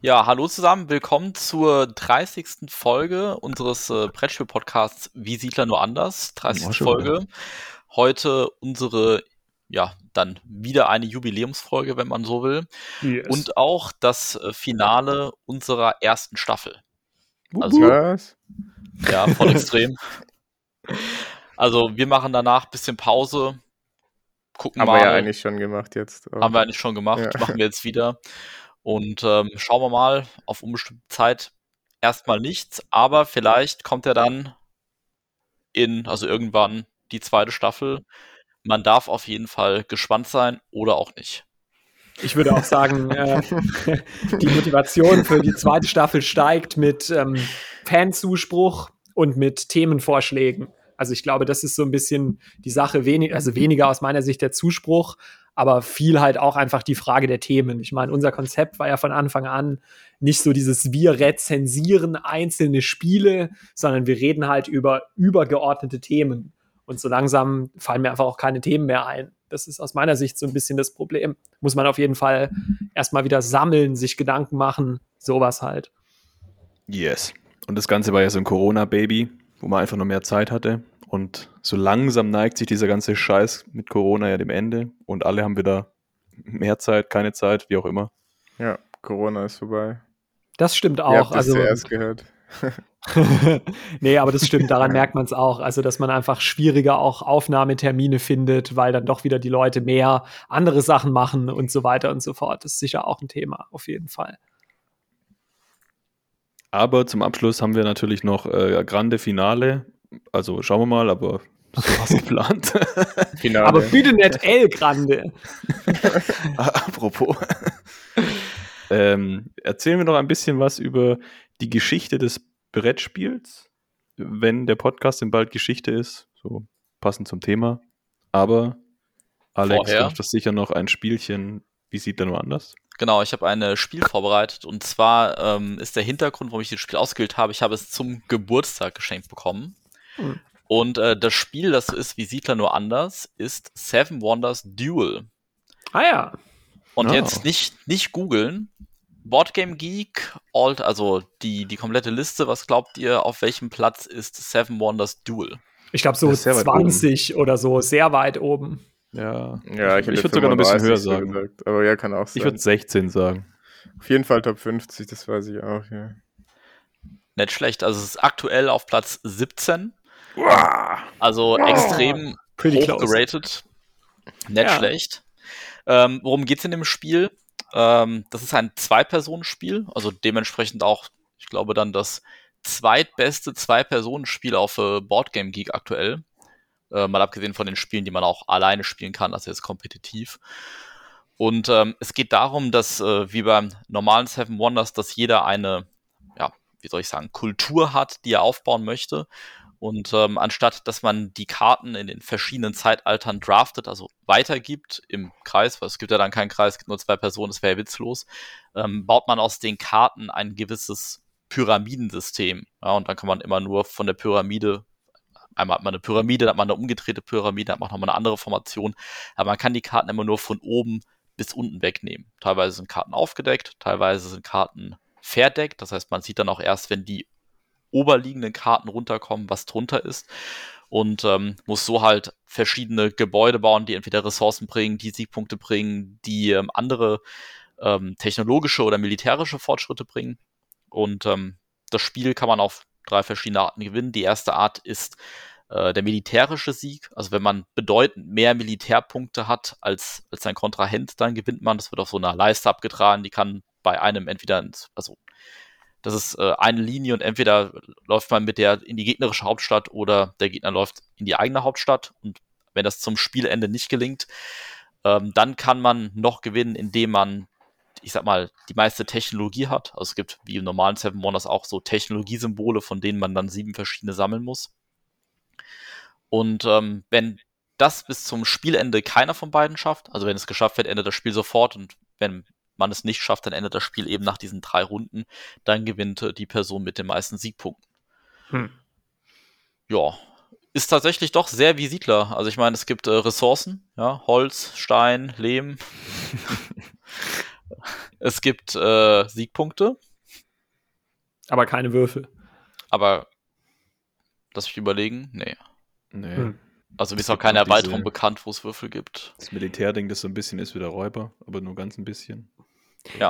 Ja, hallo zusammen, willkommen zur 30. Folge unseres äh, Brettspiel-Podcasts Wie Siedler nur anders. 30. schon Folge. Heute unsere, ja, dann wieder eine Jubiläumsfolge, wenn man so will. Yes. Und auch das äh, Finale unserer ersten Staffel. Also, Was? ja, voll extrem. Also, wir machen danach ein bisschen Pause. Gucken Haben mal. wir ja eigentlich schon gemacht jetzt. Haben wir eigentlich schon gemacht, Ja. machen wir jetzt wieder. Und ähm, schauen wir mal, auf unbestimmte Zeit erstmal nichts, aber vielleicht kommt er dann in, also irgendwann die zweite Staffel. Man darf auf jeden Fall gespannt sein oder auch nicht. Ich würde auch sagen, äh, die Motivation für die zweite Staffel steigt mit ähm, Fanzuspruch und mit Themenvorschlägen. Also ich glaube, das ist so ein bisschen die Sache, wenig, also weniger aus meiner Sicht der Zuspruch, aber viel halt auch einfach die Frage der Themen. Ich meine, unser Konzept war ja von Anfang an nicht so dieses wir rezensieren einzelne Spiele, sondern wir reden halt über übergeordnete Themen. Und so langsam fallen mir einfach auch keine Themen mehr ein. Das ist aus meiner Sicht so ein bisschen das Problem. Muss man auf jeden Fall erstmal wieder sammeln, sich Gedanken machen, sowas halt. Yes. Und das Ganze war ja so ein Corona-Baby, wo man einfach noch mehr Zeit hatte. Und so langsam neigt sich dieser ganze Scheiß mit Corona ja dem Ende. Und alle haben wieder mehr Zeit, keine Zeit, wie auch immer. Ja, Corona ist vorbei. Das stimmt Ihr auch. habt das Also, zuerst gehört. nee, aber das stimmt, daran merkt man es auch. Also, dass man einfach schwieriger auch Aufnahmetermine findet, weil dann doch wieder die Leute mehr andere Sachen machen und so weiter und so fort. Das ist sicher auch ein Thema, auf jeden Fall. Aber zum Abschluss haben wir natürlich noch äh, Grande Finale. Also schauen wir mal, aber so was geplant. Finale. Aber bitte nicht El Grande. Apropos. ähm, erzählen wir noch ein bisschen was über die Geschichte des Brettspiels, wenn der Podcast denn bald Geschichte ist, so passend zum Thema. Aber Alex, Vorher? du hast das sicher noch ein Spielchen, wie sieht der nur anders? Genau, ich habe ein Spiel vorbereitet und zwar ähm, ist der Hintergrund, warum ich das Spiel ausgewählt habe, ich habe es zum Geburtstag geschenkt bekommen. Hm. Und äh, das Spiel, das so ist wie Siedler nur anders, ist Seven Wonders Duel. Ah ja. Und Ah. jetzt nicht, nicht googeln. Boardgame Geek, Alt, also die, die komplette Liste, was glaubt ihr, auf welchem Platz ist Seven Wonders Duel? Ich glaube, so Das ist sehr weit 20 oder so, sehr weit oben. Ja, ja, ich, ich würde sogar noch ein bisschen 35 höher sagen. Gesagt. Aber ja, kann auch sein. Ich würde 16 sagen. Auf jeden Fall Top 50, das weiß ich auch, ja. Nicht schlecht. Also es ist aktuell auf Platz 17. Also extrem Pretty hoch close. geratet. Nicht Ja. schlecht. Ähm, worum geht's in dem Spiel? Ähm, das ist ein Zwei-Personen-Spiel, also dementsprechend auch, ich glaube, dann das zweitbeste Zwei-Personen-Spiel auf äh, Boardgame Geek aktuell. Äh, mal abgesehen von den Spielen, die man auch alleine spielen kann, also jetzt kompetitiv. Und ähm, es geht darum, dass äh, wie beim normalen Seven Wonders, dass jeder eine, ja, wie soll ich sagen, Kultur hat, die er aufbauen möchte. Und ähm, anstatt, dass man die Karten in den verschiedenen Zeitaltern draftet, also weitergibt im Kreis, weil es gibt ja dann keinen Kreis, es gibt nur zwei Personen, das wäre ja witzlos, ähm, baut man aus den Karten ein gewisses Pyramidensystem. Ja, und dann kann man immer nur von der Pyramide, einmal hat man eine Pyramide, dann hat man eine umgedrehte Pyramide, dann hat man nochmal eine andere Formation, aber man kann die Karten immer nur von oben bis unten wegnehmen. Teilweise sind Karten aufgedeckt, teilweise sind Karten verdeckt, das heißt, man sieht dann auch erst, wenn die oberliegenden Karten runterkommen, was drunter ist. Und ähm, muss so halt verschiedene Gebäude bauen, die entweder Ressourcen bringen, die Siegpunkte bringen, die ähm, andere ähm, technologische oder militärische Fortschritte bringen. Und ähm, das Spiel kann man auf drei verschiedene Arten gewinnen. Die erste Art ist äh, der militärische Sieg. Also wenn man bedeutend mehr Militärpunkte hat als, als sein Kontrahent, dann gewinnt man. Das wird auf so einer Leiste abgetragen. Die kann bei einem entweder, also das ist äh, eine Linie und entweder läuft man mit der in die gegnerische Hauptstadt oder der Gegner läuft in die eigene Hauptstadt. Und wenn das zum Spielende nicht gelingt, ähm, dann kann man noch gewinnen, indem man, ich sag mal, die meiste Technologie hat. Also es gibt wie im normalen Seven Wonders auch so Technologiesymbole, von denen man dann sieben verschiedene sammeln muss. Und ähm, wenn das bis zum Spielende keiner von beiden schafft, also wenn es geschafft wird, endet das Spiel sofort und wenn man es nicht schafft, dann endet das Spiel eben nach diesen drei Runden, dann gewinnt äh, die Person mit den meisten Siegpunkten. Hm. Ja, ist tatsächlich doch sehr wie Siedler. Also ich meine, es gibt äh, Ressourcen, ja, Holz, Stein, Lehm. Es gibt äh, Siegpunkte, Aber keine Würfel. aber lass mich überlegen. Nee. Nee. Hm. Also mir ist auch keine noch diese- Erweiterung bekannt, wo es Würfel gibt. Das Militärding, das so ein bisschen ist wie der Räuber, aber nur ganz ein bisschen.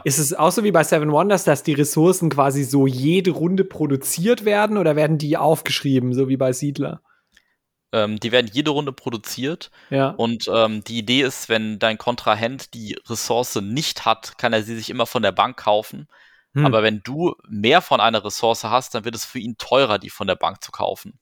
Ist es auch so wie bei Seven Wonders, dass die Ressourcen quasi so jede Runde produziert werden oder werden die aufgeschrieben, so wie bei Siedler? Ähm, die werden jede Runde produziert Ja. und ähm, die Idee ist, wenn dein Kontrahent die Ressource nicht hat, kann er sie sich immer von der Bank kaufen. Hm. Aber wenn du mehr von einer Ressource hast, dann wird es für ihn teurer, die von der Bank zu kaufen.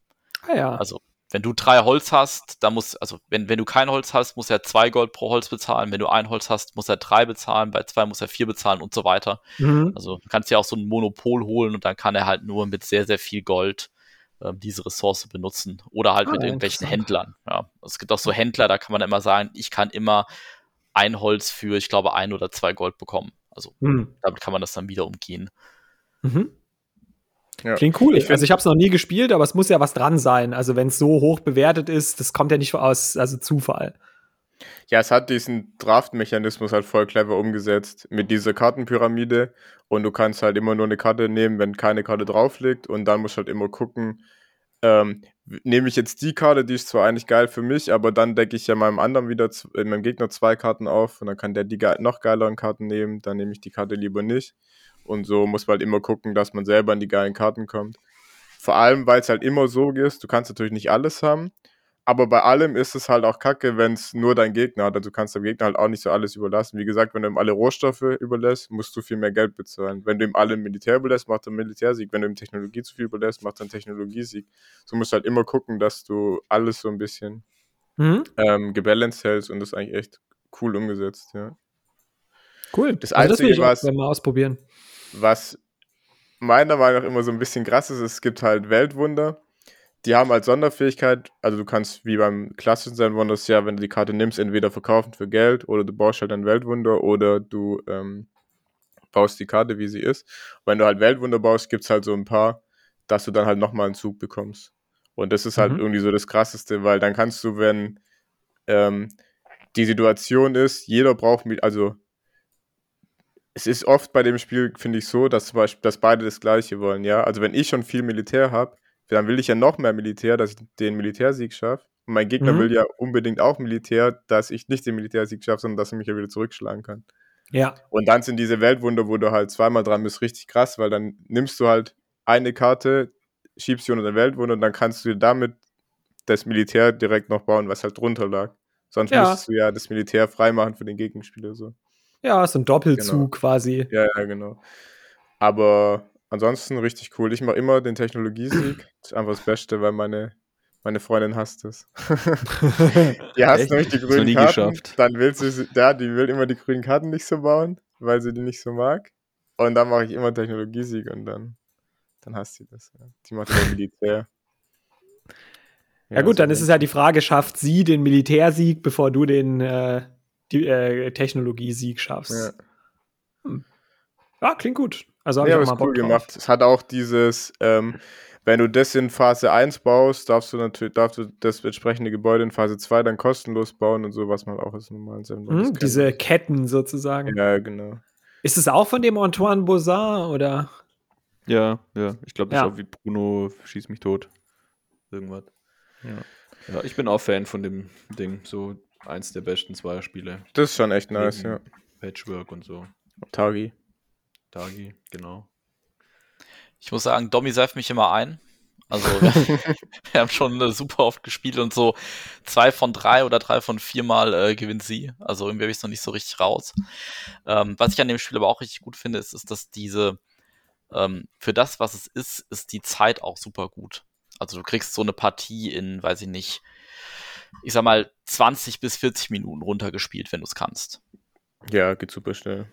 ah, ja. Also, wenn du drei Holz hast, dann muss, also wenn, wenn du kein Holz hast, muss er zwei Gold pro Holz bezahlen. Wenn du ein Holz hast, muss er drei bezahlen, bei zwei muss er vier bezahlen und so weiter. Mhm. Also du kannst ja auch so ein Monopol holen und dann kann er halt nur mit sehr, sehr viel Gold ähm, diese Ressource benutzen. Oder halt Ah, mit irgendwelchen. Händlern. Ja. Es gibt auch so Händler, da kann man immer sagen, ich kann immer ein Holz für, ich glaube, ein oder zwei Gold bekommen. Also Mhm. damit kann man das dann wieder umgehen. Mhm. Ja. Klingt cool. Ich also ich habe es noch nie gespielt, aber es muss ja was dran sein. Also wenn es so hoch bewertet ist, das kommt ja nicht aus also Zufall. Ja, es hat diesen Draft-Mechanismus halt voll clever umgesetzt mit dieser Kartenpyramide und du kannst halt immer nur eine Karte nehmen, wenn keine Karte drauf liegt und dann musst du halt immer gucken, ähm, nehme ich jetzt die Karte, die ist zwar eigentlich geil für mich, aber dann decke ich ja meinem anderen wieder, äh, meinem Gegner zwei Karten auf und dann kann der die ge noch geileren Karten nehmen, dann nehme ich die Karte lieber nicht und so muss man halt immer gucken, dass man selber an die geilen Karten kommt. Vor allem, weil es halt immer so ist, du kannst natürlich nicht alles haben, aber bei allem ist es halt auch kacke, wenn es nur dein Gegner hat. Also du kannst dem Gegner halt auch nicht so alles überlassen. Wie gesagt, wenn du ihm alle Rohstoffe überlässt, musst du viel mehr Geld bezahlen. Wenn du ihm alle Militär überlässt, macht er einen Militärsieg. Wenn du ihm Technologie zu viel überlässt, macht er einen Technologiesieg. So musst du halt immer gucken, dass du alles so ein bisschen Mhm. ähm, gebalanced hältst und das ist eigentlich echt cool umgesetzt, ja. Cool. Das also das will Einzige, ich was- mal ausprobieren. Was meiner Meinung nach immer so ein bisschen krass ist, es gibt halt Weltwunder. Die haben als Sonderfähigkeit, also du kannst wie beim klassischen Seven Wonders ja, wenn du die Karte nimmst, entweder verkaufen für Geld oder du baust halt ein Weltwunder oder du ähm, baust die Karte, wie sie ist. wenn du halt Weltwunder baust, gibt es halt so ein paar, dass du dann halt nochmal einen Zug bekommst. Und das ist halt Mhm. irgendwie so das Krasseste, weil dann kannst du, wenn ähm, die Situation ist, jeder braucht, also es ist oft bei dem Spiel, finde ich, so, dass zum Beispiel, dass beide das Gleiche wollen, ja. Also wenn ich schon viel Militär habe, dann will ich ja noch mehr Militär, dass ich den Militärsieg schaffe. Und mein Gegner Mhm. will ja unbedingt auch Militär, dass ich nicht den Militärsieg schaffe, sondern dass er mich ja wieder zurückschlagen kann. Ja. Und dann sind diese Weltwunder, wo du halt zweimal dran bist, richtig krass, weil dann nimmst du halt eine Karte, schiebst sie unter den Weltwunder und dann kannst du dir damit das Militär direkt noch bauen, was halt drunter lag. Sonst Ja. müsstest du ja das Militär freimachen für den Gegenspieler so. Ja, so ein Doppelzug Genau. quasi. Ja, ja, genau. Aber ansonsten richtig cool. Ich mache immer den Technologiesieg. Das ist einfach das Beste, weil meine, meine Freundin hasst es. Die hasst Echt? nämlich die grünen Karten. geschafft. Dann will sie, ja, die will immer die grünen Karten nicht so bauen, weil sie die nicht so mag. Und dann mache ich immer Technologiesieg und dann, dann hasst sie das. Ja. Die macht immer Militär. Ja, gut, dann ist es ja die Frage, schafft sie den Militärsieg, bevor du den äh, die, äh, Technologiesieg schaffst? Ja. Ja. klingt gut. Also hab Ja, ich auch ist mal cool Bock drauf. gemacht. Es hat auch dieses, ähm, wenn du das in Phase 1 baust, darfst du natürlich darfst du das entsprechende Gebäude in Phase 2 dann kostenlos bauen und so, was man auch aus normalen Mhm, kennt. diese Ketten sozusagen. Ja, genau. Ist es auch von dem Antoine Bozard oder? Ja, ja. Ich glaube, das Ja. ist auch wie Bruno schießt mich tot. Irgendwas. Ja. ja, ich bin auch Fan von dem Ding. So eins der besten Zweierspiele. Das ist schon echt nice, Neben ja. Patchwork und so. Tagi. Dagi, genau. Ich muss sagen, Domi seift mich immer ein. Also wir haben schon äh, super oft gespielt und so zwei von drei oder drei von vier Mal äh, gewinnt sie. Also irgendwie habe ich es noch nicht so richtig raus. Ähm, was ich an dem Spiel aber auch richtig gut finde, ist, ist dass diese ähm, für das, was es ist, ist die Zeit auch super gut. Also du kriegst so eine Partie in, weiß ich nicht, ich sag mal 20 bis 40 Minuten runtergespielt, wenn du es kannst. Ja, geht super schnell.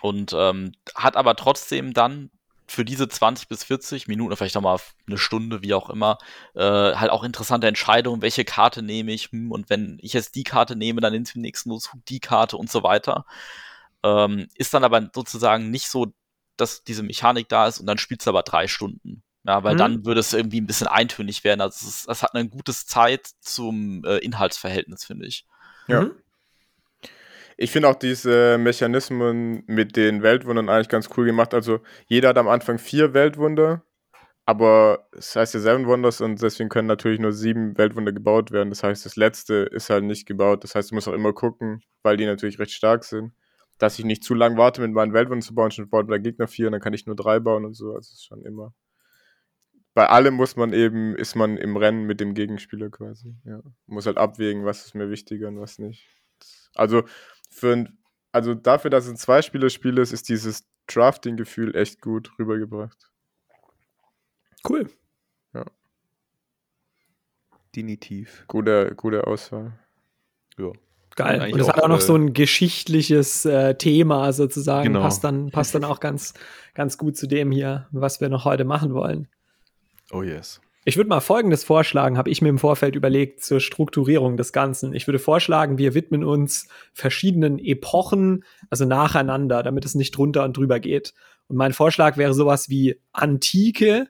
Und ähm, hat aber trotzdem dann für diese 20 bis 40 Minuten, oder vielleicht noch mal eine Stunde, wie auch immer, äh, halt auch interessante Entscheidungen, welche Karte nehme ich, hm, und wenn ich jetzt die Karte nehme, dann nimmt im nächsten Zug die Karte und so weiter. Ähm, ist dann aber sozusagen nicht so, dass diese Mechanik da ist und dann spielst du aber drei Stunden. Ja, weil Mhm. dann würde es irgendwie ein bisschen eintönig werden. Also es, ist, es hat ein gutes Zeit zum äh, Inhaltsverhältnis, finde ich. Ja. Mhm. Ich finde auch diese Mechanismen mit den Weltwundern eigentlich ganz cool gemacht. Also jeder hat am Anfang vier Weltwunder, aber es heißt ja Seven Wonders und deswegen können natürlich nur sieben Weltwunder gebaut werden. Das heißt, das letzte ist halt nicht gebaut. Das heißt, du musst auch immer gucken, weil die natürlich recht stark sind, dass ich nicht zu lange warte, mit meinen Weltwundern zu bauen. Schon baut der Gegner vier und dann kann ich nur drei bauen und so. Also es ist schon immer. Bei allem muss man eben, ist man im Rennen mit dem Gegenspieler quasi. Ja. Muss halt abwägen, was ist mir wichtiger und was nicht. Also für ein, also dafür, dass es ein Zweispieler-Spiel ist, ist dieses Drafting-Gefühl echt gut rübergebracht. Cool. Ja. Definitiv. Gute, gute Auswahl. Ja. Geil. Und es hat auch, auch noch äh, so ein geschichtliches äh, Thema sozusagen. Genau. Passt, dann, passt dann auch ganz, ganz gut zu dem hier, was wir noch heute machen wollen. Oh yes. Ich würde mal Folgendes vorschlagen, habe ich mir im Vorfeld überlegt zur Strukturierung des Ganzen. Ich würde vorschlagen, wir widmen uns verschiedenen Epochen, also nacheinander, damit es nicht drunter und drüber geht. Und mein Vorschlag wäre sowas wie Antike,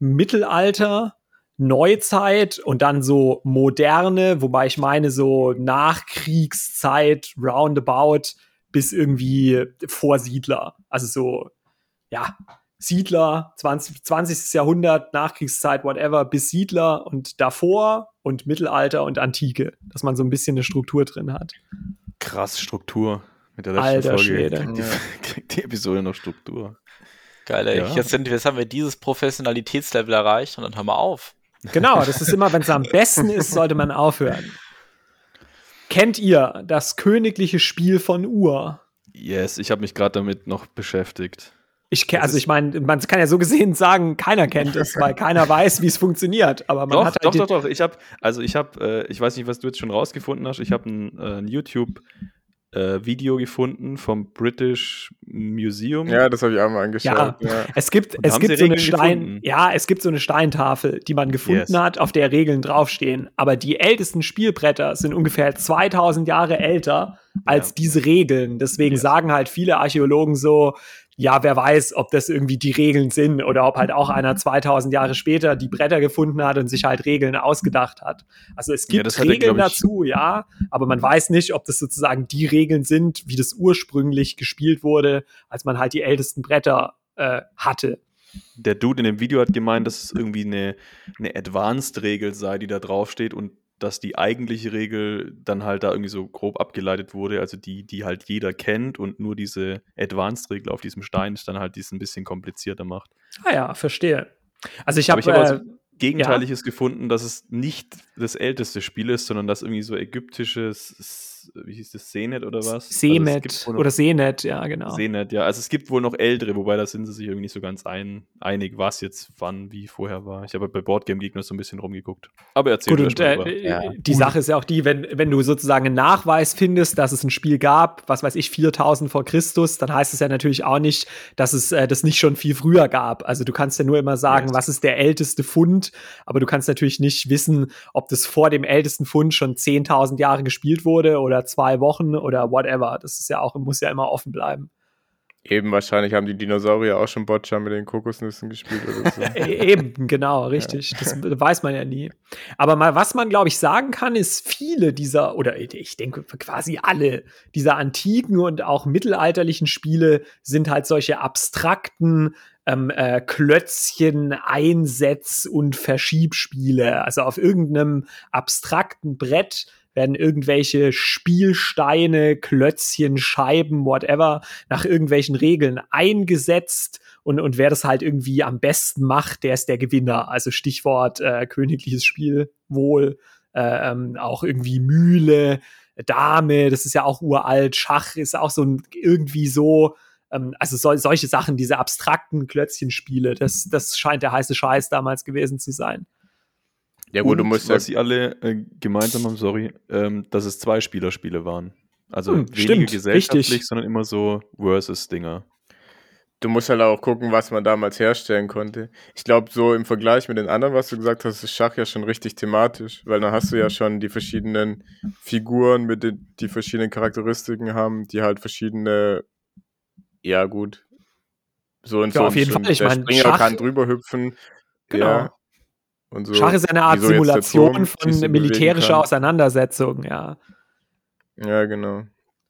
Mittelalter, Neuzeit und dann so moderne, wobei ich meine so Nachkriegszeit, roundabout bis irgendwie Vorsiedler. Also so, ja, Siedler, 20, 20. Jahrhundert, Nachkriegszeit, whatever, bis Siedler und davor und Mittelalter und Antike, dass man so ein bisschen eine Struktur drin hat. Krass Struktur. Mit der letzten Alter Folge Schwede. kriegt die, Ja. kriegt die Episode noch Struktur. Geil, ey. Ja. Jetzt, sind, jetzt haben wir dieses Professionalitätslevel erreicht und dann hören wir auf. Genau, das ist immer, wenn es am besten ist, sollte man aufhören. Kennt ihr das königliche Spiel von Ur? Yes, ich habe mich gerade damit noch beschäftigt. Ich kenn, also ich meine, man kann ja so gesehen sagen, keiner kennt es, weil keiner weiß, wie es funktioniert. Aber man doch, hat halt doch, doch, doch. Ich habe, also ich habe, äh, ich weiß nicht, was du jetzt schon rausgefunden hast. Ich habe ein, äh, ein YouTube äh, Video gefunden vom British Museum. Ja, das habe ich auch mal angeschaut. Ja. Ja. Es gibt, Und es gibt so eine Stein, gefunden? ja, es gibt so eine Steintafel, die man gefunden Yes. hat, auf der Regeln draufstehen. Aber die ältesten Spielbretter sind ungefähr 2000 Jahre älter als Ja. diese Regeln. Deswegen Yes. sagen halt viele Archäologen so, ja, wer weiß, ob das irgendwie die Regeln sind oder ob halt auch einer 2000 Jahre später die Bretter gefunden hat und sich halt Regeln ausgedacht hat. Also es Ja, gibt er, Regeln dazu, ja, aber man weiß nicht, ob das sozusagen die Regeln sind, wie das ursprünglich gespielt wurde, als man halt die ältesten Bretter äh, hatte. Der Dude in dem Video hat gemeint, dass es irgendwie eine, eine Advanced-Regel sei, die da draufsteht und dass die eigentliche Regel dann halt da irgendwie so grob abgeleitet wurde, also die, die halt jeder kennt und nur diese Advanced-Regel auf diesem Stein ist dann halt dies ein bisschen komplizierter macht. Ah ja, verstehe. Also ich habe ich habe äh, also Gegenteiliges gefunden, dass es nicht das älteste Spiel ist, sondern dass irgendwie so ägyptisches, S- wie hieß das, Senet oder was? Also wohl noch- oder Seenet, ja, genau. Senet, ja. Also es gibt wohl noch ältere, wobei da sind sie sich irgendwie nicht so ganz ein, einig, was jetzt wann, wie vorher war. Ich habe bei Boardgame Geek nur so ein bisschen rumgeguckt. Aber erzähl Gut, und äh, drüber. Ja. die Sache ist ja auch die, wenn, wenn du sozusagen einen Nachweis findest, dass es ein Spiel gab, was weiß ich, 4000 vor Christus, dann heißt es ja natürlich auch nicht, dass es äh, das nicht schon viel früher gab. Also du kannst ja nur immer sagen, Yes. was ist der älteste Fund, aber du kannst natürlich nicht wissen, ob das vor dem ältesten Fund schon 10.000 Jahre gespielt wurde oder zwei Wochen oder whatever. Das ist ja auch, muss ja immer offen bleiben. Eben wahrscheinlich haben die Dinosaurier auch schon Boccia mit den Kokosnüssen gespielt oder so. E- Eben, genau, richtig. Das weiß man ja nie. Aber mal, was man, glaube ich, sagen kann, ist, viele dieser, oder ich denke quasi alle dieser antiken und auch mittelalterlichen Spiele sind halt solche abstrakten ähm, äh, Klötzchen, Einsetz- und Verschiebspiele. Also auf irgendeinem abstrakten Brett werden irgendwelche Spielsteine, Klötzchen, Scheiben, whatever, nach irgendwelchen Regeln eingesetzt und, und wer das halt irgendwie am besten macht, der ist der Gewinner. Also Stichwort äh, königliches Spiel, wohl, äh, ähm, auch irgendwie Mühle, Dame, das ist ja auch uralt, Schach ist auch so ein, irgendwie so, ähm, also sol solche Sachen, diese abstrakten Klötzchenspiele, das, das scheint der heiße Scheiß damals gewesen zu sein. Ja gut, Und du musst ja, was sie alle äh, gemeinsam haben, sorry, ähm, dass es zwei Spielerspiele waren. Also Hm, weniger stimmt, gesellschaftlich, richtig. sondern immer so Versus-Dinger. du musst halt auch gucken, was man damals herstellen konnte. Ich glaube, so im Vergleich mit den anderen, was du gesagt hast, ist Schach ja schon richtig thematisch, weil dann hast du ja schon die verschiedenen Figuren mit den die verschiedenen Charakteristiken haben, die halt verschiedene, ja gut, so und Ja, so. auf jeden Fall. Ich der mein, Springer Schach- kann drüber hüpfen. Genau. Ja. So. Schach ist eine Art Simulation von militärischer. Auseinandersetzung, ja. Ja, genau.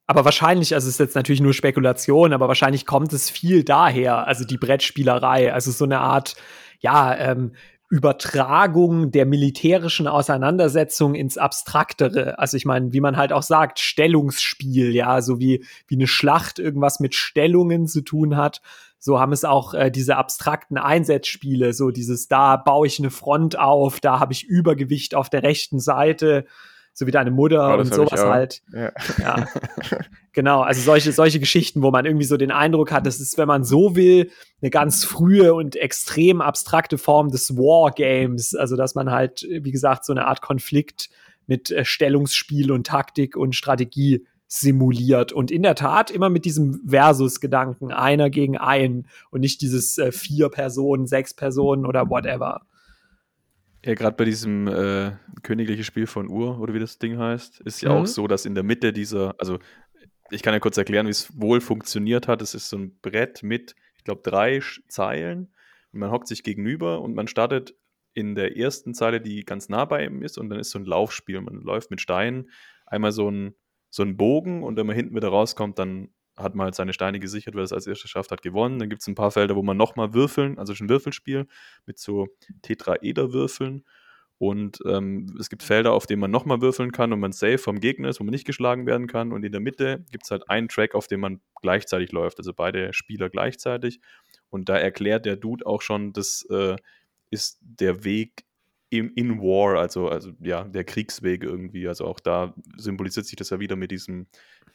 Aber wahrscheinlich, also es ist jetzt natürlich nur Spekulation, aber wahrscheinlich kommt es viel daher, also die Brettspielerei, also so eine Art, ja, ähm, Übertragung der militärischen Auseinandersetzung ins Abstraktere. Also ich meine, wie man halt auch sagt, Stellungsspiel, ja, so wie, wie eine Schlacht irgendwas mit Stellungen zu tun hat. So haben es auch äh, diese abstrakten Einsatzspiele, so dieses, da baue ich eine Front auf, da habe ich Übergewicht auf der rechten Seite so wie deine Mutter oh, und sowas halt. Ja. ja. genau, also solche, solche Geschichten, wo man irgendwie so den Eindruck hat, das ist, wenn man so will, eine ganz frühe und extrem abstrakte Form des Wargames. Also, dass man halt, wie gesagt, so eine Art Konflikt mit äh, Stellungsspiel und Taktik und Strategie simuliert und in der Tat immer mit diesem Versus-Gedanken, einer gegen einen und nicht dieses äh, vier Personen, sechs Personen oder whatever. Ja, gerade bei diesem äh, königliche Spiel von Ur, oder wie das Ding heißt, ist ja mhm. auch so, dass in der Mitte dieser, also ich kann ja kurz erklären, wie es wohl funktioniert hat. Es ist so ein Brett mit, ich glaube, drei Zeilen und man hockt sich gegenüber und man startet in der ersten Zeile, die ganz nah bei ihm ist und dann ist so ein Laufspiel. Man läuft mit Steinen einmal so ein, so ein Bogen und wenn man hinten wieder rauskommt, dann hat man halt seine Steine gesichert, wer das als erstes schafft, hat gewonnen. Dann gibt es ein paar Felder, wo man nochmal würfeln, also schon ein Würfelspiel mit so Tetraeder-Würfeln. Und ähm, es gibt Felder, auf denen man nochmal würfeln kann und man safe vom Gegner ist, wo man nicht geschlagen werden kann. Und in der Mitte gibt es halt einen Track, auf dem man gleichzeitig läuft, also beide Spieler gleichzeitig. Und da erklärt der Dude auch schon, das äh, ist der Weg in, in War, also, also ja, der Kriegsweg irgendwie. Also auch da symbolisiert sich das ja wieder mit diesem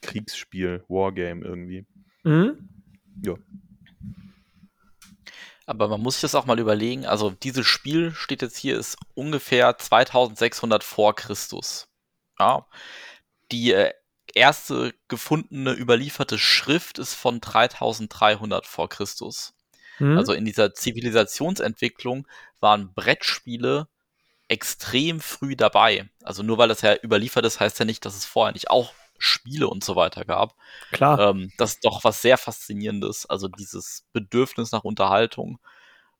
Kriegsspiel, Wargame irgendwie. Mhm. Ja. Aber man muss sich das auch mal überlegen. Also, dieses Spiel steht jetzt hier, ist ungefähr 2600 vor Christus. Ja. Die äh, erste gefundene überlieferte Schrift ist von 3300 vor Christus. Mhm. Also in dieser Zivilisationsentwicklung waren Brettspiele extrem früh dabei. Also nur weil das ja überliefert ist, heißt ja nicht, dass es vorher nicht auch Spiele und so weiter gab. Klar. Ähm, das ist doch was sehr Faszinierendes. Also dieses Bedürfnis nach Unterhaltung.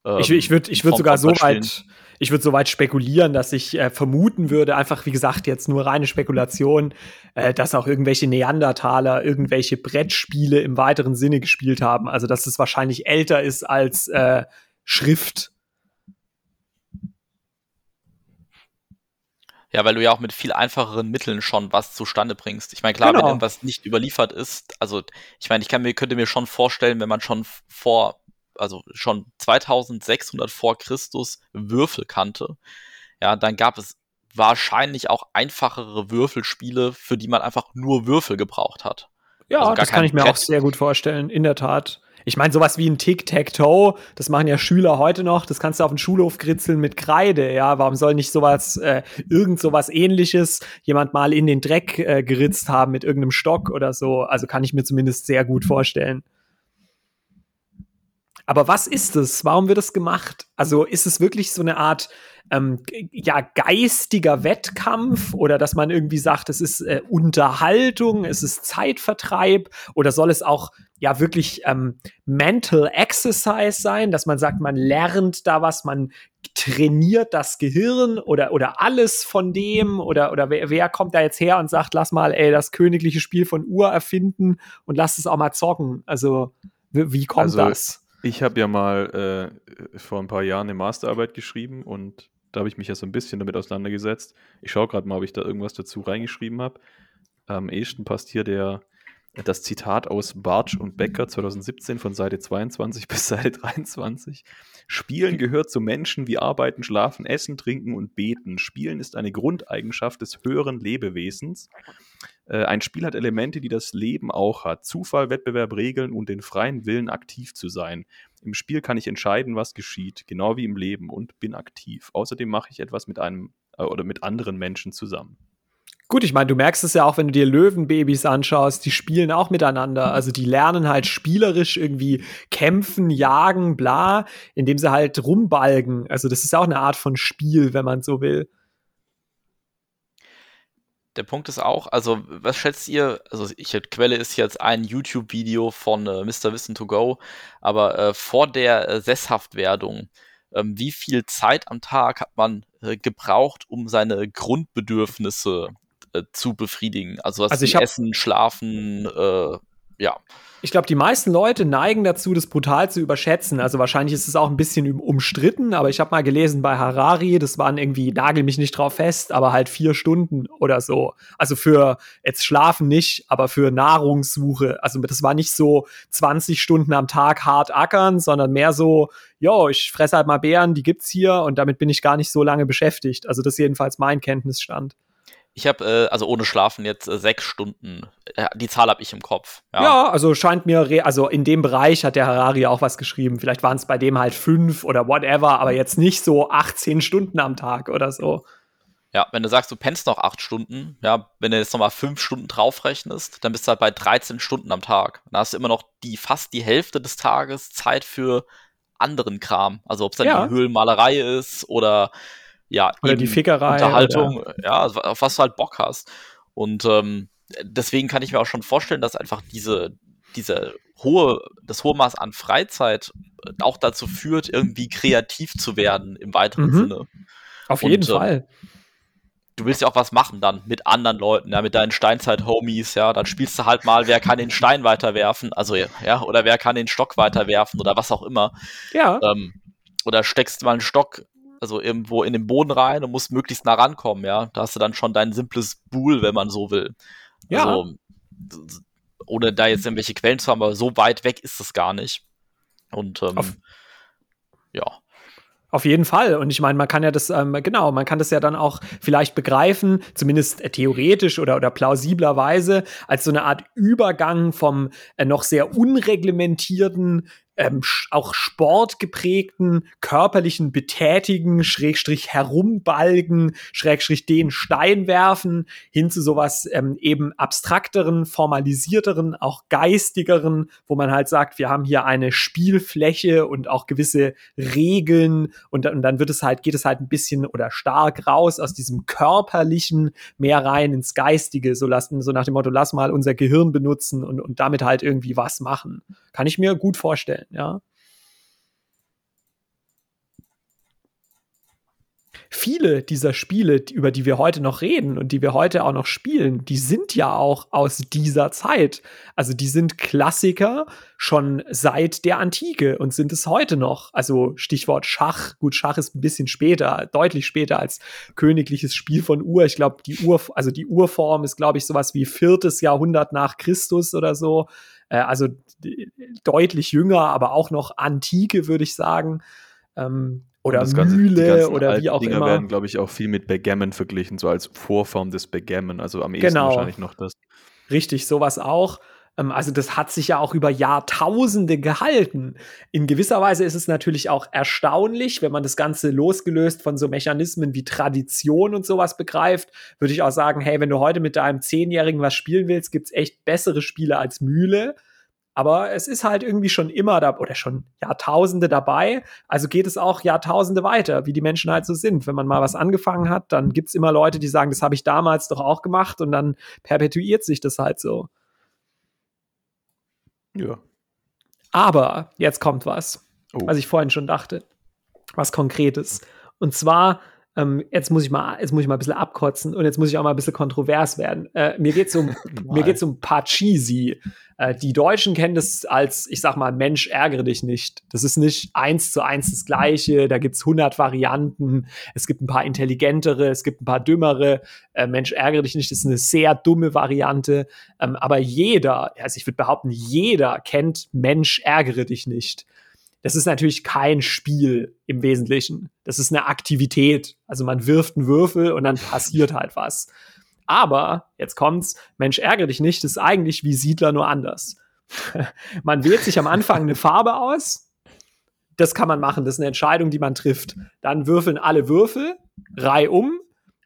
Ähm, ich, ich würde ich würd sogar so weit, ich würde so weit spekulieren, dass ich äh, vermuten würde, einfach wie gesagt, jetzt nur reine Spekulation, äh, dass auch irgendwelche Neandertaler irgendwelche Brettspiele im weiteren Sinne gespielt haben. Also dass es wahrscheinlich älter ist als äh, Schrift Ja, weil du ja auch mit viel einfacheren Mitteln schon was zustande bringst. Ich meine, klar, genau. wenn irgendwas nicht überliefert ist, also ich meine, ich kann mir, könnte mir schon vorstellen, wenn man schon vor, also schon 2600 vor Christus Würfel kannte, ja, dann gab es wahrscheinlich auch einfachere Würfelspiele, für die man einfach nur Würfel gebraucht hat. Ja, also das kann ich mir Brett. auch sehr gut vorstellen, in der Tat. Ich meine, sowas wie ein Tic-Tac-Toe, das machen ja Schüler heute noch, das kannst du auf den Schulhof kritzeln mit Kreide, ja. Warum soll nicht sowas, äh, irgend sowas ähnliches jemand mal in den Dreck äh, geritzt haben mit irgendeinem Stock oder so? Also kann ich mir zumindest sehr gut vorstellen. Aber was ist es? Warum wird es gemacht? Also ist es wirklich so eine Art ähm, ja, geistiger Wettkampf oder dass man irgendwie sagt, es ist äh, Unterhaltung, es ist Zeitvertreib oder soll es auch ja wirklich ähm, Mental Exercise sein, dass man sagt, man lernt da was, man trainiert das Gehirn oder, oder alles von dem oder, oder wer, wer kommt da jetzt her und sagt, lass mal ey, das königliche Spiel von Ur erfinden und lass es auch mal zocken. Also wie kommt also, das? Ich habe ja mal äh, vor ein paar Jahren eine Masterarbeit geschrieben und da habe ich mich ja so ein bisschen damit auseinandergesetzt. Ich schaue gerade mal, ob ich da irgendwas dazu reingeschrieben habe. Am ehesten passt hier der, das Zitat aus Bartsch und Becker 2017 von Seite 22 bis Seite 23. Spielen gehört zu Menschen wie Arbeiten, Schlafen, Essen, Trinken und Beten. Spielen ist eine Grundeigenschaft des höheren Lebewesens. Äh, ein Spiel hat Elemente, die das Leben auch hat. Zufall, Wettbewerb, Regeln und den freien Willen, aktiv zu sein. Im Spiel kann ich entscheiden, was geschieht, genau wie im Leben und bin aktiv. Außerdem mache ich etwas mit einem äh, oder mit anderen Menschen zusammen. Gut, ich meine, du merkst es ja auch, wenn du dir Löwenbabys anschaust, die spielen auch miteinander. Also die lernen halt spielerisch irgendwie kämpfen, jagen, bla, indem sie halt rumbalgen. Also das ist auch eine Art von Spiel, wenn man so will der Punkt ist auch, also was schätzt ihr, also ich Quelle ist jetzt ein YouTube-Video von äh, Mr. Wissen to Go, aber äh, vor der äh, Sesshaftwerdung, ähm, wie viel Zeit am Tag hat man äh, gebraucht, um seine Grundbedürfnisse äh, zu befriedigen. Also, was Also Essen, Schlafen, äh, ja. Ich glaube, die meisten Leute neigen dazu, das brutal zu überschätzen. Also wahrscheinlich ist es auch ein bisschen um- umstritten, aber ich habe mal gelesen bei Harari, das waren irgendwie, nagel mich nicht drauf fest, aber halt vier Stunden oder so. Also für jetzt Schlafen nicht, aber für Nahrungssuche. Also das war nicht so 20 Stunden am Tag hart ackern, sondern mehr so, jo, ich fresse halt mal Beeren, die gibt's hier und damit bin ich gar nicht so lange beschäftigt. Also das ist jedenfalls mein Kenntnisstand. Ich habe, äh, also ohne Schlafen jetzt äh, sechs Stunden. Äh, die Zahl habe ich im Kopf. Ja. Ja, also scheint mir, re also in dem Bereich hat der Harari auch was geschrieben. Vielleicht waren es bei dem halt fünf oder whatever, aber jetzt nicht so 18 Stunden am Tag oder so. Ja, wenn du sagst, du pennst noch acht Stunden, ja, wenn du jetzt nochmal fünf Stunden draufrechnest, dann bist du halt bei 13 Stunden am Tag. Dann hast du immer noch die fast die Hälfte des Tages Zeit für anderen Kram. Also ob es dann Ja. die Höhlenmalerei ist oder ja, Oder die Fickerei Unterhaltung, ja, also auf was du halt Bock hast. Und ähm, deswegen kann ich mir auch schon vorstellen, dass einfach diese, diese hohe, das hohe Maß an Freizeit auch dazu führt, irgendwie kreativ zu werden im weiteren Mhm. Sinne Auf Und, jeden ähm, Fall. du willst ja auch was machen dann mit anderen Leuten, ja, mit deinen Steinzeit-Homies, ja, dann spielst du halt mal, wer kann den Stein weiterwerfen, also ja, oder wer kann den Stock weiterwerfen oder was auch immer. Ja, Ähm, oder steckst mal einen Stock, also irgendwo in den Boden rein und musst möglichst nah rankommen, ja. Da hast du dann schon dein simples Buhl, wenn man so will. Ja. Also, ohne da jetzt irgendwelche Quellen zu haben, aber so weit weg ist es gar nicht. Und ähm, Auf- ja. Auf jeden Fall. Und ich meine, man kann ja das, ähm, genau, man kann das ja dann auch vielleicht begreifen, zumindest äh, theoretisch oder, oder plausiblerweise, als so eine Art Übergang vom äh, noch sehr unreglementierten, ähm, auch sportgeprägten, körperlichen Betätigen, Schrägstrich herumbalgen, Schrägstrich den Stein werfen, hin zu sowas ähm, eben abstrakteren, formalisierteren, auch geistigeren, wo man halt sagt, wir haben hier eine Spielfläche und auch gewisse Regeln und, dann- und dann wird es halt, geht es halt ein bisschen oder stark raus aus diesem körperlichen mehr rein ins Geistige, so lassen, so nach dem Motto, lass mal unser Gehirn benutzen und, und damit halt irgendwie was machen. Kann ich mir gut vorstellen, ja. Viele dieser Spiele, über die wir heute noch reden und die wir heute auch noch spielen, die sind ja auch aus dieser Zeit. Also die sind Klassiker schon seit der Antike und sind es heute noch. Also Stichwort Schach. Gut, Schach ist ein bisschen später, deutlich später als königliches Spiel von Ur. Ich glaube, die Ur, also die Urform ist, glaube ich, sowas wie viertes Jahrhundert nach Christus oder so. Äh, also deutlich jünger, aber auch noch Antike, würde ich sagen. Ähm, oder das Ganze- Mühle oder wie auch Dinger immer. werden, glaube ich, auch viel mit Backgammon verglichen, so als Vorform des Backgammon. Also am ehesten Genau. wahrscheinlich noch das. Richtig, sowas auch. Ähm, Also das hat sich ja auch über Jahrtausende gehalten. In gewisser Weise ist es natürlich auch erstaunlich, wenn man das Ganze losgelöst von so Mechanismen wie Tradition und sowas begreift, würde ich auch sagen, hey, wenn du heute mit deinem Zehnjährigen was spielen willst, gibt's echt bessere Spiele als Mühle. Aber es ist halt irgendwie schon immer da oder schon Jahrtausende dabei. Also geht es auch Jahrtausende weiter, wie die Menschen halt so sind. Wenn man mal was angefangen hat, dann gibt's immer Leute, die sagen, das habe ich damals doch auch gemacht und dann perpetuiert sich das halt so. Ja. Aber jetzt kommt was, Oh. was ich vorhin schon dachte. Was Konkretes. Und zwar, ähm, jetzt muss ich mal, jetzt muss ich mal ein bisschen abkotzen und jetzt muss ich auch mal ein bisschen kontrovers werden. Äh, mir geht's um, mir geht's um Pachisi. Äh, die Deutschen kennen das als, ich sag mal, Mensch, ärgere dich nicht. Das ist nicht eins zu eins das Gleiche. Da gibt's 100 Varianten. Es gibt ein paar intelligentere, es gibt ein paar dümmere. Äh, Mensch, ärgere dich nicht ist eine sehr dumme Variante. Ähm, aber jeder, also ich würde behaupten, jeder kennt Mensch, ärgere dich nicht. Das ist natürlich kein Spiel im Wesentlichen. Das ist eine Aktivität. Also man wirft einen Würfel und dann passiert halt was. Aber, jetzt kommt's, Mensch, ärgere dich nicht, das ist eigentlich wie Siedler nur anders. man wählt sich am Anfang eine Farbe aus. Das kann man machen, das ist eine Entscheidung, die man trifft. Dann würfeln alle Würfel, reihum.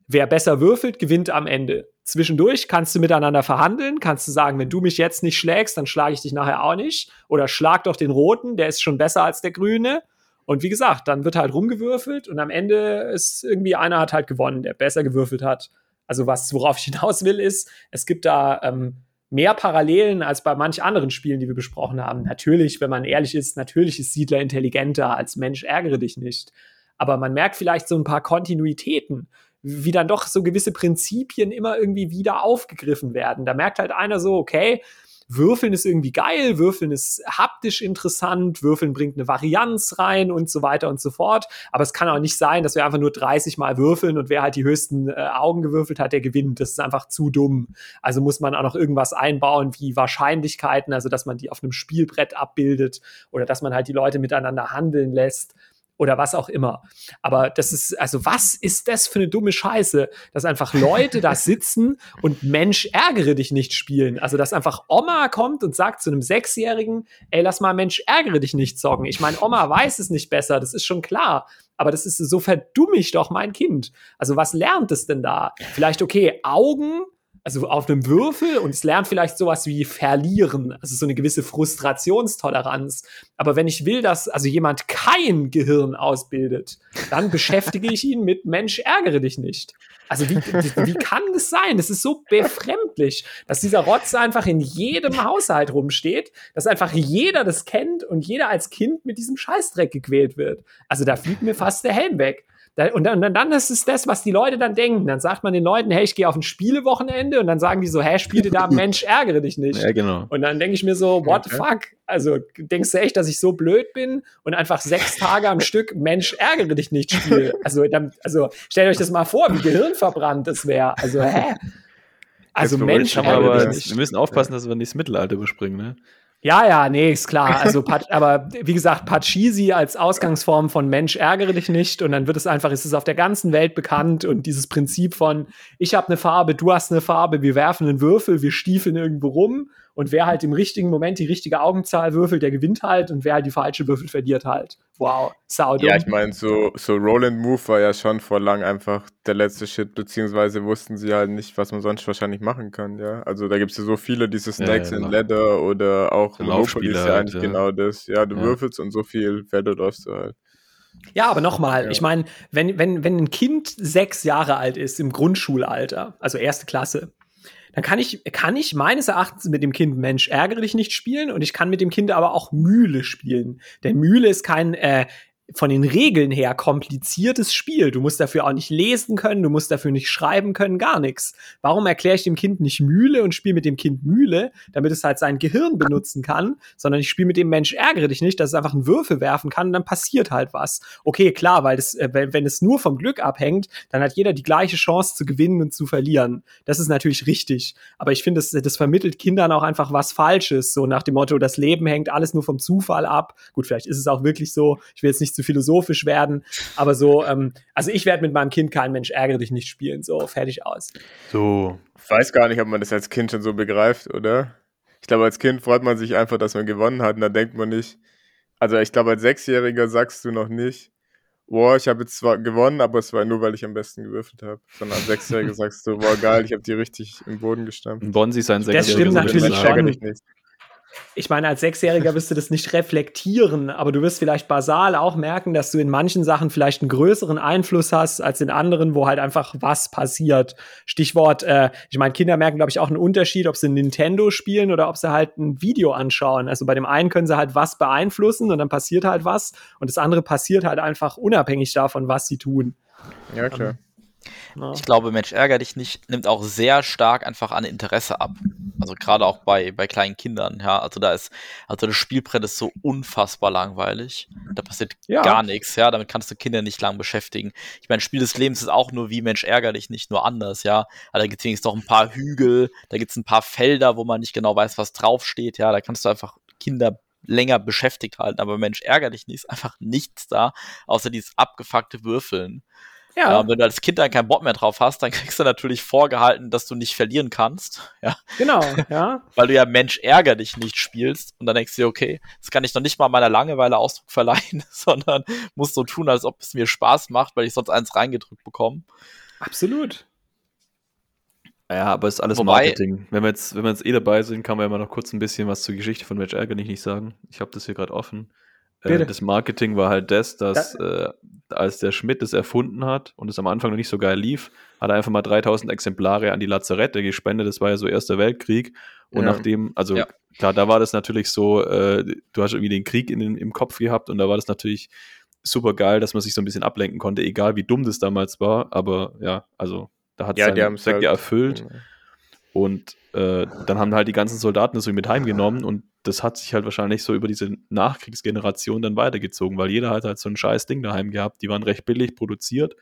Wer besser würfelt, gewinnt am Ende. Zwischendurch kannst du miteinander verhandeln, kannst du sagen, wenn du mich jetzt nicht schlägst, dann schlage ich dich nachher auch nicht. Oder schlag doch den roten, der ist schon besser als der grüne. Und wie gesagt, dann wird halt rumgewürfelt und am Ende ist irgendwie einer hat halt gewonnen, der besser gewürfelt hat. Also was, worauf ich hinaus will, ist, es gibt da ähm, mehr Parallelen als bei manch anderen Spielen, die wir besprochen haben. Natürlich, wenn man ehrlich ist, natürlich ist Siedler intelligenter als Mensch, ärgere dich nicht. Aber man merkt vielleicht so ein paar Kontinuitäten, wie dann doch so gewisse Prinzipien immer irgendwie wieder aufgegriffen werden. Da merkt halt einer so, okay, Würfeln ist irgendwie geil, Würfeln ist haptisch interessant, Würfeln bringt eine Varianz rein und so weiter und so fort. Aber es kann auch nicht sein, dass wir einfach nur 30 Mal würfeln und wer halt die höchsten äh, Augen gewürfelt hat, der gewinnt. Das ist einfach zu dumm. Also muss man auch noch irgendwas einbauen wie Wahrscheinlichkeiten, also dass man die auf einem Spielbrett abbildet oder dass man halt die Leute miteinander handeln lässt oder was auch immer. Aber das ist, also was ist das für eine dumme Scheiße, dass einfach Leute da sitzen und Mensch, ärgere dich nicht spielen. Also, dass einfach Oma kommt und sagt zu einem Sechsjährigen, ey, lass mal Mensch, ärgere dich nicht zocken. Ich meine, Oma weiß es nicht besser, das ist schon klar. Aber das ist so verdumm ich doch mein Kind. Also, was lernt es denn da? Vielleicht, okay, Augen also auf einem Würfel und es lernt vielleicht sowas wie verlieren, also so eine gewisse Frustrationstoleranz. Aber wenn ich will, dass also jemand kein Gehirn ausbildet, dann beschäftige ich ihn mit Mensch, ärgere dich nicht. Also wie, wie kann das sein? Das ist so befremdlich, dass dieser Rotz einfach in jedem Haushalt rumsteht, dass einfach jeder das kennt und jeder als Kind mit diesem Scheißdreck gequält wird. Also da fliegt mir fast der Helm weg. Und dann, und dann ist es das, was die Leute dann denken. Dann sagt man den Leuten, hey, ich gehe auf ein Spielewochenende und dann sagen die so, hä, spiele da, Mensch, ärgere dich nicht. Ja, genau. Und dann denke ich mir so, what the fuck? Also denkst du echt, dass ich so blöd bin und einfach sechs Tage am Stück, Mensch, ärgere dich nicht spiele? Also, dann, also stellt euch das mal vor, wie gehirnverbrannt das wäre. Also, hä? Also Mensch, aber wir müssen aufpassen, dass wir nicht das Mittelalter überspringen, ne? Ja, ja, nee, ist klar. Also, aber wie gesagt, Pachisi als Ausgangsform von Mensch ärgere dich nicht und dann wird es einfach, ist es auf der ganzen Welt bekannt und dieses Prinzip von ich habe eine Farbe, du hast eine Farbe, wir werfen einen Würfel, wir stiefeln irgendwo rum und wer halt im richtigen Moment die richtige Augenzahl würfelt, der gewinnt halt und wer halt die falsche würfelt, verliert halt. Wow, saudumm. Ja, ich meine, so, so Roland Move war ja schon vor lang einfach der letzte Shit, beziehungsweise wussten sie halt nicht, was man sonst wahrscheinlich machen kann, ja. Also da gibt es ja so viele, diese Snacks ja, ja, in genau. Leather oder auch Monopoly ist ja eigentlich halt, genau das. Ja, du würfelst und so viel Felder läufst du halt. Ja, aber nochmal, ja. ich meine, wenn, wenn, wenn ein Kind sechs Jahre alt ist im Grundschulalter, also erste Klasse, dann kann ich, kann ich meines Erachtens mit dem Kind Mensch ärgere dich nicht spielen und ich kann mit dem Kind aber auch Mühle spielen. Denn Mühle ist kein äh, von den Regeln her kompliziertes Spiel. Du musst dafür auch nicht lesen können, du musst dafür nicht schreiben können, gar nichts. Warum erkläre ich dem Kind nicht Mühle und spiele mit dem Kind Mühle, damit es halt sein Gehirn benutzen kann, sondern ich spiele mit dem Mensch ärgere dich nicht, dass es einfach einen Würfel werfen kann und dann passiert halt was. Okay, klar, weil das, äh, wenn, wenn es nur vom Glück abhängt, dann hat jeder die gleiche Chance zu gewinnen und zu verlieren. Das ist natürlich richtig. Aber ich finde, das, das vermittelt Kindern auch einfach was Falsches, so nach dem Motto, das Leben hängt alles nur vom Zufall ab. Gut, vielleicht ist es auch wirklich so. Ich will jetzt nicht zu philosophisch werden, aber so, ähm, also ich werde mit meinem Kind kein Mensch ärgere dich nicht spielen, so fertig aus. So, ich weiß gar nicht, ob man das als Kind schon so begreift, oder? Ich glaube, als Kind freut man sich einfach, dass man gewonnen hat und da denkt man nicht, also ich glaube, als Sechsjähriger sagst du noch nicht, boah, ich habe jetzt zwar gewonnen, aber es war nur, weil ich am besten gewürfelt habe. Sondern als Sechsjähriger sagst du, boah, geil, ich habe die richtig im Boden gestampft. Bonsi sein Sechsjähriger. Das stimmt natürlich schon ich meine, als Sechsjähriger wirst du das nicht reflektieren, aber du wirst vielleicht basal auch merken, dass du in manchen Sachen vielleicht einen größeren Einfluss hast als in anderen, wo halt einfach was passiert. Stichwort, äh, ich meine, Kinder merken, glaube ich, auch einen Unterschied, ob sie Nintendo spielen oder ob sie halt ein Video anschauen. Also bei dem einen können sie halt was beeinflussen und dann passiert halt was und das andere passiert halt einfach unabhängig davon, was sie tun. Ja, klar. Ähm, ich glaube, Mensch, ärger dich nicht, nimmt auch sehr stark einfach an Interesse ab. Also gerade auch bei, bei kleinen Kindern, ja. Also da ist, also das Spielbrett ist so unfassbar langweilig. Da passiert ja. gar nichts, ja. Damit kannst du Kinder nicht lang beschäftigen. Ich meine, Spiel des Lebens ist auch nur wie Mensch, ärger dich nicht, nur anders, ja. Aber da gibt es wenigstens noch ein paar Hügel, da gibt es ein paar Felder, wo man nicht genau weiß, was draufsteht, ja. Da kannst du einfach Kinder länger beschäftigt halten. Aber Mensch, ärger dich nicht, ist einfach nichts da, außer dieses abgefuckte Würfeln. Ja. Ähm, wenn du als Kind dann keinen Bock mehr drauf hast, dann kriegst du natürlich vorgehalten, dass du nicht verlieren kannst. Ja. Genau, ja. Weil du ja Mensch ärger dich nicht spielst und dann denkst du dir, okay, das kann ich noch nicht mal meiner Langeweile Ausdruck verleihen, sondern muss so tun, als ob es mir Spaß macht, weil ich sonst eins reingedrückt bekomme. Absolut. Ja, aber es ist alles Wobei, Marketing. Wenn wir, jetzt, wenn wir jetzt eh dabei sind, kann man ja mal noch kurz ein bisschen was zur Geschichte von Mensch ärger nicht, nicht sagen. Ich habe das hier gerade offen. Äh, das Marketing war halt das, dass äh, als der Schmidt es erfunden hat und es am Anfang noch nicht so geil lief, hat er einfach mal 3000 Exemplare an die Lazarette gespendet. Das war ja so Erster Weltkrieg. Und ja. nachdem, also ja. klar, da war das natürlich so, äh, du hast irgendwie den Krieg in, im Kopf gehabt und da war das natürlich super geil, dass man sich so ein bisschen ablenken konnte, egal wie dumm das damals war. Aber ja, also da hat es Ja, Zweck halt- ja erfüllt. Und äh, dann haben halt die ganzen Soldaten das so mit heimgenommen und das hat sich halt wahrscheinlich so über diese Nachkriegsgeneration dann weitergezogen, weil jeder hat halt so ein scheiß Ding daheim gehabt. Die waren recht billig produziert.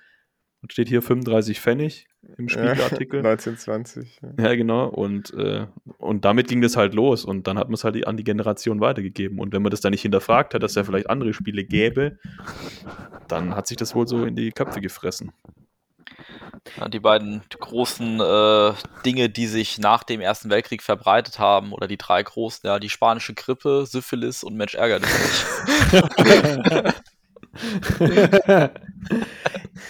Und steht hier 35 Pfennig im Spiegelartikel. 1920. Ja. Ja, genau. Und, äh, und damit ging das halt los. Und dann hat man es halt an die Generation weitergegeben. Und wenn man das dann nicht hinterfragt hat, dass es ja vielleicht andere Spiele gäbe, dann hat sich das wohl so in die Köpfe gefressen. Die beiden großen äh, Dinge, die sich nach dem Ersten Weltkrieg verbreitet haben, oder die drei großen, ja, die spanische Grippe, Syphilis und Mensch ärgert dich.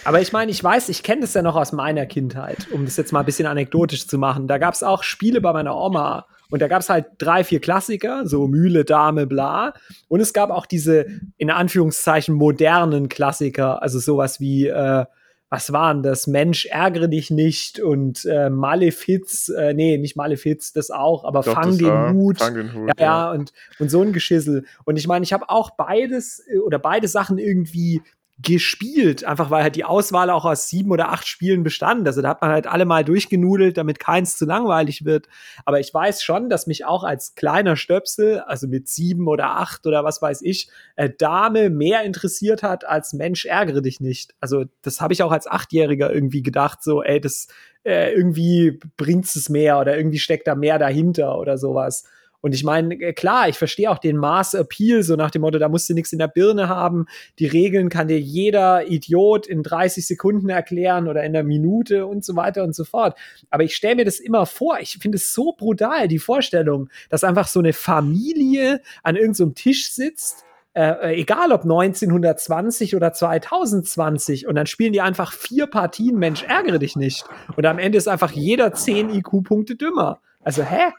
Aber ich meine, ich weiß, ich kenne das ja noch aus meiner Kindheit, um das jetzt mal ein bisschen anekdotisch zu machen. Da gab es auch Spiele bei meiner Oma und da gab es halt drei, vier Klassiker, so Mühle, Dame, bla. Und es gab auch diese, in Anführungszeichen, modernen Klassiker, also sowas wie, äh, was waren das? Mensch, ärgere dich nicht und äh, Malefiz, äh, nee, nicht Malefiz, das auch, aber Doch, Fang den war- Hut. Fang den Hut. Ja, ja, und, und so ein Geschissel. Und ich meine, ich habe auch beides äh, oder beide Sachen irgendwie gespielt, einfach weil halt die Auswahl auch aus sieben oder acht Spielen bestand. Also da hat man halt alle mal durchgenudelt, damit keins zu langweilig wird. Aber ich weiß schon, dass mich auch als kleiner Stöpsel, also mit sieben oder acht oder was weiß ich, äh, Dame mehr interessiert hat als Mensch, ärgere dich nicht. Also das habe ich auch als Achtjähriger irgendwie gedacht, so, ey, das äh, irgendwie bringt's es mehr oder irgendwie steckt da mehr dahinter oder sowas. Und ich meine, äh, klar, ich verstehe auch den Mass Appeal, so nach dem Motto, da musst du nichts in der Birne haben. Die Regeln kann dir jeder Idiot in 30 Sekunden erklären oder in einer Minute und so weiter und so fort. Aber ich stelle mir das immer vor, ich finde es so brutal, die Vorstellung, dass einfach so eine Familie an irgendeinem so Tisch sitzt, äh, egal ob 1920 oder 2020 und dann spielen die einfach vier Partien, Mensch, ärgere dich nicht. Und am Ende ist einfach jeder 10 IQ-Punkte dümmer. Also, hä?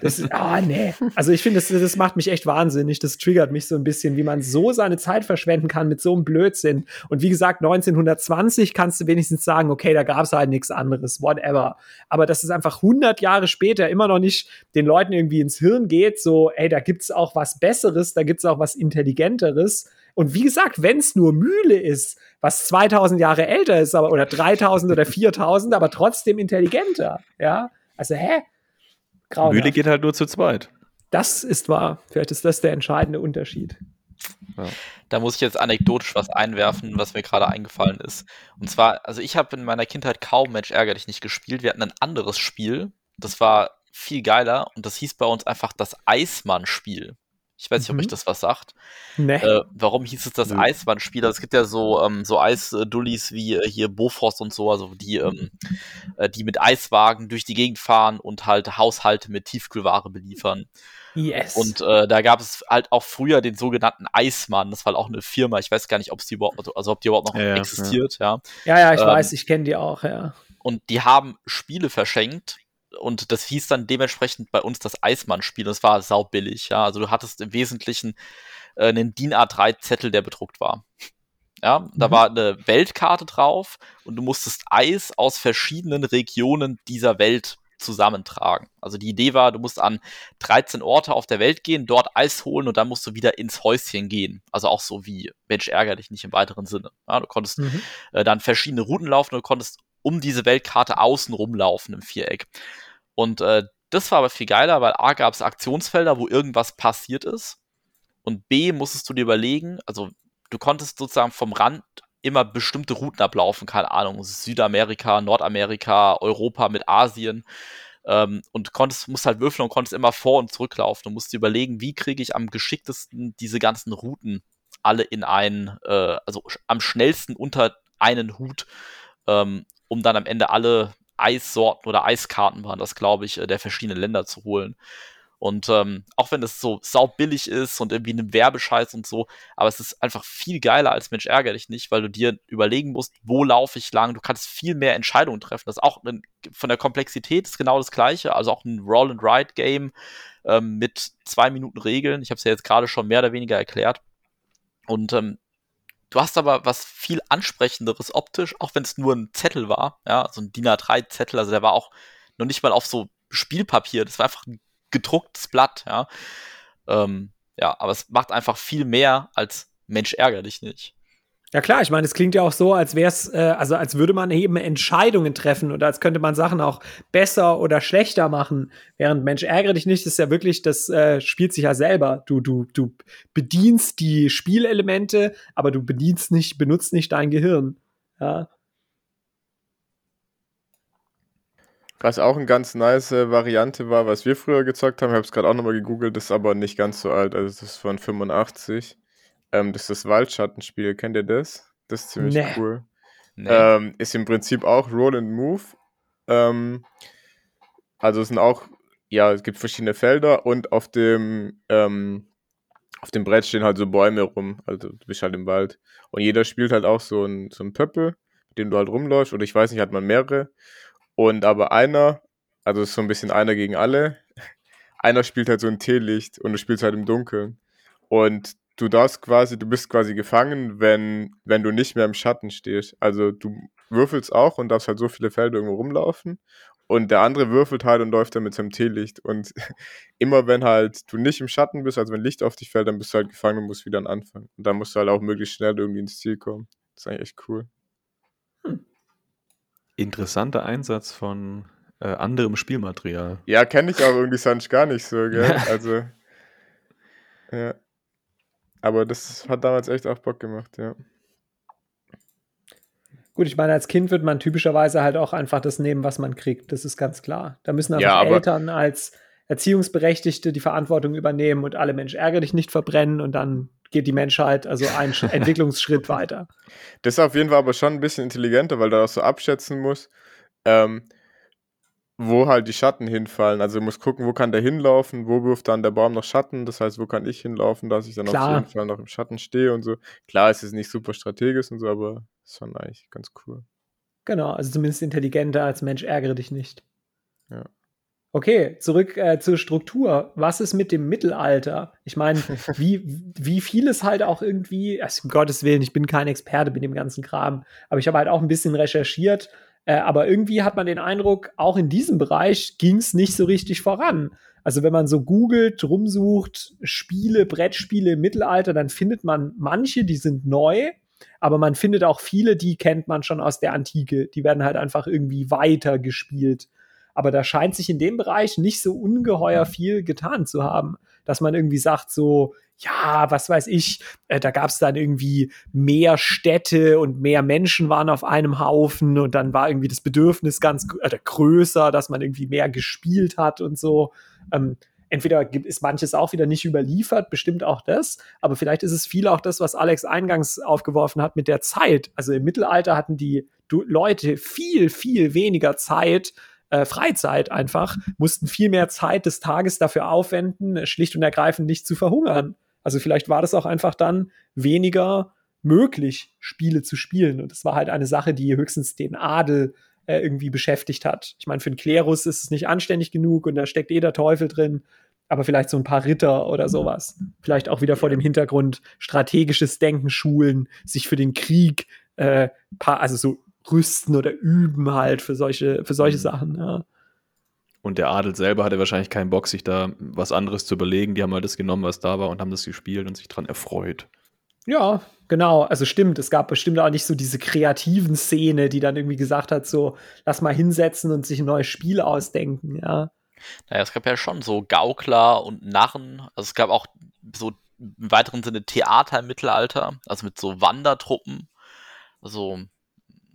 Das ah, nee. Also ich finde, das, das macht mich echt wahnsinnig. Das triggert mich so ein bisschen, wie man so seine Zeit verschwenden kann mit so einem Blödsinn. Und wie gesagt, 1920 kannst du wenigstens sagen, okay, da gab es halt nichts anderes, whatever. Aber dass es einfach 100 Jahre später immer noch nicht den Leuten irgendwie ins Hirn geht, so, ey, da gibt's auch was Besseres, da gibt's auch was Intelligenteres. Und wie gesagt, wenn es nur Mühle ist, was 2000 Jahre älter ist, aber oder 3000 oder 4000, aber trotzdem intelligenter, ja? Also, hä? Grauenhaft. Mühle geht halt nur zu zweit. Das ist wahr. Vielleicht ist das der entscheidende Unterschied. Da muss ich jetzt anekdotisch was einwerfen, was mir gerade eingefallen ist. Und zwar, also ich habe in meiner Kindheit kaum Mensch ärger dich nicht gespielt. Wir hatten ein anderes Spiel, das war viel geiler und das hieß bei uns einfach das Eismann-Spiel. Ich weiß nicht, ob Mhm. euch das was sagt. Ne? Äh, warum hieß es das Nö. Eismann-Spiel? Also es gibt ja so, ähm, so Eisdullis wie äh, hier Bofrost und so, also die, ähm, äh, die mit Eiswagen durch die Gegend fahren und halt Haushalte mit Tiefkühlware beliefern. yes. Und äh, da gab es halt auch früher den sogenannten Eismann. Das war halt auch eine Firma. Ich weiß gar nicht, ob es die überhaupt, also ob die überhaupt noch Ja, ja, existiert, ja. ja, ja, ich ähm, weiß, ich kenne die auch, ja. Und die haben Spiele verschenkt. Und das hieß dann dementsprechend bei uns das Eismann-Spiel. Das war saubillig, ja. Also du hattest im Wesentlichen äh, einen DIN A3-Zettel, der bedruckt war. Ja, da Mhm. war eine Weltkarte drauf und du musstest Eis aus verschiedenen Regionen dieser Welt zusammentragen. Also die Idee war, du musst an 13 Orte auf der Welt gehen, dort Eis holen und dann musst du wieder ins Häuschen gehen. Also auch so wie Mensch ärger dich nicht im weiteren Sinne. Ja, du konntest Mhm. äh, dann verschiedene Routen laufen und du konntest um diese Weltkarte außen rumlaufen im Viereck. Und äh, das war aber viel geiler, weil A gab es Aktionsfelder, wo irgendwas passiert ist. Und B musstest du dir überlegen, also du konntest sozusagen vom Rand immer bestimmte Routen ablaufen, keine Ahnung, Südamerika, Nordamerika, Europa mit Asien. Ähm, und konntest, musst halt würfeln und konntest immer vor und zurücklaufen. Du musst dir überlegen, wie kriege ich am geschicktesten diese ganzen Routen alle in einen, äh, also am schnellsten unter einen Hut, ähm, um dann am Ende alle Eissorten oder Eiskarten waren das, glaube ich, äh, der verschiedenen Länder zu holen. Und ähm, auch wenn es so saubillig ist und irgendwie ein Werbescheiß und so, aber es ist einfach viel geiler als Mensch ärger dich nicht, weil du dir überlegen musst, wo laufe ich lang. Du kannst viel mehr Entscheidungen treffen. Das ist auch ein, von der Komplexität ist genau das gleiche. Also auch ein Roll and Ride Game ähm, mit zwei Minuten Regeln. Ich habe es ja jetzt gerade schon mehr oder weniger erklärt. Und ähm, du hast aber was viel ansprechenderes optisch, auch wenn es nur ein Zettel war, ja, so ein DIN A3-Zettel, also der war auch noch nicht mal auf so Spielpapier, das war einfach ein gedrucktes Blatt, ja. Ähm, ja, aber es macht einfach viel mehr als Mensch, ärger dich nicht. Ja klar, ich meine, es klingt ja auch so, als wäre es, äh, also als würde man eben Entscheidungen treffen oder als könnte man Sachen auch besser oder schlechter machen. Während Mensch ärgere dich nicht, ist ja wirklich, das äh, spielt sich ja selber. Du, du, du bedienst die Spielelemente, aber du bedienst nicht, benutzt nicht dein Gehirn. Ja. Was auch eine ganz nice Variante war, was wir früher gezockt haben, ich habe es gerade auch nochmal gegoogelt, ist aber nicht ganz so alt, also das ist von 85. Ähm, das ist das Waldschattenspiel. Kennt ihr das? Das ist ziemlich nee. cool. Nee. Ähm, ist im Prinzip auch Roll and Move. Ähm, also es sind auch, ja, es gibt verschiedene Felder und auf dem, ähm, auf dem Brett stehen halt so Bäume rum. Also du bist halt im Wald. Und jeder spielt halt auch so ein, so ein Pöppel, mit dem du halt rumläufst. Oder ich weiß nicht, hat man mehrere. Und aber einer, also ist so ein bisschen einer gegen alle. Einer spielt halt so ein Teelicht und du spielst halt im Dunkeln. Und du darfst quasi, du bist quasi gefangen, wenn, wenn du nicht mehr im Schatten stehst. Also du würfelst auch und darfst halt so viele Felder irgendwo rumlaufen. Und der andere würfelt halt und läuft dann mit seinem Teelicht. Und immer wenn halt du nicht im Schatten bist, also wenn Licht auf dich fällt, dann bist du halt gefangen und musst wieder anfangen. Und dann musst du halt auch möglichst schnell irgendwie ins Ziel kommen. Das ist eigentlich echt cool. Hm. Interessanter Einsatz von äh, anderem Spielmaterial. Ja, kenne ich auch irgendwie sonst gar nicht so, gell? Also, ja. Aber das hat damals echt auch Bock gemacht, ja. Gut, ich meine, als Kind wird man typischerweise halt auch einfach das nehmen, was man kriegt. Das ist ganz klar. Da müssen einfach ja, Eltern als Erziehungsberechtigte die Verantwortung übernehmen und alle Menschen ärger dich nicht verbrennen und dann geht die Menschheit also einen Entwicklungsschritt weiter. Das ist auf jeden Fall aber schon ein bisschen intelligenter, weil du das so abschätzen musst. Ähm, wo halt die Schatten hinfallen. Also du musst gucken, wo kann der hinlaufen, wo wirft dann der Baum noch Schatten, das heißt, wo kann ich hinlaufen, dass ich dann Klar. auf jeden Fall noch im Schatten stehe und so. Klar, es ist nicht super strategisch und so, aber ist schon eigentlich ganz cool. Genau, also zumindest intelligenter als Mensch, ärgere dich nicht. Ja. Okay, zurück äh, zur Struktur. Was ist mit dem Mittelalter? Ich meine, wie, wie vieles halt auch irgendwie, also um Gottes Willen, ich bin kein Experte mit dem ganzen Kram, aber ich habe halt auch ein bisschen recherchiert äh, aber irgendwie hat man den Eindruck, auch in diesem Bereich ging es nicht so richtig voran. Also wenn man so googelt, rumsucht, Spiele, Brettspiele im Mittelalter, dann findet man manche, die sind neu, aber man findet auch viele, die kennt man schon aus der Antike. Die werden halt einfach irgendwie weiter gespielt. Aber da scheint sich in dem Bereich nicht so ungeheuer viel getan zu haben, dass man irgendwie sagt, so, ja, was weiß ich, äh, da gab es dann irgendwie mehr Städte und mehr Menschen waren auf einem Haufen und dann war irgendwie das Bedürfnis ganz äh, größer, dass man irgendwie mehr gespielt hat und so. Ähm, entweder ist manches auch wieder nicht überliefert, bestimmt auch das, aber vielleicht ist es viel auch das, was Alex eingangs aufgeworfen hat mit der Zeit. Also im Mittelalter hatten die Leute viel, viel weniger Zeit, äh, Freizeit einfach, mussten viel mehr Zeit des Tages dafür aufwenden, schlicht und ergreifend nicht zu verhungern. Also vielleicht war das auch einfach dann weniger möglich, Spiele zu spielen. Und das war halt eine Sache, die höchstens den Adel äh, irgendwie beschäftigt hat. Ich meine, für einen Klerus ist es nicht anständig genug und da steckt eh der Teufel drin. Aber vielleicht so ein paar Ritter oder sowas. Vielleicht auch wieder vor dem Hintergrund strategisches Denken schulen, sich für den Krieg, äh, paar, also so rüsten oder üben halt für solche, für solche mhm. Sachen. Ja. Und der Adel selber hatte wahrscheinlich keinen Bock, sich da was anderes zu überlegen. Die haben halt das genommen, was da war und haben das gespielt und sich dran erfreut. Ja, genau. Also stimmt, es gab bestimmt auch nicht so diese kreativen Szene, die dann irgendwie gesagt hat, so, lass mal hinsetzen und sich ein neues Spiel ausdenken, ja. Naja, es gab ja schon so Gaukler und Narren. Also es gab auch so im weiteren Sinne Theater im Mittelalter, also mit so Wandertruppen. Also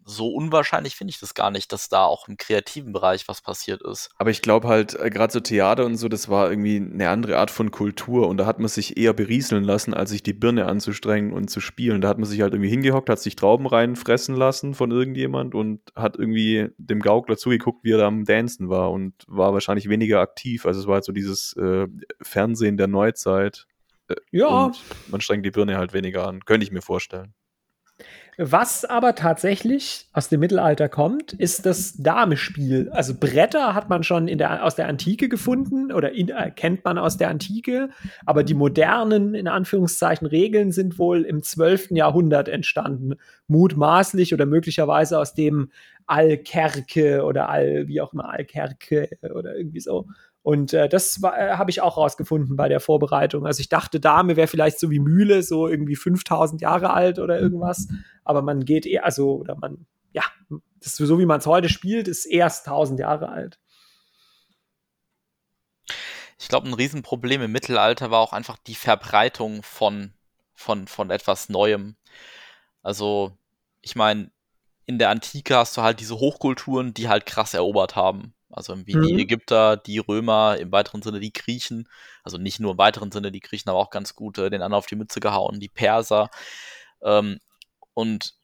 so unwahrscheinlich finde ich das gar nicht, dass da auch im kreativen Bereich was passiert ist. Aber ich glaube halt, äh, gerade so Theater und so, das war irgendwie eine andere Art von Kultur und da hat man sich eher berieseln lassen, als sich die Birne anzustrengen und zu spielen. Da hat man sich halt irgendwie hingehockt, hat sich Trauben reinfressen lassen von irgendjemand und hat irgendwie dem Gaukler zugeguckt, wie er da am Dancen war und war wahrscheinlich weniger aktiv. Also es war halt so dieses äh, Fernsehen der Neuzeit. Äh, ja. Und man strengt die Birne halt weniger an, könnte ich mir vorstellen. Was aber tatsächlich aus dem Mittelalter kommt, ist das Damespiel. Also Bretter hat man schon der, aus der Antike gefunden oder in, äh, kennt man aus der Antike, aber die modernen, in Anführungszeichen, Regeln sind wohl im 12. Jahrhundert entstanden. Mutmaßlich oder möglicherweise aus dem Alkerke oder Al, wie auch immer, Alkerke oder irgendwie so. Und äh, das äh, habe ich auch rausgefunden bei der Vorbereitung. Also ich dachte, Dame wäre vielleicht so wie Mühle, so irgendwie 5000 Jahre alt oder irgendwas. Aber man geht eher, also, oder man, ja, das so wie man es heute spielt, ist erst 1000 Jahre alt. Ich glaube, ein Riesenproblem im Mittelalter war auch einfach die Verbreitung von, von, von etwas Neuem. Also, ich meine, in der Antike hast du halt diese Hochkulturen, die halt krass erobert haben. Also wie mhm. die Ägypter, die Römer, im weiteren Sinne die Griechen, also nicht nur im weiteren Sinne die Griechen, aber auch ganz gut äh, den anderen auf die Mütze gehauen, die Perser. Ähm, und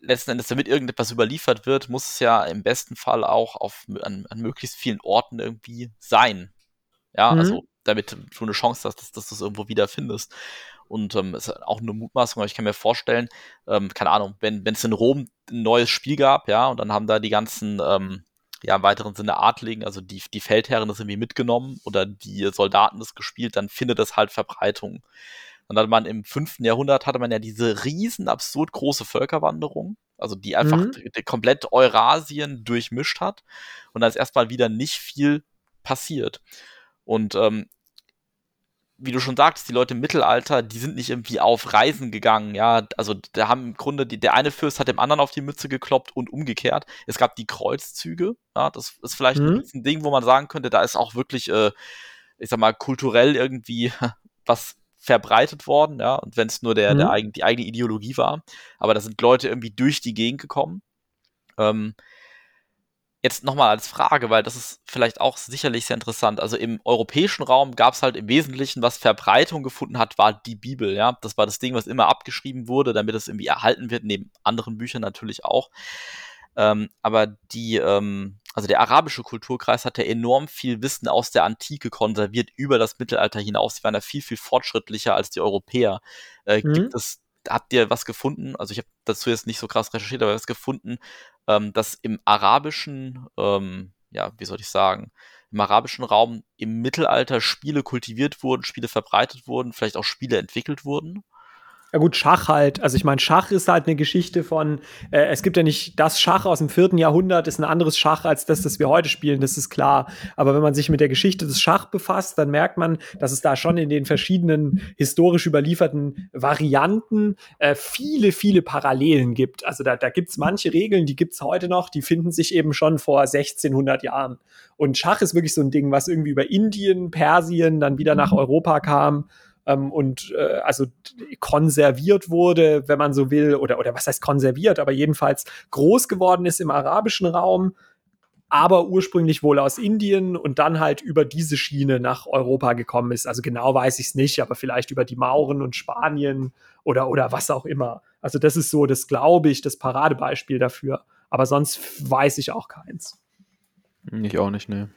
letzten Endes, damit irgendetwas überliefert wird, muss es ja im besten Fall auch auf, an, an möglichst vielen Orten irgendwie sein. Ja, mhm. also damit du eine Chance hast, dass, dass du es irgendwo wiederfindest. Und ähm, ist auch eine Mutmaßung, aber ich kann mir vorstellen, ähm, keine Ahnung, wenn es in Rom ein neues Spiel gab, ja, und dann haben da die ganzen, ähm, ja, im weiteren Sinne Adligen, also die, die Feldherren das irgendwie mitgenommen oder die Soldaten das gespielt, dann findet das halt Verbreitung. Und dann hat man im fünften Jahrhundert hatte man ja diese riesen absurd große Völkerwanderung, also die einfach mhm. komplett Eurasien durchmischt hat. Und da ist erstmal wieder nicht viel passiert. Und ähm, wie du schon sagst, die Leute im Mittelalter, die sind nicht irgendwie auf Reisen gegangen, ja. Also da haben im Grunde, die, der eine Fürst hat dem anderen auf die Mütze gekloppt und umgekehrt. Es gab die Kreuzzüge, ja, das ist vielleicht mhm. ein Ding, wo man sagen könnte, da ist auch wirklich, äh, ich sag mal, kulturell irgendwie was verbreitet worden, ja, und wenn es nur der, mhm. der eigen, die eigene Ideologie war. Aber da sind Leute irgendwie durch die Gegend gekommen. Ähm, Jetzt nochmal als Frage, weil das ist vielleicht auch sicherlich sehr interessant. Also im europäischen Raum gab es halt im Wesentlichen, was Verbreitung gefunden hat, war die Bibel, ja. Das war das Ding, was immer abgeschrieben wurde, damit es irgendwie erhalten wird, neben anderen Büchern natürlich auch. Ähm, aber die, ähm, also der arabische Kulturkreis hatte enorm viel Wissen aus der Antike konserviert über das Mittelalter hinaus. Sie waren da viel, viel fortschrittlicher als die Europäer. Äh, mhm. Gibt es habt ihr was gefunden? Also ich habe dazu jetzt nicht so krass recherchiert, aber was gefunden, ähm, dass im arabischen, ähm, ja, wie soll ich sagen, im arabischen Raum im Mittelalter Spiele kultiviert wurden, Spiele verbreitet wurden, vielleicht auch Spiele entwickelt wurden? Ja gut, Schach halt. Also ich meine, Schach ist halt eine Geschichte von, äh, es gibt ja nicht das Schach aus dem vierten Jahrhundert ist ein anderes Schach als das, das wir heute spielen, das ist klar. Aber wenn man sich mit der Geschichte des Schach befasst, dann merkt man, dass es da schon in den verschiedenen historisch überlieferten Varianten äh, viele, viele Parallelen gibt. Also da, da gibt's manche Regeln, die gibt's heute noch, die finden sich eben schon vor 1600 Jahren. Und Schach ist wirklich so ein Ding, was irgendwie über Indien, Persien, dann wieder nach Europa kam ähm, und äh, also konserviert wurde, wenn man so will, oder, oder was heißt konserviert, aber jedenfalls groß geworden ist im arabischen Raum, aber ursprünglich wohl aus Indien und dann halt über diese Schiene nach Europa gekommen ist. Also genau weiß ich es nicht, aber vielleicht über die Mauren und Spanien oder, oder was auch immer. Also das ist so, das glaube ich, das Paradebeispiel dafür. Aber sonst weiß ich auch keins. Ich auch nicht, ne.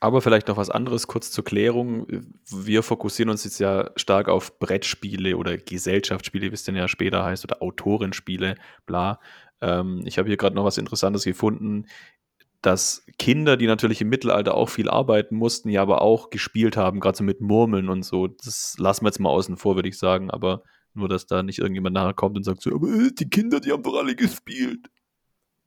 Aber vielleicht noch was anderes kurz zur Klärung. Wir fokussieren uns jetzt ja stark auf Brettspiele oder Gesellschaftsspiele, wie es denn ja später heißt, oder Autorenspiele, bla. Ähm, ich habe hier gerade noch was Interessantes gefunden, dass Kinder, die natürlich im Mittelalter auch viel arbeiten mussten, ja aber auch gespielt haben, gerade so mit Murmeln und so. Das lassen wir jetzt mal außen vor, würde ich sagen, aber nur, dass da nicht irgendjemand nachher kommt und sagt so, aber die Kinder, die haben doch alle gespielt.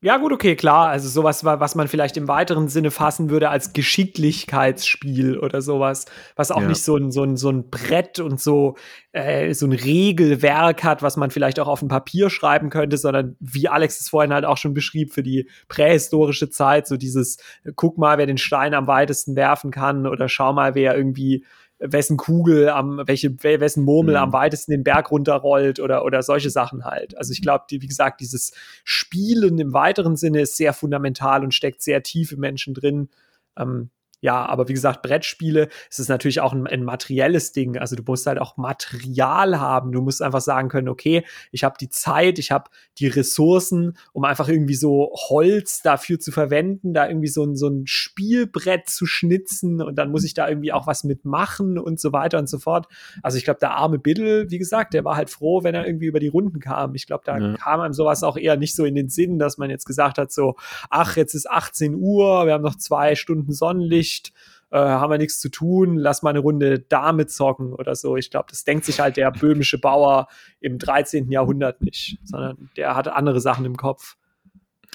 Ja, gut, okay, klar. Also sowas, was man vielleicht im weiteren Sinne fassen würde als Geschicklichkeitsspiel oder sowas, was auch ja. nicht so ein, so, ein, so ein Brett und so, äh, so ein Regelwerk hat, was man vielleicht auch auf dem Papier schreiben könnte, sondern wie Alex es vorhin halt auch schon beschrieb, für die prähistorische Zeit, so dieses, guck mal, wer den Stein am weitesten werfen kann oder schau mal, wer irgendwie wessen Kugel am, welche, wessen Murmel mhm. am weitesten den Berg runterrollt oder, oder solche Sachen halt. Also ich glaube, die, wie gesagt, dieses Spielen im weiteren Sinne ist sehr fundamental und steckt sehr tief im Menschen drin. Ähm, ja, aber wie gesagt, Brettspiele, es ist natürlich auch ein, ein, materielles Ding. Also du musst halt auch Material haben. Du musst einfach sagen können, okay, ich habe die Zeit, ich habe die Ressourcen, um einfach irgendwie so Holz dafür zu verwenden, da irgendwie so ein, so ein Spielbrett zu schnitzen und dann muss ich da irgendwie auch was mitmachen und so weiter und so fort. Also ich glaube, der arme Biddle, wie gesagt, der war halt froh, wenn er irgendwie über die Runden kam. Ich glaube, da ja. kam einem sowas auch eher nicht so in den Sinn, dass man jetzt gesagt hat, so, ach, jetzt ist 18 Uhr, wir haben noch zwei Stunden Sonnenlicht Licht. äh, haben wir nichts zu tun, lass mal eine Runde Dame zocken oder so. Ich glaube, das denkt sich halt der böhmische Bauer im 13. Jahrhundert nicht, sondern der hat andere Sachen im Kopf.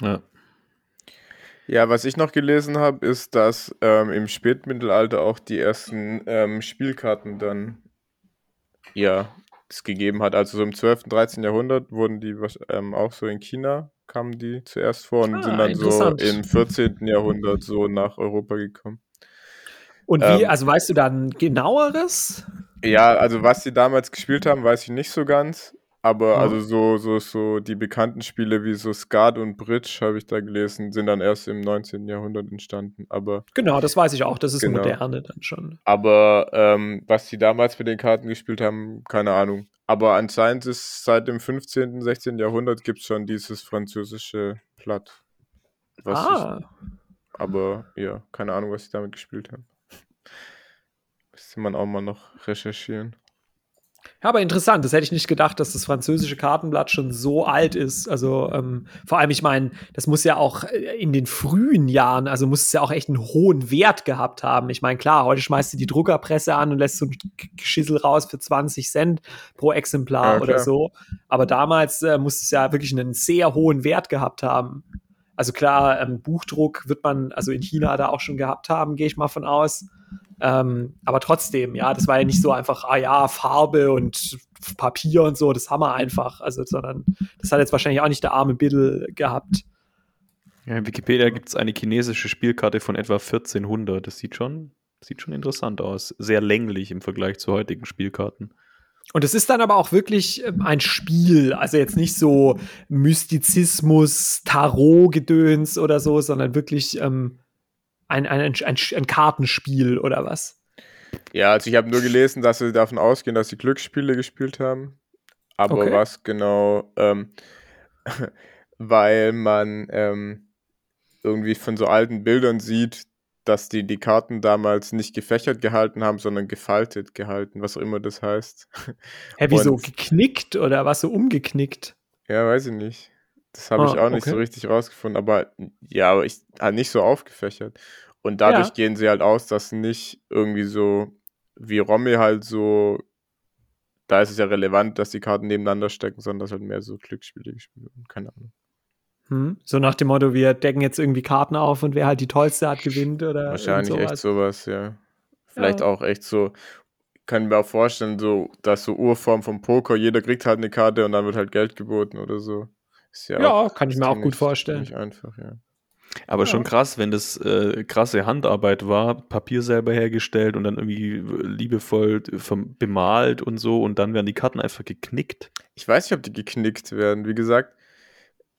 Ja. Ja, was ich noch gelesen habe, ist, dass ähm, im Spätmittelalter auch die ersten ähm, Spielkarten dann ja es gegeben hat. Also so im 12., 13. Jahrhundert wurden die ähm, auch so in China, kamen die zuerst vor und Ah, sind dann so im 14. Jahrhundert so nach Europa gekommen. Und wie, Ähm. also weißt du da ein genaueres? Ja, also was sie damals gespielt haben, weiß ich nicht so ganz. Aber Mhm. also so, so, so die bekannten Spiele wie so Skat und Bridge, habe ich da gelesen, sind dann erst im 19. Jahrhundert entstanden. Aber Genau, das weiß ich auch. Das ist Genau. moderne dann schon. Aber ähm, was die damals mit den Karten gespielt haben, keine Ahnung. Aber anscheinend ist seit dem 15., 16. Jahrhundert gibt es schon dieses französische Platt. Ah, ich, aber ja, keine Ahnung, was sie damit gespielt haben. Müsste man auch mal noch recherchieren. Ja, aber interessant. Das hätte ich nicht gedacht, dass das französische Kartenblatt schon so alt ist. Also ähm, vor allem, ich meine, das muss ja auch äh, in den frühen Jahren, also muss es ja auch echt einen hohen Wert gehabt haben. Ich meine, klar, heute schmeißt du die Druckerpresse an und lässt so ein Geschissel raus für 20 Cent pro Exemplar Ja, oder so. Aber damals äh, muss es ja wirklich einen sehr hohen Wert gehabt haben. Also klar, ähm, Buchdruck wird man also in China da auch schon gehabt haben, gehe ich mal von aus. Ähm, aber trotzdem, ja, das war ja nicht so einfach, ah ja, Farbe und Papier und so, das haben wir einfach. Also, sondern das hat jetzt wahrscheinlich auch nicht der arme Biddle gehabt. Ja, in Wikipedia gibt es eine chinesische Spielkarte von etwa 1400. Das sieht schon, sieht schon interessant aus. Sehr länglich im Vergleich zu heutigen Spielkarten. Und es ist dann aber auch wirklich ähm, ein Spiel, also jetzt nicht so Mystizismus, Tarot-Gedöns oder so, sondern wirklich ähm, ein, ein, ein, ein, Kartenspiel oder was? Ja, also ich habe nur gelesen, dass sie davon ausgehen, dass sie Glücksspiele gespielt haben. Aber Okay. was genau, ähm, weil man ähm, irgendwie von so alten Bildern sieht, dass die die Karten damals nicht gefächert gehalten haben, sondern gefaltet gehalten, was auch immer das heißt. Hä, wie so Und- geknickt oder was so umgeknickt? Ja, weiß ich nicht. Das habe ich Ah, auch nicht so okay. richtig rausgefunden, aber ja, aber ich halt nicht so aufgefächert. Und dadurch Ja. gehen sie halt aus, dass nicht irgendwie so wie Romy halt so, da ist es ja relevant, dass die Karten nebeneinander stecken, sondern dass halt mehr so Glücksspiele gespielt werden. Keine Ahnung. Hm? So nach dem Motto, wir decken jetzt irgendwie Karten auf und wer halt die tollste hat, gewinnt oder Wahrscheinlich irgend echt sowas. sowas, ja. Vielleicht Ja. auch echt so, kann mir auch vorstellen, so, dass so Urform vom Poker, jeder kriegt halt eine Karte und dann wird halt Geld geboten oder so. Ist ja, Ja, auch kann ich mir auch gut vorstellen. einfach, ja. Aber Ja. schon krass, wenn das äh, krasse Handarbeit war, Papier selber hergestellt und dann irgendwie liebevoll bemalt und so und dann werden die Karten einfach geknickt. Ich weiß nicht, ob die geknickt werden. Wie gesagt,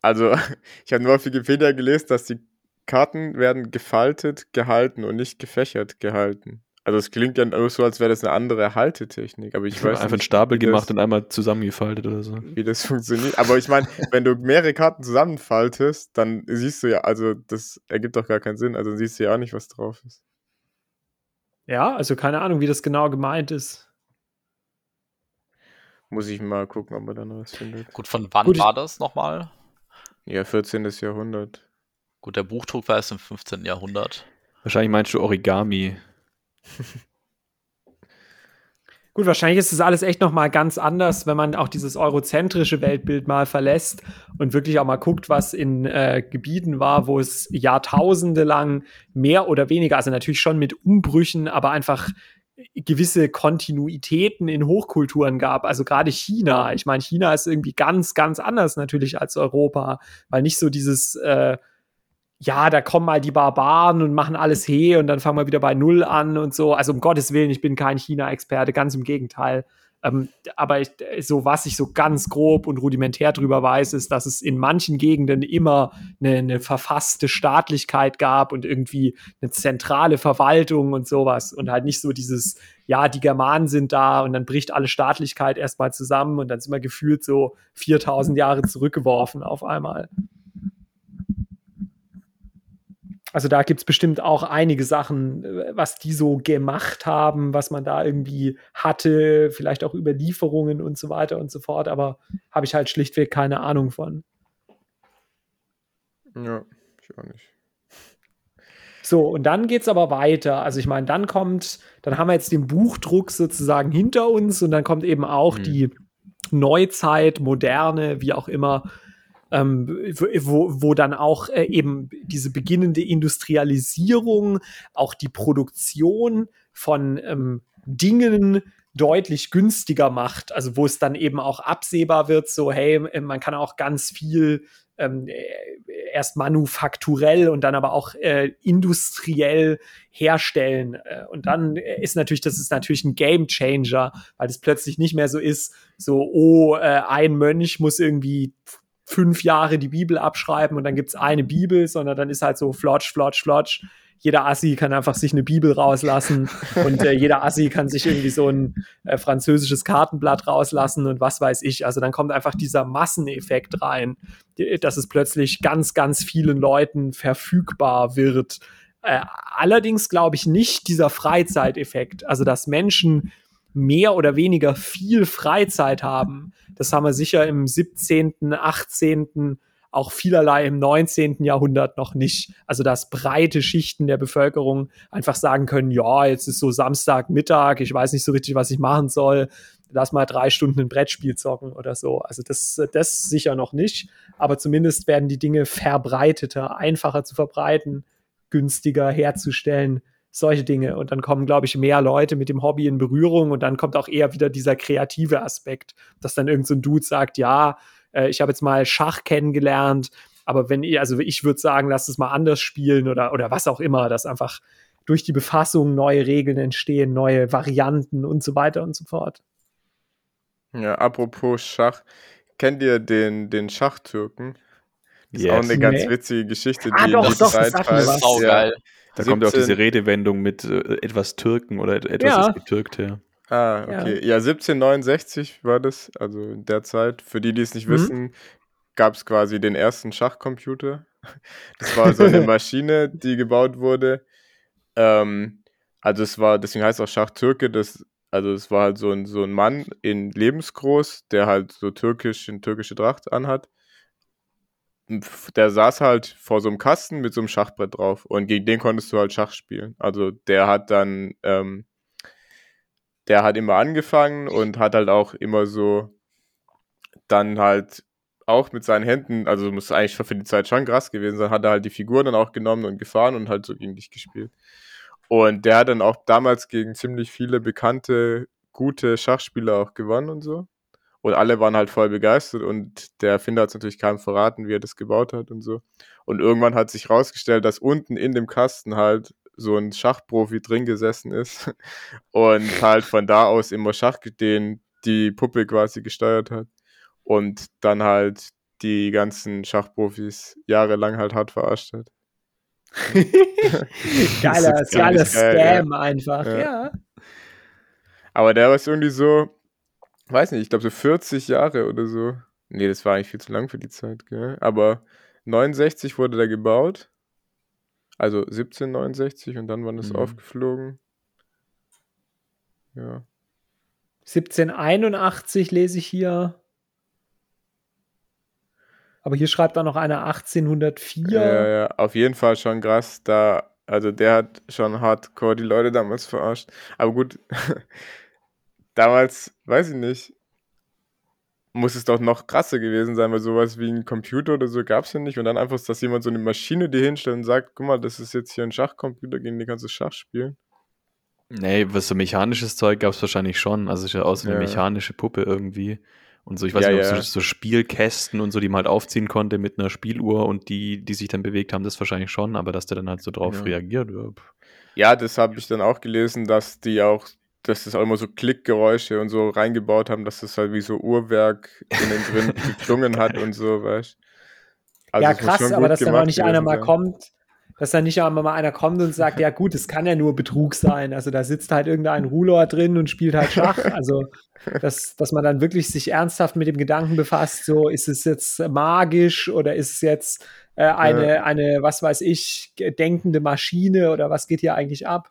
also ich habe nur auf Wikipedia gelesen, dass die Karten werden gefaltet gehalten und nicht gefächert gehalten. Also es klingt ja nur so, als wäre das eine andere Haltetechnik, aber ich weiß einfach einen Stapel gemacht das, und einmal zusammengefaltet oder so. wie das funktioniert. Aber ich meine, wenn du mehrere Karten zusammenfaltest, dann siehst du ja, also das ergibt doch gar keinen Sinn. Also dann siehst du ja auch nicht, was drauf ist. Ja, also keine Ahnung, wie das genau gemeint ist. Muss ich mal gucken, ob man da noch was findet. Gut, von wann Gut, war das nochmal? Ja, 14. Jahrhundert. Gut, der Buchdruck war erst im 15. Jahrhundert. Wahrscheinlich meinst du Origami. Gut, wahrscheinlich ist das alles echt noch mal ganz anders, wenn man auch dieses eurozentrische Weltbild mal verlässt und wirklich auch mal guckt, was in äh, Gebieten war, wo es Jahrtausende lang mehr oder weniger, also natürlich schon mit Umbrüchen, aber einfach gewisse Kontinuitäten in Hochkulturen gab. Also gerade China. Ich meine, China ist irgendwie ganz, ganz anders natürlich als Europa, weil nicht so dieses äh, ja, da kommen mal die Barbaren und machen alles he und dann fangen wir wieder bei Null an und so. Also um Gottes Willen, ich bin kein China-Experte, ganz im Gegenteil. Ähm, aber ich, so was ich so ganz grob und rudimentär drüber weiß, ist, dass es in manchen Gegenden immer eine, eine verfasste Staatlichkeit gab und irgendwie eine zentrale Verwaltung und sowas und halt nicht so dieses, ja, die Germanen sind da und dann bricht alle Staatlichkeit erstmal zusammen und dann sind wir gefühlt so 4000 Jahre zurückgeworfen auf einmal. Also da gibt es bestimmt auch einige Sachen, äh, was die so gemacht haben, was man da irgendwie hatte, vielleicht auch Überlieferungen und so weiter und so fort, aber habe ich halt schlichtweg keine Ahnung von. Ja, ich auch nicht. So, und dann geht es aber weiter. Also ich meine, dann kommt, dann haben wir jetzt den Buchdruck sozusagen hinter uns und dann kommt eben auch mhm. die Neuzeit, moderne, wie auch immer, ähm, wo, wo dann auch äh, eben diese beginnende Industrialisierung, auch die Produktion von ähm, Dingen deutlich günstiger macht. Also wo es dann eben auch absehbar wird, so hey, man kann auch ganz viel ähm, erst manufakturell und dann aber auch äh, industriell herstellen. Äh, und dann ist natürlich, das ist natürlich ein Game Changer, weil es plötzlich nicht mehr so ist, so, oh, äh, ein Mönch muss irgendwie fünf Jahre die Bibel abschreiben und dann gibt's eine Bibel, sondern dann ist halt so flotsch, flotsch, flotsch jeder Assi kann einfach sich eine Bibel rauslassen und äh, jeder Assi kann sich irgendwie so ein äh, französisches Kartenblatt rauslassen und was weiß ich. Also dann kommt einfach dieser Masseneffekt rein, dass es plötzlich ganz, ganz vielen Leuten verfügbar wird. Äh, allerdings glaube ich nicht dieser Freizeiteffekt, also dass Menschen mehr oder weniger viel Freizeit haben. Das haben wir sicher im 17., 18., auch vielerlei im 19. Jahrhundert noch nicht. Also dass breite Schichten der Bevölkerung einfach sagen können, ja, jetzt ist so Samstagmittag, ich weiß nicht so richtig, was ich machen soll. Lass mal drei Stunden ein Brettspiel zocken oder so. Also das, das sicher noch nicht. Aber zumindest werden die Dinge verbreiteter, einfacher zu verbreiten, günstiger herzustellen solche Dinge. Und dann kommen, glaube ich, mehr Leute mit dem Hobby in Berührung und dann kommt auch eher wieder dieser kreative Aspekt, dass dann irgendein so Dude sagt, ja, äh, ich habe jetzt mal Schach kennengelernt, aber wenn ihr, also ich würde sagen, lasst es mal anders spielen oder, oder was auch immer, dass einfach durch die Befassung neue Regeln entstehen, neue Varianten und so weiter und so fort. Ja, apropos Schach, kennt ihr den, den Schachtürken? Das yes. ist auch eine ganz nee. witzige Geschichte, ah, die ah, doch, doch, Zeit das heißt. Auch ja, geil. Da 17... kommt ja auch diese Redewendung mit äh, etwas Türken oder etwas ja. ist getürkt her. Ah, okay. Ja. ja, 1769 war das, also in der Zeit. Für die, die es nicht mhm. wissen, gab es quasi den ersten Schachcomputer. Das war so eine Maschine, die gebaut wurde. Ähm, also es war, deswegen heißt es auch Schachtürke, das, also es war halt so ein, so ein Mann in lebensgroß, der halt so türkisch, in türkische Tracht anhat. Der saß halt vor so einem Kasten mit so einem Schachbrett drauf und gegen den konntest du halt Schach spielen. Also der hat dann ähm, der hat immer angefangen und hat halt auch immer so dann halt auch mit seinen Händen, also muss eigentlich für die Zeit schon krass gewesen sein, hat er halt die Figuren dann auch genommen und gefahren und halt so gegen dich gespielt. Und der hat dann auch damals gegen ziemlich viele bekannte, gute Schachspieler auch gewonnen und so. Und alle waren halt voll begeistert und der Erfinder hat es natürlich keinem verraten, wie er das gebaut hat und so. Und irgendwann hat sich rausgestellt, dass unten in dem Kasten halt so ein Schachprofi drin gesessen ist und halt von da aus immer Schach den die Puppe quasi gesteuert hat und dann halt die ganzen Schachprofis jahrelang halt hart verarscht hat. geiler, geiler Scam ja. einfach, ja. ja. Aber der war irgendwie so, weiß nicht, ich glaube so 40 Jahre oder so. Nee, das war eigentlich viel zu lang für die Zeit, gell? Aber 69 wurde der gebaut also 1769 und dann wann ist mhm. aufgeflogen? Ja. 1781 lese ich hier. Aber hier schreibt auch noch einer 1804. Ja, ja, auf jeden Fall schon krass. Da, also der hat schon hardcore die Leute damals verarscht. Aber gut, damals, weiß ich nicht, muss es doch noch krasser gewesen sein, weil sowas wie ein Computer oder so gab es ja nicht. Und dann einfach, dass jemand so eine Maschine dir hinstellt und sagt, guck mal, das ist jetzt hier ein Schachcomputer, gegen den kannst du Schach spielen. Nee, was so mechanisches Zeug gab es wahrscheinlich schon. Also ist ja aus so eine ja. mechanische Puppe irgendwie. Und so, ich weiß ja, nicht, ja. So, so, Spielkästen und so, die man halt aufziehen konnte mit einer Spieluhr und die, die sich dann bewegt haben, das wahrscheinlich schon, aber dass der dann halt so drauf reagiert. Ja, das habe ich dann auch gelesen, dass die auch dass das auch immer so Klickgeräusche und so reingebaut haben, dass das halt wie so Uhrwerk innen drin geklungen hat und so, weißt also Ja, krass, aber dass dann auch nicht einer mal kommt, dass dann nicht einmal mal einer kommt und sagt, ja gut, es kann ja nur Betrug sein. Also da sitzt halt irgendein Ruler drin und spielt halt Schach. Also, dass, dass man dann wirklich sich ernsthaft mit dem Gedanken befasst, so ist es jetzt magisch oder ist es jetzt äh, eine, ja. eine, was weiß ich, denkende Maschine oder was geht hier eigentlich ab?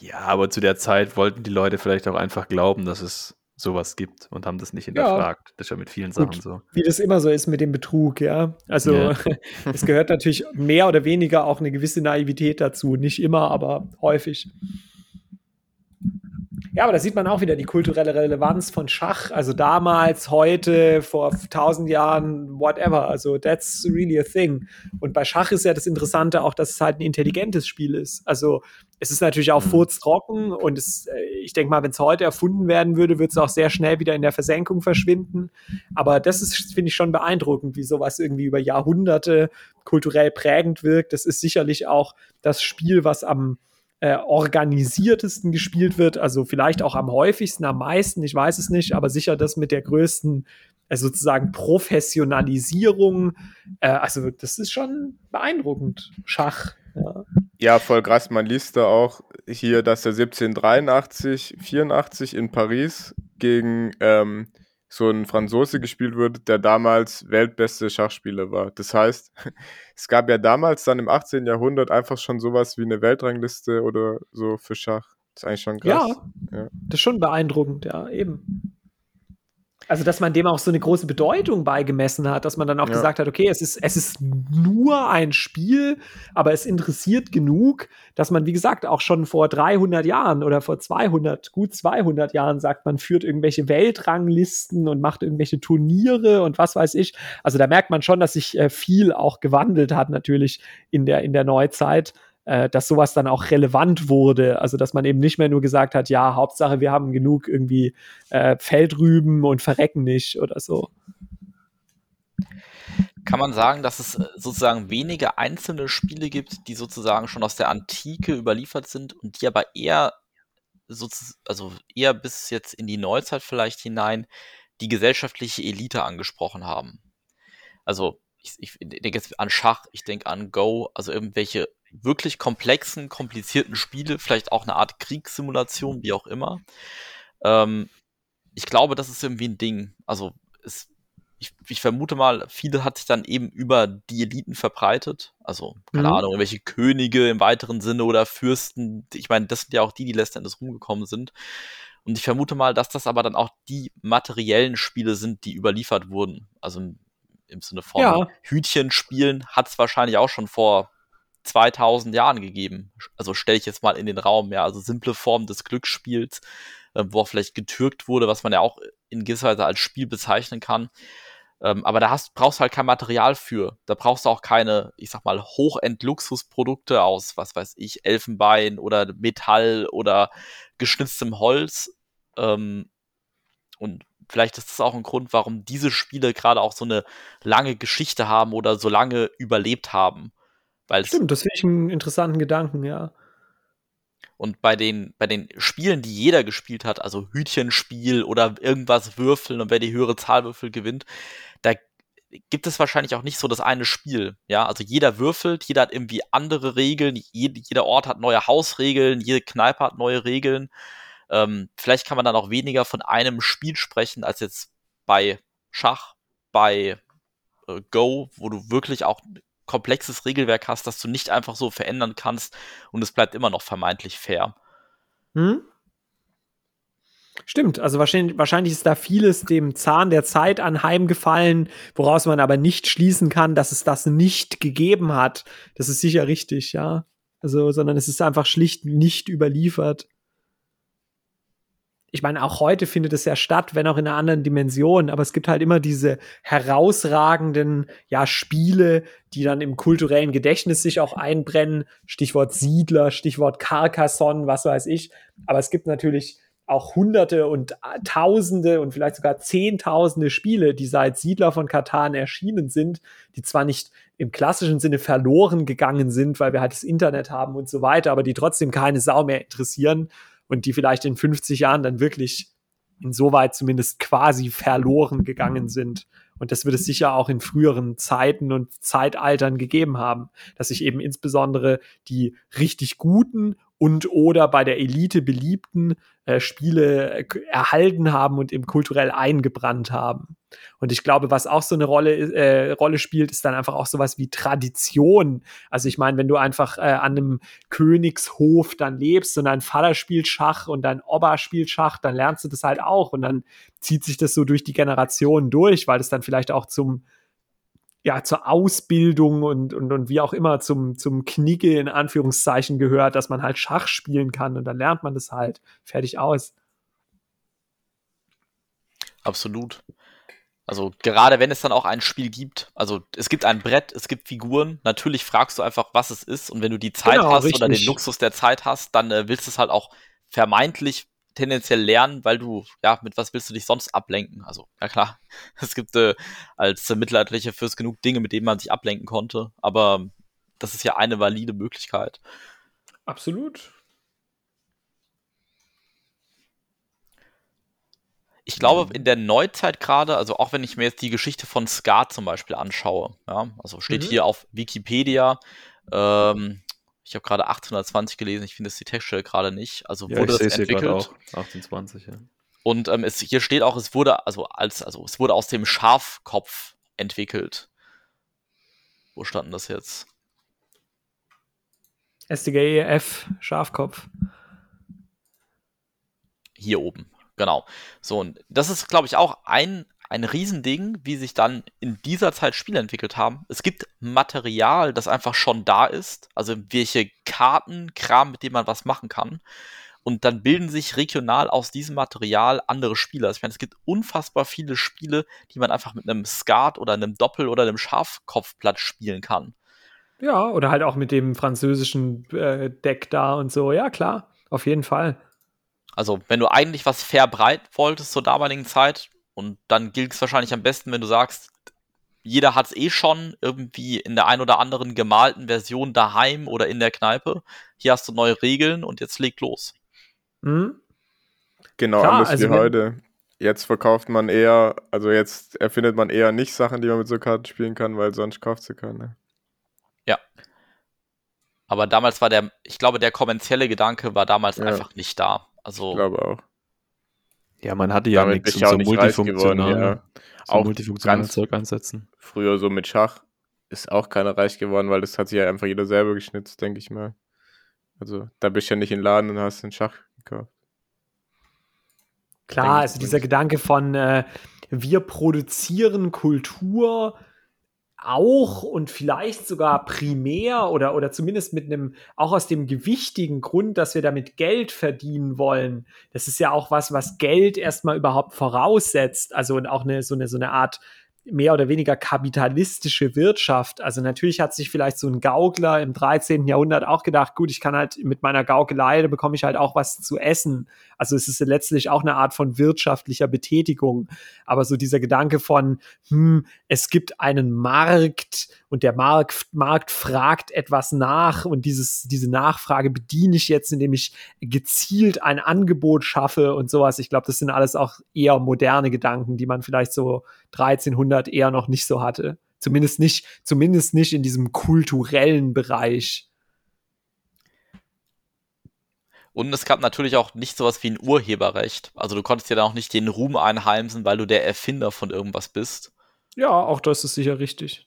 Ja, aber zu der Zeit wollten die Leute vielleicht auch einfach glauben, dass es sowas gibt und haben das nicht hinterfragt. Ja. Das ist ja mit vielen Gut, Sachen so. Wie das immer so ist mit dem Betrug, ja. Also yeah. es gehört natürlich mehr oder weniger auch eine gewisse Naivität dazu. Nicht immer, aber häufig. Ja, aber da sieht man auch wieder die kulturelle Relevanz von Schach. Also damals, heute, vor tausend Jahren, whatever. Also that's really a thing. Und bei Schach ist ja das Interessante auch, dass es halt ein intelligentes Spiel ist. Also es ist natürlich auch mhm. furztrocken und es, äh, ich denke mal, wenn es heute erfunden werden würde, würde es auch sehr schnell wieder in der Versenkung verschwinden. Aber das ist, finde ich, schon beeindruckend, wie sowas irgendwie über Jahrhunderte kulturell prägend wirkt. Das ist sicherlich auch das Spiel, was am äh, organisiertesten gespielt wird, also vielleicht auch am häufigsten, am meisten, ich weiß es nicht, aber sicher das mit der größten äh, sozusagen Professionalisierung. Äh, also das ist schon beeindruckend, Schach. Ja. ja, voll krass. Man liest da auch hier, dass er 1783, 84 in Paris gegen ähm, so ein Franzose gespielt wurde, der damals weltbeste Schachspieler war. Das heißt, es gab ja damals dann im 18. Jahrhundert einfach schon sowas wie eine Weltrangliste oder so für Schach. Das ist eigentlich schon krass. Ja, ja. das ist schon beeindruckend, ja, eben. Also, dass man dem auch so eine große Bedeutung beigemessen hat, dass man dann auch ja. gesagt hat, okay, es ist, es ist nur ein Spiel, aber es interessiert genug, dass man, wie gesagt, auch schon vor 300 Jahren oder vor 200, gut 200 Jahren sagt, man führt irgendwelche Weltranglisten und macht irgendwelche Turniere und was weiß ich. Also, da merkt man schon, dass sich äh, viel auch gewandelt hat, natürlich in der, in der Neuzeit äh, dass sowas dann auch relevant wurde. Also dass man eben nicht mehr nur gesagt hat, ja, Hauptsache wir haben genug irgendwie äh, Feldrüben und verrecken nicht oder so. Kann man sagen, dass es äh, sozusagen wenige einzelne Spiele gibt, die sozusagen schon aus der Antike überliefert sind und die aber eher also eher bis jetzt in die Neuzeit vielleicht hinein die gesellschaftliche Elite angesprochen haben. Also ich, ich denke jetzt an Schach, ich denke an Go, also irgendwelche wirklich komplexen, komplizierten Spiele, vielleicht auch eine Art Kriegssimulation, wie auch immer. Ähm, ich glaube, das ist irgendwie ein Ding. Also es, ich, ich, vermute mal, viele hat sich dann eben über die Eliten verbreitet. Also, keine mhm. Ahnung, irgendwelche Könige im weiteren Sinne oder Fürsten. Ich meine, das sind ja auch die, die letzten Endes rumgekommen sind. Und ich vermute mal, dass das aber dann auch die materiellen Spiele sind, die überliefert wurden. Also im, im Sinne von ja. Hütchen spielen hat es wahrscheinlich auch schon vor 2000 Jahren gegeben. Also stelle ich jetzt mal in den Raum, ja, also simple Form des Glücksspiels, äh, wo auch vielleicht getürkt wurde, was man ja auch in gewisser Weise als Spiel bezeichnen kann. Ähm, aber da hast, brauchst du halt kein Material für. Da brauchst du auch keine, ich sag mal, Hochend-Luxusprodukte aus, was weiß ich, Elfenbein oder Metall oder geschnitztem Holz. Ähm, und vielleicht ist das auch ein Grund, warum diese Spiele gerade auch so eine lange Geschichte haben oder so lange überlebt haben. Weil Stimmt, das finde ich einen interessanten Gedanken, ja. Und bei den, bei den Spielen, die jeder gespielt hat, also Hütchenspiel oder irgendwas würfeln und wer die höhere Zahl würfelt, gewinnt, da gibt es wahrscheinlich auch nicht so das eine Spiel. Ja, also jeder würfelt, jeder hat irgendwie andere Regeln, jede, jeder Ort hat neue Hausregeln, jede Kneipe hat neue Regeln. Ähm, vielleicht kann man dann auch weniger von einem Spiel sprechen, als jetzt bei Schach, bei äh, Go, wo du wirklich auch komplexes Regelwerk hast, das du nicht einfach so verändern kannst und es bleibt immer noch vermeintlich fair. Hm? Stimmt, also wahrscheinlich, wahrscheinlich ist da vieles dem Zahn der Zeit anheimgefallen, woraus man aber nicht schließen kann, dass es das nicht gegeben hat. Das ist sicher richtig, ja. Also, sondern es ist einfach schlicht nicht überliefert ich meine, auch heute findet es ja statt, wenn auch in einer anderen Dimension, aber es gibt halt immer diese herausragenden, ja, Spiele, die dann im kulturellen Gedächtnis sich auch einbrennen. Stichwort Siedler, Stichwort Carcassonne, was weiß ich. Aber es gibt natürlich auch hunderte und tausende und vielleicht sogar zehntausende Spiele, die seit Siedler von Katan erschienen sind, die zwar nicht im klassischen Sinne verloren gegangen sind, weil wir halt das Internet haben und so weiter, aber die trotzdem keine Sau mehr interessieren und die vielleicht in 50 Jahren dann wirklich insoweit zumindest quasi verloren gegangen sind. Und das wird es sicher auch in früheren Zeiten und Zeitaltern gegeben haben, dass sich eben insbesondere die richtig guten und oder bei der Elite beliebten äh, Spiele äh, erhalten haben und eben kulturell eingebrannt haben. Und ich glaube, was auch so eine Rolle, äh, Rolle spielt, ist dann einfach auch sowas wie Tradition. Also ich meine, wenn du einfach äh, an einem Königshof dann lebst und dein Vater spielt Schach und dein Opa spielt Schach, dann lernst du das halt auch und dann zieht sich das so durch die Generationen durch, weil es dann vielleicht auch zum ja, zur Ausbildung und, und, und wie auch immer zum, zum Knicke in Anführungszeichen gehört, dass man halt Schach spielen kann und dann lernt man das halt fertig aus. Absolut. Also gerade wenn es dann auch ein Spiel gibt, also es gibt ein Brett, es gibt Figuren, natürlich fragst du einfach, was es ist und wenn du die Zeit Genau, hast oder den richtig. Luxus der Zeit hast, dann äh, willst du es halt auch vermeintlich tendenziell lernen, weil du, ja, mit was willst du dich sonst ablenken? Also, ja klar, es gibt äh, als äh, mittelalterliche Fürst genug Dinge, mit denen man sich ablenken konnte, aber das ist ja eine valide Möglichkeit. Absolut. Ich glaube, in der Neuzeit gerade, also auch wenn ich mir jetzt die Geschichte von Skat zum Beispiel anschaue, ja, also steht Mhm. hier auf Wikipedia, ähm, ich habe gerade 1820 gelesen, ich finde jetzt die Textstelle gerade nicht, also Ja, wurde ich das entwickelt. auch. 1820, ja. Und ähm, es, hier steht auch, es wurde, also als, also es wurde aus dem Schafkopf entwickelt. Wo stand denn das jetzt? STGEF, E Schafkopf. Hier oben. Genau. So, und das ist, glaube ich, auch ein, ein Riesending, wie sich dann in dieser Zeit Spiele entwickelt haben. Es gibt Material, das einfach schon da ist, also welche Karten, Kram, mit dem man was machen kann. Und dann bilden sich regional aus diesem Material andere Spieler. Ich meine, es gibt unfassbar viele Spiele, die man einfach mit einem Skat oder einem Doppel oder einem Schafkopfblatt spielen kann. Ja, oder halt auch mit dem französischen äh, Deck da und so. Ja, klar, auf jeden Fall. Also, wenn du eigentlich was verbreit wolltest zur damaligen Zeit, und dann gilt es wahrscheinlich am besten, wenn du sagst, jeder hat es eh schon irgendwie in der ein oder anderen gemalten Version daheim oder in der Kneipe. Hier hast du neue Regeln und jetzt leg los. Hm? Genau, Klar, anders also wie heute. Jetzt verkauft man eher, also jetzt erfindet man eher nicht Sachen, die man mit so Karten spielen kann, weil sonst kauft sie keiner. Aber damals war der, ich glaube, der kommerzielle Gedanke war damals Ja. einfach nicht da. Ich Also, glaube auch. Ja, man hatte ja Damit nichts ich so nicht reich geworden, multifunktional, ja. so Auch multifunktionales ganz- Zeug einsetzen. Früher so mit Schach ist auch keiner reich geworden, weil das hat sich ja einfach jeder selber geschnitzt, denke ich mal. Also da bist du ja nicht in den Laden und hast den Schach gekauft. Klar, Denke ich also dieser nicht. Gedanke von äh, wir produzieren Kultur auch und vielleicht sogar primär oder, oder zumindest mit einem, auch aus dem gewichtigen Grund, dass wir damit Geld verdienen wollen. Das ist ja auch was, was Geld erstmal überhaupt voraussetzt. Also und auch eine, so eine, so eine Art mehr oder weniger kapitalistische Wirtschaft. Also natürlich hat sich vielleicht so ein Gaukler im 13. Jahrhundert auch gedacht, gut, ich kann halt mit meiner Gaukelei, da bekomme ich halt auch was zu essen. Also es ist letztlich auch eine Art von wirtschaftlicher Betätigung. Aber so dieser Gedanke von, hm, es gibt einen Markt und der Markt, Markt fragt etwas nach und dieses, diese Nachfrage bediene ich jetzt, indem ich gezielt ein Angebot schaffe und sowas. Ich glaube, das sind alles auch eher moderne Gedanken, die man vielleicht so 1300 eher noch nicht so hatte. Zumindest nicht, zumindest nicht in diesem kulturellen Bereich. und es gab natürlich auch nicht sowas wie ein Urheberrecht. Also du konntest dir da auch nicht den Ruhm einheimsen, weil du der Erfinder von irgendwas bist. Ja, auch das ist sicher richtig.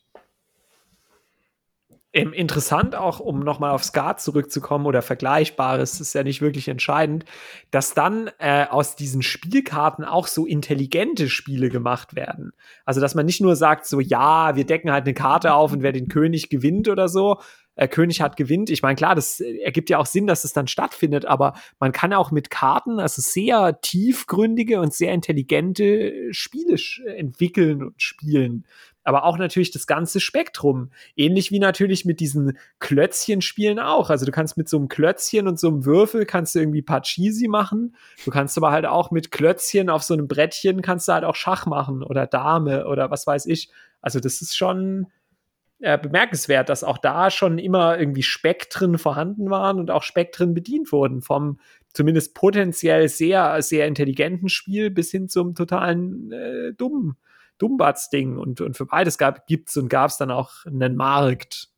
Ähm, interessant auch, um nochmal auf Skat zurückzukommen oder Vergleichbares, ist ja nicht wirklich entscheidend, dass dann äh, aus diesen Spielkarten auch so intelligente Spiele gemacht werden. Also, dass man nicht nur sagt, so, ja, wir decken halt eine Karte auf und wer den König gewinnt oder so, äh, König hat gewinnt. Ich meine, klar, das äh, ergibt ja auch Sinn, dass es dann stattfindet, aber man kann auch mit Karten, also sehr tiefgründige und sehr intelligente Spiele entwickeln und spielen. Aber auch natürlich das ganze Spektrum. Ähnlich wie natürlich mit diesen Klötzchenspielen auch. Also du kannst mit so einem Klötzchen und so einem Würfel kannst du irgendwie Pachisi machen. Du kannst aber halt auch mit Klötzchen auf so einem Brettchen kannst du halt auch Schach machen oder Dame oder was weiß ich. Also das ist schon äh, bemerkenswert, dass auch da schon immer irgendwie Spektren vorhanden waren und auch Spektren bedient wurden. Vom zumindest potenziell sehr, sehr intelligenten Spiel bis hin zum totalen äh, dummen Dummbatz-Ding. Und, und für beides gab, gibt's und gab es dann auch einen Markt.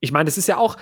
Ich meine, das ist ja auch,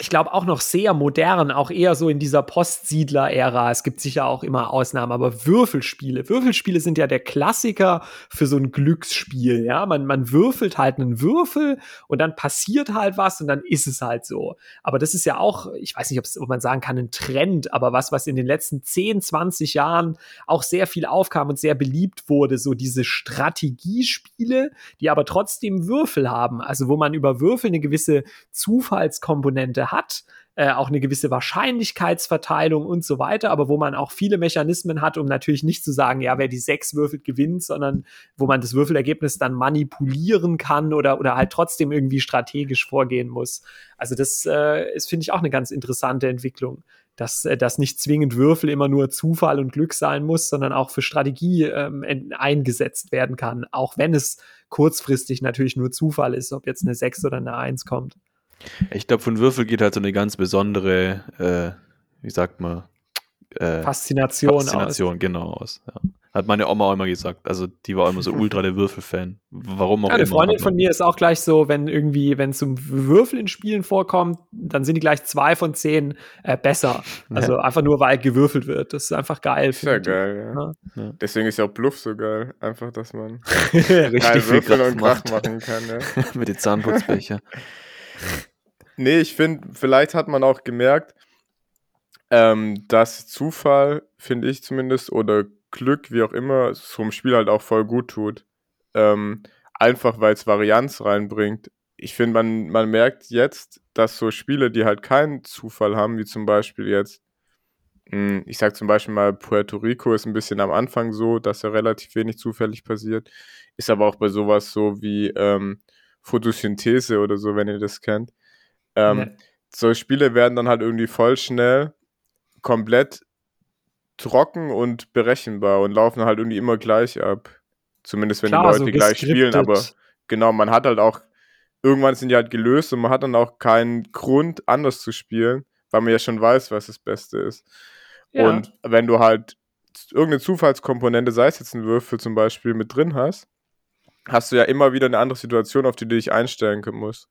ich glaube, auch noch sehr modern, auch eher so in dieser Postsiedler-Ära. Es gibt sicher auch immer Ausnahmen, aber Würfelspiele. Würfelspiele sind ja der Klassiker für so ein Glücksspiel. Ja, man, man würfelt halt einen Würfel und dann passiert halt was und dann ist es halt so. Aber das ist ja auch, ich weiß nicht, ob man sagen kann, ein Trend, aber was, was in den letzten 10, 20 Jahren auch sehr viel aufkam und sehr beliebt wurde, so diese Strategiespiele, die aber trotzdem Würfel haben. Also wo man über Würfel eine gewisse Zufallskomponente hat, äh, auch eine gewisse Wahrscheinlichkeitsverteilung und so weiter, aber wo man auch viele Mechanismen hat, um natürlich nicht zu sagen, ja, wer die sechs würfelt, gewinnt, sondern wo man das Würfelergebnis dann manipulieren kann oder, oder halt trotzdem irgendwie strategisch vorgehen muss. Also das äh, ist, finde ich, auch eine ganz interessante Entwicklung dass, äh, dass nicht zwingend Würfel immer nur Zufall und Glück sein muss, sondern auch für Strategie ähm, eingesetzt werden kann, auch wenn es kurzfristig natürlich nur Zufall ist, ob jetzt eine 6 oder eine 1 kommt. Ich glaube, von Würfel geht halt so eine ganz besondere, äh, wie sagt man, äh, Faszination, Faszination aus. genau aus. Ja. Hat meine Oma auch immer gesagt. Also die war immer so ultra der Würfelfan. Warum auch ja, Eine immer. Freundin von mir ist auch gleich so, wenn irgendwie, wenn es um Würfel in Spielen vorkommt, dann sind die gleich zwei von zehn äh, besser. Also ja. einfach nur, weil gewürfelt wird. Das ist einfach geil. Sehr geil, ja. ja. Deswegen ist ja auch Bluff so geil. Einfach, dass man richtig viel Würfel und Krach machen kann. Ja. Mit den Zahnputzbecher. Nee, ich finde, vielleicht hat man auch gemerkt, ähm, dass Zufall, finde ich zumindest, oder Glück, wie auch immer, so einem Spiel halt auch voll gut tut. Ähm, einfach weil es Varianz reinbringt. Ich finde, man, man merkt jetzt, dass so Spiele, die halt keinen Zufall haben, wie zum Beispiel jetzt, hm, ich sag zum Beispiel mal, Puerto Rico ist ein bisschen am Anfang so, dass ja relativ wenig zufällig passiert. Ist aber auch bei sowas so wie ähm, Photosynthese oder so, wenn ihr das kennt. Ähm, ja. So Spiele werden dann halt irgendwie voll schnell komplett trocken und berechenbar und laufen halt irgendwie immer gleich ab. Zumindest wenn Klar, die Leute so gleich spielen, aber genau, man hat halt auch, irgendwann sind die halt gelöst und man hat dann auch keinen Grund, anders zu spielen, weil man ja schon weiß, was das Beste ist. Ja. Und wenn du halt irgendeine Zufallskomponente, sei es jetzt ein Würfel zum Beispiel, mit drin hast, hast du ja immer wieder eine andere Situation, auf die du dich einstellen musst.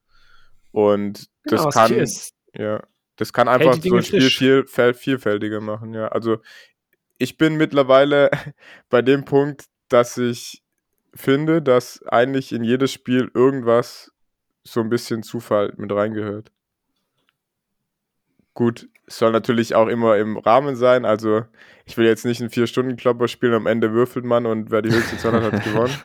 Und das genau, kann, ja, das kann einfach so ein Spiel viel, vielfältiger machen, ja. Also ich bin mittlerweile bei dem Punkt, dass ich finde, dass eigentlich in jedes Spiel irgendwas so ein bisschen Zufall mit reingehört. Gut, soll natürlich auch immer im Rahmen sein. Also, ich will jetzt nicht einen Vier-Stunden-Klopper spielen, am Ende würfelt man und wer die höchste Zahl hat, hat gewonnen.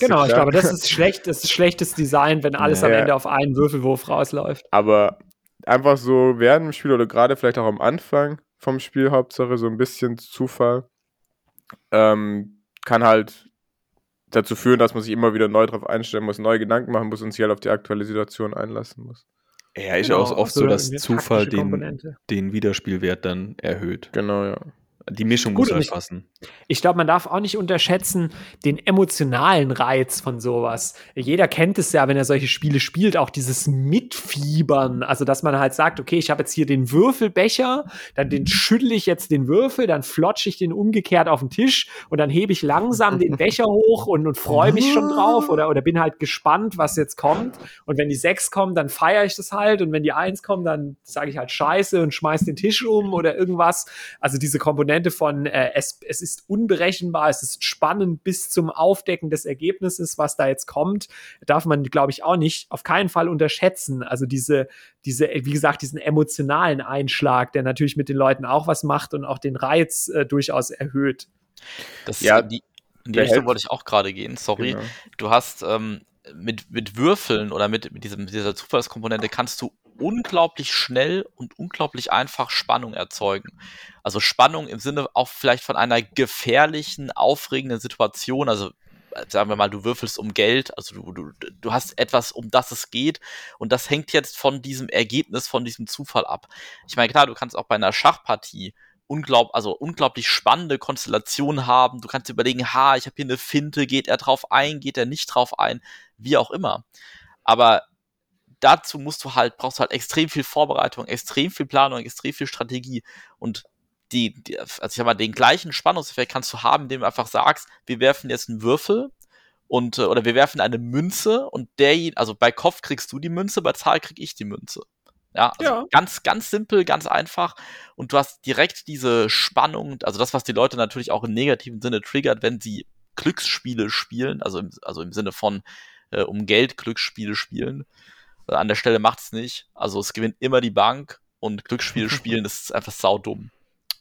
Genau, ich glaube, das ist schlecht, das ist schlechtes Design, wenn alles ja. am Ende auf einen Würfelwurf rausläuft. Aber einfach so während dem Spiel oder gerade vielleicht auch am Anfang vom Spiel, Hauptsache so ein bisschen Zufall, ähm, kann halt dazu führen, dass man sich immer wieder neu drauf einstellen muss, neue Gedanken machen muss und sich halt auf die aktuelle Situation einlassen muss. Ja, ist ja genau, auch oft so, dass Zufall den, den Wiederspielwert dann erhöht. Genau, ja. Die Mischung Gut, muss halt passen. Ich glaube, man darf auch nicht unterschätzen den emotionalen Reiz von sowas. Jeder kennt es ja, wenn er solche Spiele spielt, auch dieses Mitfiebern. Also, dass man halt sagt, okay, ich habe jetzt hier den Würfelbecher, dann den schüttel ich jetzt den Würfel, dann flotsche ich den umgekehrt auf den Tisch und dann hebe ich langsam den Becher hoch und, und freue mich schon drauf oder, oder bin halt gespannt, was jetzt kommt. Und wenn die sechs kommen, dann feiere ich das halt. Und wenn die eins kommen, dann sage ich halt Scheiße und schmeiß den Tisch um oder irgendwas. Also diese Komponente Komponente von äh, es, es ist unberechenbar, es ist spannend bis zum Aufdecken des Ergebnisses, was da jetzt kommt, darf man, glaube ich, auch nicht auf keinen Fall unterschätzen. Also diese, diese, wie gesagt, diesen emotionalen Einschlag, der natürlich mit den Leuten auch was macht und auch den Reiz äh, durchaus erhöht. Das, ja, die, in die Richtung wollte ich auch gerade gehen, sorry. Genau. Du hast ähm, mit, mit Würfeln oder mit, mit diesem, dieser Zufallskomponente kannst du unglaublich schnell und unglaublich einfach Spannung erzeugen. Also Spannung im Sinne auch vielleicht von einer gefährlichen, aufregenden Situation. Also sagen wir mal, du würfelst um Geld, also du, du, du hast etwas, um das es geht und das hängt jetzt von diesem Ergebnis, von diesem Zufall ab. Ich meine, klar, du kannst auch bei einer Schachpartie unglaub, also unglaublich spannende Konstellationen haben. Du kannst überlegen, ha, ich habe hier eine Finte, geht er drauf ein, geht er nicht drauf ein, wie auch immer. Aber dazu musst du halt, brauchst du halt extrem viel Vorbereitung, extrem viel Planung, extrem viel Strategie und die, die also ich sag mal, den gleichen Spannungseffekt kannst du haben, indem du einfach sagst, wir werfen jetzt einen Würfel und, äh, oder wir werfen eine Münze und der, also bei Kopf kriegst du die Münze, bei Zahl krieg ich die Münze. Ja, also Ja. ganz, ganz simpel, ganz einfach. Und du hast direkt diese Spannung, also das, was die Leute natürlich auch im negativen Sinne triggert, wenn sie Glücksspiele spielen, also im, also im Sinne von äh, um Geld Glücksspiele spielen. An der Stelle macht's nicht. Also es gewinnt immer die Bank und Glücksspiele spielen, das ist einfach saudumm.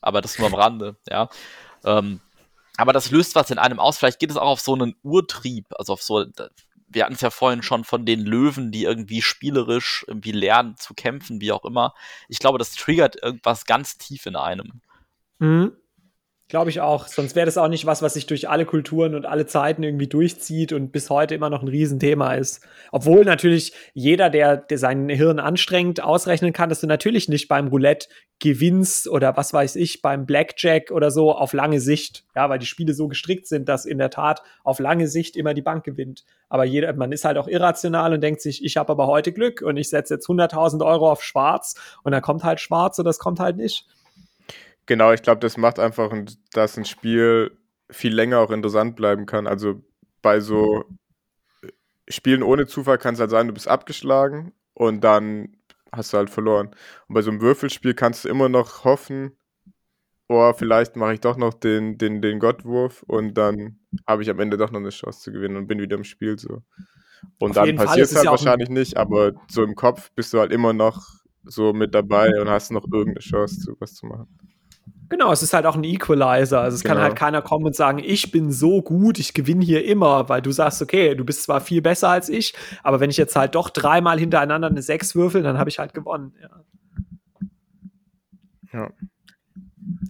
Aber das nur am Rande, ja. Ähm, aber das löst was in einem aus. Vielleicht geht es auch auf so einen Urtrieb, also auf so, wir hatten es ja vorhin schon von den Löwen, die irgendwie spielerisch irgendwie lernen zu kämpfen, wie auch immer. Ich glaube, das triggert irgendwas ganz tief in einem. Mhm. Glaube ich auch. Sonst wäre das auch nicht was, was sich durch alle Kulturen und alle Zeiten irgendwie durchzieht und bis heute immer noch ein Riesenthema ist. Obwohl natürlich jeder, der, der sein Hirn anstrengt, ausrechnen kann, dass du natürlich nicht beim Roulette gewinnst oder was weiß ich, beim Blackjack oder so auf lange Sicht. Ja, weil die Spiele so gestrickt sind, dass in der Tat auf lange Sicht immer die Bank gewinnt. Aber jeder, man ist halt auch irrational und denkt sich, ich habe aber heute Glück und ich setze jetzt 100.000 Euro auf Schwarz und dann kommt halt Schwarz oder es kommt halt nicht. Genau, ich glaube, das macht einfach, ein, dass ein Spiel viel länger auch interessant bleiben kann. Also bei so äh, Spielen ohne Zufall kann es halt sein, du bist abgeschlagen und dann hast du halt verloren. Und bei so einem Würfelspiel kannst du immer noch hoffen, oh, vielleicht mache ich doch noch den, den, den Gottwurf und dann habe ich am Ende doch noch eine Chance zu gewinnen und bin wieder im Spiel so. Und Auf dann passiert es halt ja wahrscheinlich nicht, aber so im Kopf bist du halt immer noch so mit dabei und hast noch irgendeine Chance, zu was zu machen. Genau, es ist halt auch ein Equalizer. Also es kann Genau. halt keiner kommen und sagen, ich bin so gut, ich gewinne hier immer, weil du sagst, okay, du bist zwar viel besser als ich, aber wenn ich jetzt halt doch dreimal hintereinander eine 6 würfel, dann habe ich halt gewonnen. Ja. Ja.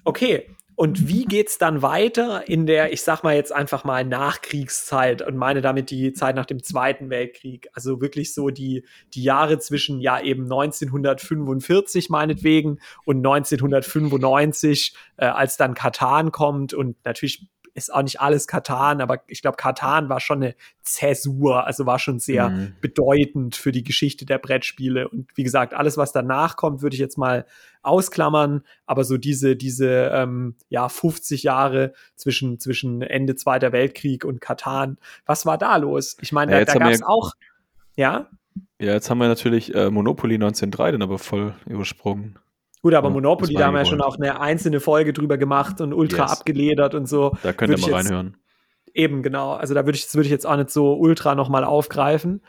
Okay. Und wie geht's dann weiter in der, ich sag mal jetzt einfach mal Nachkriegszeit und meine damit die Zeit nach dem Zweiten Weltkrieg? Also wirklich so die, die Jahre zwischen ja eben 1945 meinetwegen und 1995, äh, als dann Katan kommt und natürlich ist auch nicht alles Katan, aber ich glaube, Katan war schon eine Zäsur, also war schon sehr Mhm. bedeutend für die Geschichte der Brettspiele. Und wie gesagt, alles, was danach kommt, würde ich jetzt mal ausklammern. Aber so diese, diese ähm, ja, 50 Jahre zwischen, zwischen Ende Zweiter Weltkrieg und Katan, was war da los? Ich meine, Ja, da, da gab es ja- auch, ja, Ja, jetzt haben wir natürlich äh, Monopoly 1903 dann aber voll übersprungen. Gut, aber Monopoly, da haben wir ja schon auch eine einzelne Folge drüber gemacht und ultra Yes. abgeledert und so. Da könnt ihr mal jetzt- reinhören. Eben, genau. Also da würde ich, das würde ich jetzt auch nicht so ultra nochmal aufgreifen.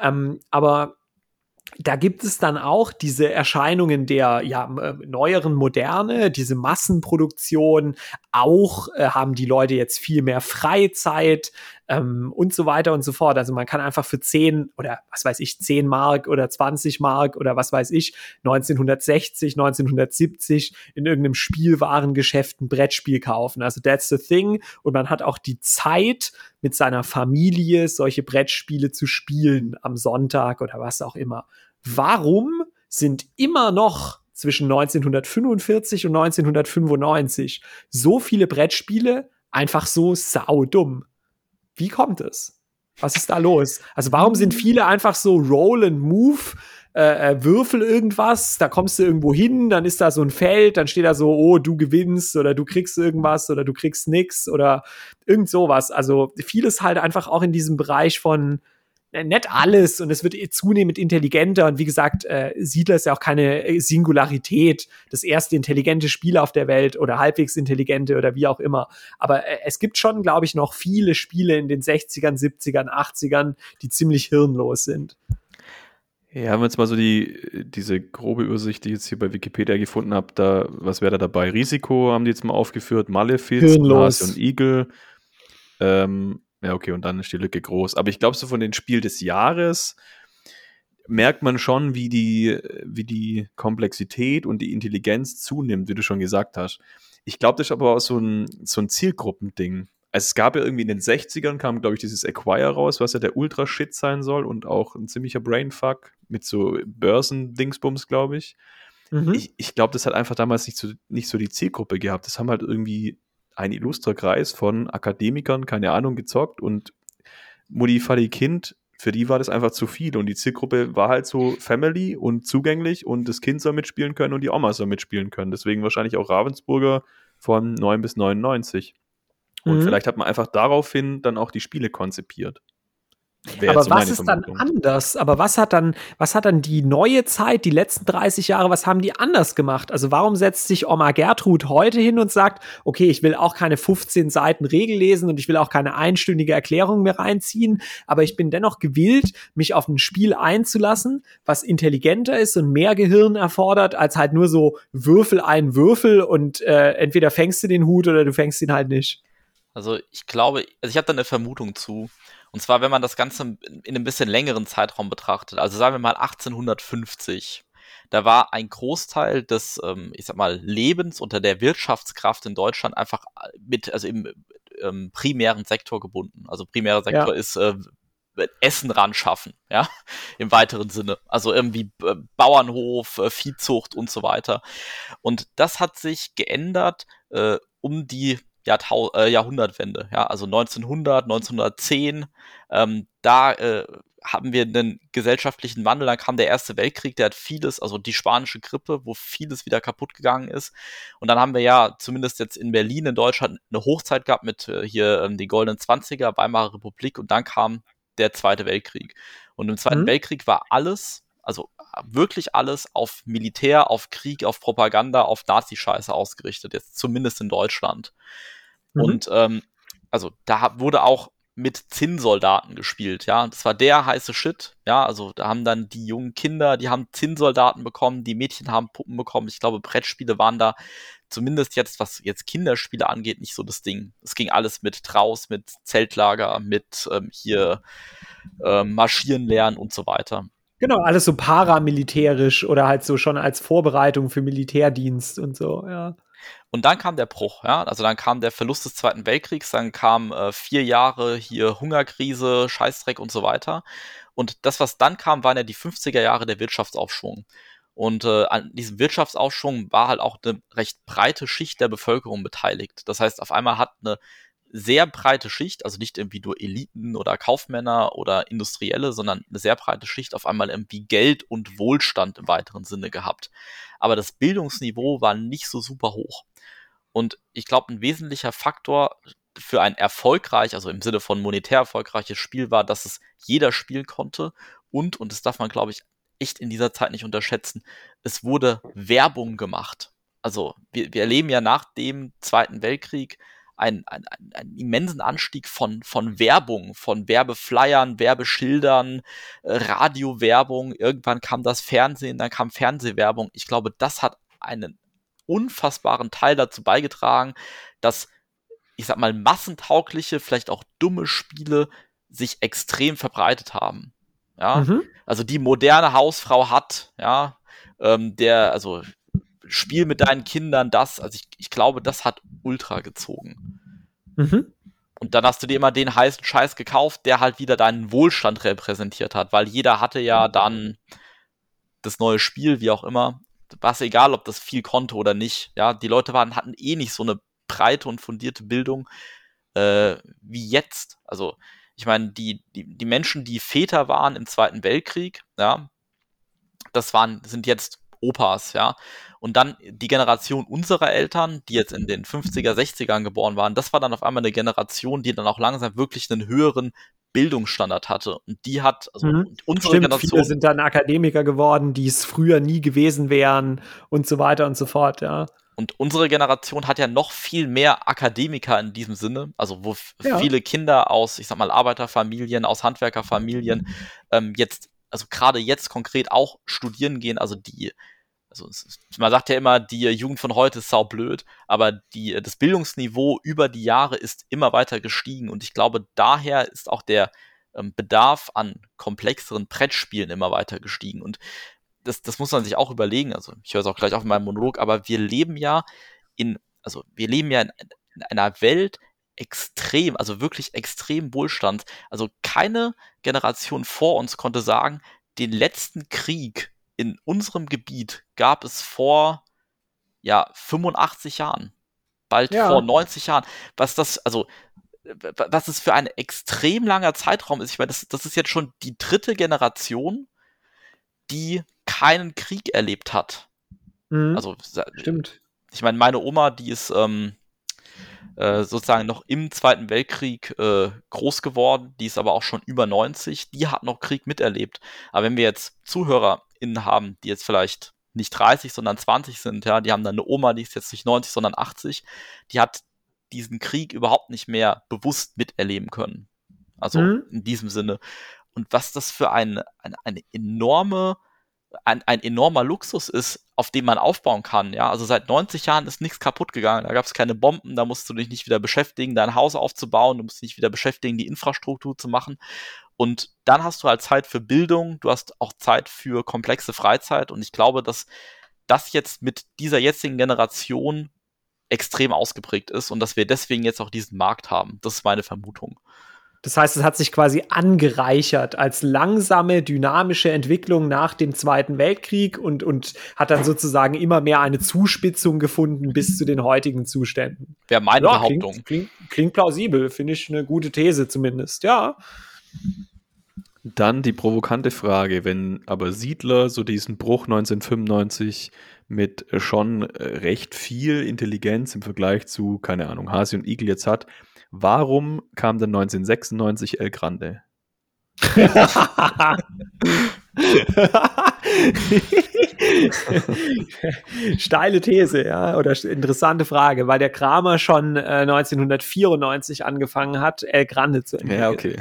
Ähm, aber da gibt es dann auch diese Erscheinungen der ja, äh, neueren Moderne, diese Massenproduktion. Auch äh, haben die Leute jetzt viel mehr Freizeit ähm, und so weiter und so fort. Also man kann einfach für 10 oder was weiß ich, 10 Mark oder 20 Mark oder was weiß ich, 1960, 1970 in irgendeinem Spielwarengeschäft ein Brettspiel kaufen. Also that's the thing. Und man hat auch die Zeit, mit seiner Familie solche Brettspiele zu spielen am Sonntag oder was auch immer. Warum sind immer noch zwischen 1945 und 1995 so viele Brettspiele einfach so saudumm? Wie kommt es? Was ist da los? Also warum sind viele einfach so Roll and Move, äh, äh, Würfel irgendwas, da kommst du irgendwo hin, dann ist da so ein Feld, dann steht da so, oh, du gewinnst oder du kriegst irgendwas oder du kriegst nix oder irgend sowas. Also vieles halt einfach auch in diesem Bereich von nicht alles und es wird eh zunehmend intelligenter und wie gesagt, äh, Siedler ist ja auch keine äh, Singularität, das erste intelligente Spiel auf der Welt oder halbwegs intelligente oder wie auch immer. Aber äh, es gibt schon, glaube ich, noch viele Spiele in den 60ern, 70ern, 80ern, die ziemlich hirnlos sind. Ja, haben wir jetzt mal so die, diese grobe Übersicht, die ich jetzt hier bei Wikipedia gefunden habe, da, was wäre da dabei? Risiko haben die jetzt mal aufgeführt, Malefiz, Hirnlos. Hase und Igel. Ähm, ja, okay, und dann ist die Lücke groß. Aber ich glaube, so von den Spiel des Jahres merkt man schon, wie die, wie die Komplexität und die Intelligenz zunimmt, wie du schon gesagt hast. Ich glaube, das ist aber auch so ein, so ein Zielgruppending. Also es gab ja irgendwie in den 60ern kam, glaube ich, dieses Acquire raus, was ja der Ultra-Shit sein soll und auch ein ziemlicher Brainfuck mit so Börsen-Dingsbums, glaube ich. Mhm. Ich, ich glaube, das hat einfach damals nicht so, nicht so die Zielgruppe gehabt. Das haben halt irgendwie ein illustrer Kreis von Akademikern, keine Ahnung, gezockt und Mutti, Vati, Kind, für die war das einfach zu viel und die Zielgruppe war halt so Family und zugänglich und das Kind soll mitspielen können und die Oma soll mitspielen können. Deswegen wahrscheinlich auch Ravensburger von 9 bis 99. Und Mhm. vielleicht hat man einfach daraufhin dann auch die Spiele konzipiert. Aber was ist dann anders? Aber was hat dann, was hat dann die neue Zeit, die letzten 30 Jahre, was haben die anders gemacht? Also warum setzt sich Oma Gertrud heute hin und sagt, okay, ich will auch keine 15 Seiten Regel lesen und ich will auch keine einstündige Erklärung mehr reinziehen, aber ich bin dennoch gewillt, mich auf ein Spiel einzulassen, was intelligenter ist und mehr Gehirn erfordert, als halt nur so Würfel ein Würfel und äh, entweder fängst du den Hut oder du fängst ihn halt nicht. Also ich glaube, also ich habe da eine Vermutung zu. Und zwar, wenn man das Ganze in einem bisschen längeren Zeitraum betrachtet, also sagen wir mal 1850, da war ein Großteil des, ähm, ich sag mal, Lebens unter der Wirtschaftskraft in Deutschland einfach mit, also im ähm, primären Sektor gebunden. Also primärer Sektor ja. ist äh, Essen ran schaffen, ja, im weiteren Sinne. Also irgendwie äh, Bauernhof, äh, Viehzucht und so weiter. Und das hat sich geändert äh, um die Jahrtau äh, Jahrhundertwende, ja, also 1900, 1910, ähm, da äh, haben wir einen gesellschaftlichen Wandel, dann kam der Erste Weltkrieg, der hat vieles, also die spanische Grippe, wo vieles wieder kaputt gegangen ist. Und dann haben wir ja zumindest jetzt in Berlin, in Deutschland, eine Hochzeit gehabt mit äh, hier ähm, die goldenen Zwanziger, Weimarer Republik und dann kam der Zweite Weltkrieg. Und im Zweiten mhm. Weltkrieg war alles, also wirklich alles auf Militär, auf Krieg, auf Propaganda, auf Nazi-Scheiße ausgerichtet, jetzt zumindest in Deutschland. Mhm. Und ähm, also da wurde auch mit Zinnsoldaten gespielt, ja. Das war der heiße Shit, ja. Also da haben dann die jungen Kinder, die haben Zinnsoldaten bekommen, die Mädchen haben Puppen bekommen. Ich glaube, Brettspiele waren da zumindest jetzt, was jetzt Kinderspiele angeht, nicht so das Ding. Es ging alles mit Traus, mit Zeltlager, mit ähm, hier ähm, Marschieren lernen und so weiter. Genau, alles so paramilitärisch oder halt so schon als Vorbereitung für Militärdienst und so, ja. Und dann kam der Bruch, ja, also dann kam der Verlust des Zweiten Weltkriegs, dann kam äh, vier Jahre hier Hungerkrise, Scheißdreck und so weiter. Und das, was dann kam, waren ja die 50er Jahre der Wirtschaftsaufschwung. Und äh, an diesem Wirtschaftsaufschwung war halt auch eine recht breite Schicht der Bevölkerung beteiligt. Das heißt, auf einmal hat eine sehr breite Schicht, also nicht irgendwie nur Eliten oder Kaufmänner oder Industrielle, sondern eine sehr breite Schicht auf einmal irgendwie Geld und Wohlstand im weiteren Sinne gehabt. Aber das Bildungsniveau war nicht so super hoch. Und ich glaube, ein wesentlicher Faktor für ein erfolgreich, also im Sinne von monetär erfolgreiches Spiel war, dass es jeder spielen konnte und, und das darf man, glaube ich, echt in dieser Zeit nicht unterschätzen, es wurde Werbung gemacht. Also wir, wir erleben ja nach dem Zweiten Weltkrieg einen, einen, einen immensen Anstieg von, von Werbung, von Werbeflyern, Werbeschildern, äh, Radiowerbung. Irgendwann kam das Fernsehen, dann kam Fernsehwerbung. Ich glaube, das hat einen unfassbaren Teil dazu beigetragen, dass, ich sag mal, massentaugliche, vielleicht auch dumme Spiele sich extrem verbreitet haben. Ja, mhm. also die moderne Hausfrau hat, ja, ähm, der, also Spiel mit deinen Kindern, das, also ich, ich glaube, das hat ultra gezogen. Mhm. Und dann hast du dir immer den heißen Scheiß gekauft, der halt wieder deinen Wohlstand repräsentiert hat, weil jeder hatte ja dann das neue Spiel, wie auch immer war es egal, ob das viel konnte oder nicht. Ja, die Leute waren, hatten eh nicht so eine breite und fundierte Bildung äh, wie jetzt. Also, ich meine, die, die, die Menschen, die Väter waren im Zweiten Weltkrieg, ja, das waren, sind jetzt Opas, ja. Und dann die Generation unserer Eltern, die jetzt in den 50er, 60ern geboren waren, das war dann auf einmal eine Generation, die dann auch langsam wirklich einen höheren Bildungsstandard hatte. Und die hat, also mhm. unsere Stimmt, Generation. Viele sind dann Akademiker geworden, die es früher nie gewesen wären und so weiter und so fort, ja. Und unsere Generation hat ja noch viel mehr Akademiker in diesem Sinne, also wo ja. viele Kinder aus, ich sag mal, Arbeiterfamilien, aus Handwerkerfamilien ähm, jetzt, also gerade jetzt konkret auch studieren gehen, also die also man sagt ja immer, die Jugend von heute ist saublöd, aber die, das Bildungsniveau über die Jahre ist immer weiter gestiegen und ich glaube, daher ist auch der ähm, Bedarf an komplexeren Brettspielen immer weiter gestiegen und das, das muss man sich auch überlegen, also ich höre es auch gleich auf in meinem Monolog, aber wir leben ja in, also wir leben ja in, in einer Welt, extrem, also wirklich extrem Wohlstand. Also keine Generation vor uns konnte sagen, den letzten Krieg in unserem Gebiet gab es vor ja 85 Jahren, bald ja. vor 90 Jahren. Was das, also was es für ein extrem langer Zeitraum ist. Ich meine, das, das ist jetzt schon die dritte Generation, die keinen Krieg erlebt hat. Mhm. Also stimmt. Ich meine, meine Oma, die ist ähm, äh, sozusagen noch im Zweiten Weltkrieg äh, groß geworden, die ist aber auch schon über 90, die hat noch Krieg miterlebt. Aber wenn wir jetzt ZuhörerInnen haben, die jetzt vielleicht nicht 30, sondern 20 sind, ja, die haben dann eine Oma, die ist jetzt nicht 90, sondern 80, die hat diesen Krieg überhaupt nicht mehr bewusst miterleben können. Also mhm. in diesem Sinne. Und was das für eine, eine, eine enorme ein, ein enormer Luxus ist, auf dem man aufbauen kann. Ja, also seit 90 Jahren ist nichts kaputt gegangen. Da gab es keine Bomben, da musst du dich nicht wieder beschäftigen, dein Haus aufzubauen, du musst dich nicht wieder beschäftigen, die Infrastruktur zu machen. Und dann hast du halt Zeit für Bildung, du hast auch Zeit für komplexe Freizeit. Und ich glaube, dass das jetzt mit dieser jetzigen Generation extrem ausgeprägt ist und dass wir deswegen jetzt auch diesen Markt haben. Das ist meine Vermutung. Das heißt, es hat sich quasi angereichert als langsame, dynamische Entwicklung nach dem Zweiten Weltkrieg und, und hat dann sozusagen immer mehr eine Zuspitzung gefunden bis zu den heutigen Zuständen. Wäre meine ja, Behauptung. Klingt, klingt, klingt plausibel, finde ich eine gute These zumindest, ja. Dann die provokante Frage, wenn aber Siedler so diesen Bruch 1995 mit schon recht viel Intelligenz im Vergleich zu, keine Ahnung, Hasi und Igel jetzt hat, Warum kam denn 1996 El Grande? Steile These, ja, oder interessante Frage, weil der Kramer schon äh, 1994 angefangen hat, El Grande zu entwickeln. Ja, okay.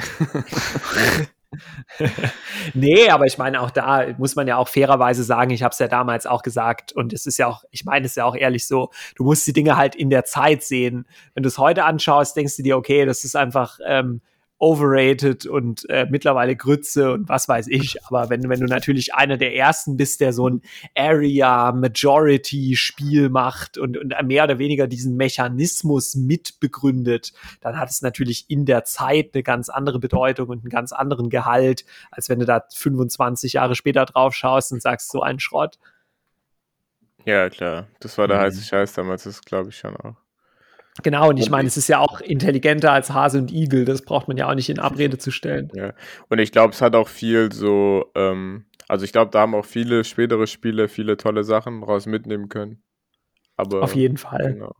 nee, aber ich meine, auch da muss man ja auch fairerweise sagen, ich habe es ja damals auch gesagt und es ist ja auch, ich meine es ja auch ehrlich so, du musst die Dinge halt in der Zeit sehen. Wenn du es heute anschaust, denkst du dir, okay, das ist einfach ähm, overrated und äh, mittlerweile Grütze und was weiß ich. Aber wenn, wenn du natürlich einer der ersten bist, der so ein Area-Majority-Spiel macht und, und mehr oder weniger diesen Mechanismus mitbegründet, dann hat es natürlich in der Zeit eine ganz andere Bedeutung und einen ganz anderen Gehalt, als wenn du da 25 Jahre später drauf schaust und sagst, so ein Schrott. Ja, klar. Das war der mhm. heiße Scheiß damals, das glaube ich schon auch. Genau, und ich meine, es ist ja auch intelligenter als Hase und Igel, das braucht man ja auch nicht in Abrede zu stellen. Ja, und ich glaube, es hat auch viel so, ähm, also ich glaube, da haben auch viele spätere Spiele viele tolle Sachen raus mitnehmen können. Aber, Auf jeden Fall. Genau.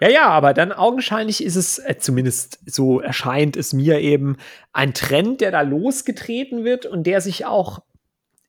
Ja, ja, aber dann augenscheinlich ist es, äh, zumindest so erscheint es mir eben, ein Trend, der da losgetreten wird und der sich auch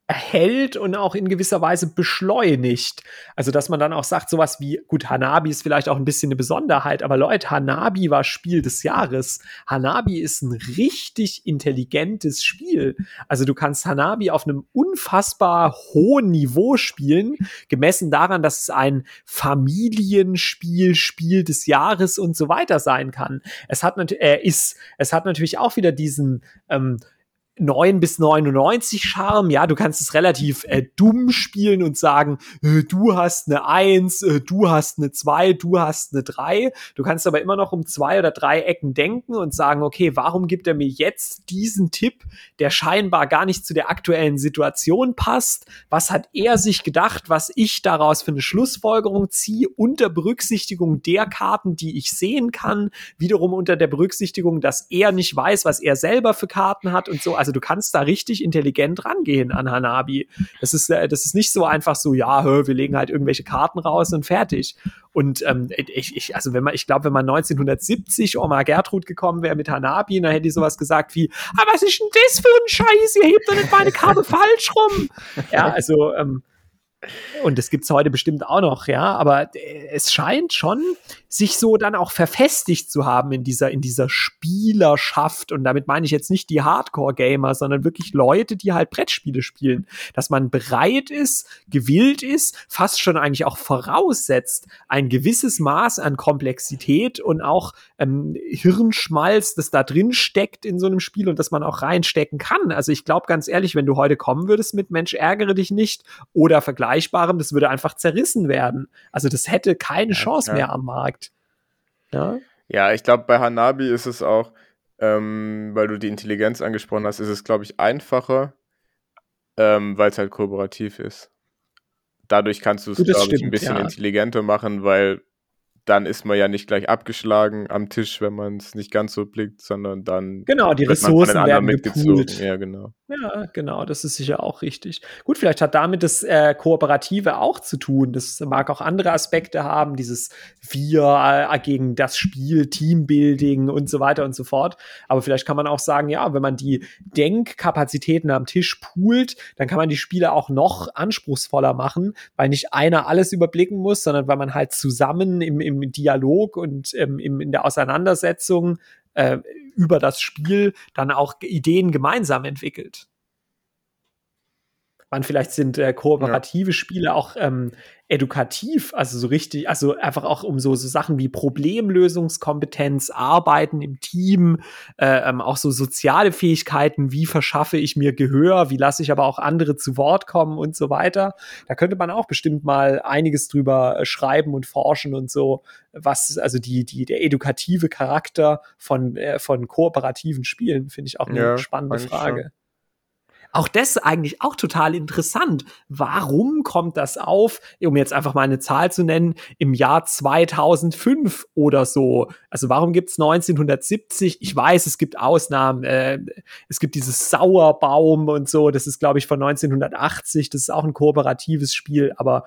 erhält und auch in gewisser Weise beschleunigt. Also, dass man dann auch sagt, sowas wie, gut, Hanabi ist vielleicht auch ein bisschen eine Besonderheit, aber Leute, Hanabi war Spiel des Jahres. Hanabi ist ein richtig intelligentes Spiel. Also, du kannst Hanabi auf einem unfassbar hohen Niveau spielen, gemessen daran, dass es ein Familienspiel, Spiel des Jahres und so weiter sein kann. Es hat natürlich, äh, ist, es hat natürlich auch wieder diesen, ähm, 9 bis 99 Charme. Ja, du kannst es relativ äh, dumm spielen und sagen, äh, du hast eine 1, äh, du hast eine 2, du hast eine 3. Du kannst aber immer noch um zwei oder drei Ecken denken und sagen, okay, warum gibt er mir jetzt diesen Tipp, der scheinbar gar nicht zu der aktuellen Situation passt? Was hat er sich gedacht, was ich daraus für eine Schlussfolgerung ziehe, unter Berücksichtigung der Karten, die ich sehen kann, wiederum unter der Berücksichtigung, dass er nicht weiß, was er selber für Karten hat und so. Also also du kannst da richtig intelligent rangehen an Hanabi. Das ist, äh, das ist nicht so einfach so, ja, hör, wir legen halt irgendwelche Karten raus und fertig. Und ähm, ich, ich, also wenn man, ich glaube, wenn man 1970 Oma Gertrud gekommen wäre mit Hanabi, dann hätte die sowas gesagt wie, ah, was ist denn das für ein Scheiß? Ihr hebt doch nicht meine Karte falsch rum. Ja, also ähm, und das gibt's heute bestimmt auch noch, ja. Aber äh, es scheint schon, sich so dann auch verfestigt zu haben in dieser, in dieser Spielerschaft. Und damit meine ich jetzt nicht die Hardcore-Gamer, sondern wirklich Leute, die halt Brettspiele spielen. Dass man bereit ist, gewillt ist, fast schon eigentlich auch voraussetzt, ein gewisses Maß an Komplexität und auch ähm, Hirnschmalz, das da drin steckt in so einem Spiel und das man auch reinstecken kann. Also ich glaube ganz ehrlich, wenn du heute kommen würdest mit Mensch, ärgere dich nicht oder Vergleichbarem, das würde einfach zerrissen werden. Also das hätte keine ja, Chance ja. mehr am Markt. Ja, ja ich glaube, bei Hanabi ist es auch, ähm, weil du die Intelligenz angesprochen hast, ist es, glaube ich, einfacher, ähm, weil es halt kooperativ ist. Dadurch kannst du es, glaube ich, ein bisschen ja. intelligenter machen, weil dann ist man ja nicht gleich abgeschlagen am Tisch, wenn man es nicht ganz so blickt, sondern dann. Genau, die Ressourcen werden gepoolt. Ja, genau. Ja, genau, das ist sicher auch richtig. Gut, vielleicht hat damit das äh, Kooperative auch zu tun. Das mag auch andere Aspekte haben, dieses Wir äh, gegen das Spiel, Teambuilding und so weiter und so fort. Aber vielleicht kann man auch sagen, ja, wenn man die Denkkapazitäten am Tisch poolt, dann kann man die Spiele auch noch anspruchsvoller machen, weil nicht einer alles überblicken muss, sondern weil man halt zusammen im, im Dialog und ähm, im, in der Auseinandersetzung äh, über das Spiel dann auch Ideen gemeinsam entwickelt. Man vielleicht sind äh, kooperative ja. Spiele auch ähm, edukativ, also so richtig, also einfach auch um so, so Sachen wie Problemlösungskompetenz, Arbeiten im Team, äh, ähm, auch so soziale Fähigkeiten, wie verschaffe ich mir Gehör, wie lasse ich aber auch andere zu Wort kommen und so weiter. Da könnte man auch bestimmt mal einiges drüber äh, schreiben und forschen und so, was, also die, die, der edukative Charakter von, äh, von kooperativen Spielen, finde ich auch eine ja, spannende Frage. Schon. Auch das eigentlich auch total interessant. Warum kommt das auf, um jetzt einfach mal eine Zahl zu nennen, im Jahr 2005 oder so? Also warum gibt es 1970? Ich weiß, es gibt Ausnahmen. Äh, es gibt dieses Sauerbaum und so. Das ist, glaube ich, von 1980. Das ist auch ein kooperatives Spiel, aber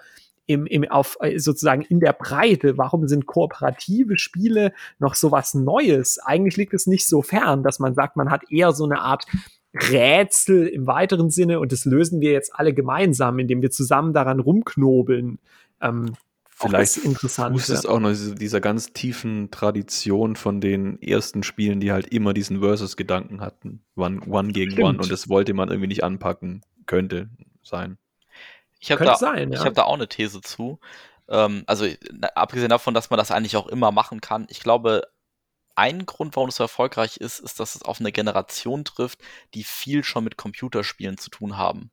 im, im, auf, äh, sozusagen in der Breite, warum sind kooperative Spiele noch so was Neues? Eigentlich liegt es nicht so fern, dass man sagt, man hat eher so eine Art Rätsel im weiteren Sinne und das lösen wir jetzt alle gemeinsam, indem wir zusammen daran rumknobeln. Ähm, Vielleicht interessant. Fußt es auch noch dieser ganz tiefen Tradition von den ersten Spielen, die halt immer diesen Versus-Gedanken hatten. One, one gegen Stimmt. One. Und das wollte man irgendwie nicht anpacken. Könnte sein. Ich habe da, sein, ja. hab da auch eine These zu. Ähm, also, abgesehen davon, dass man das eigentlich auch immer machen kann. Ich glaube, ein Grund, warum es so erfolgreich ist, ist, dass es auf eine Generation trifft, die viel schon mit Computerspielen zu tun haben.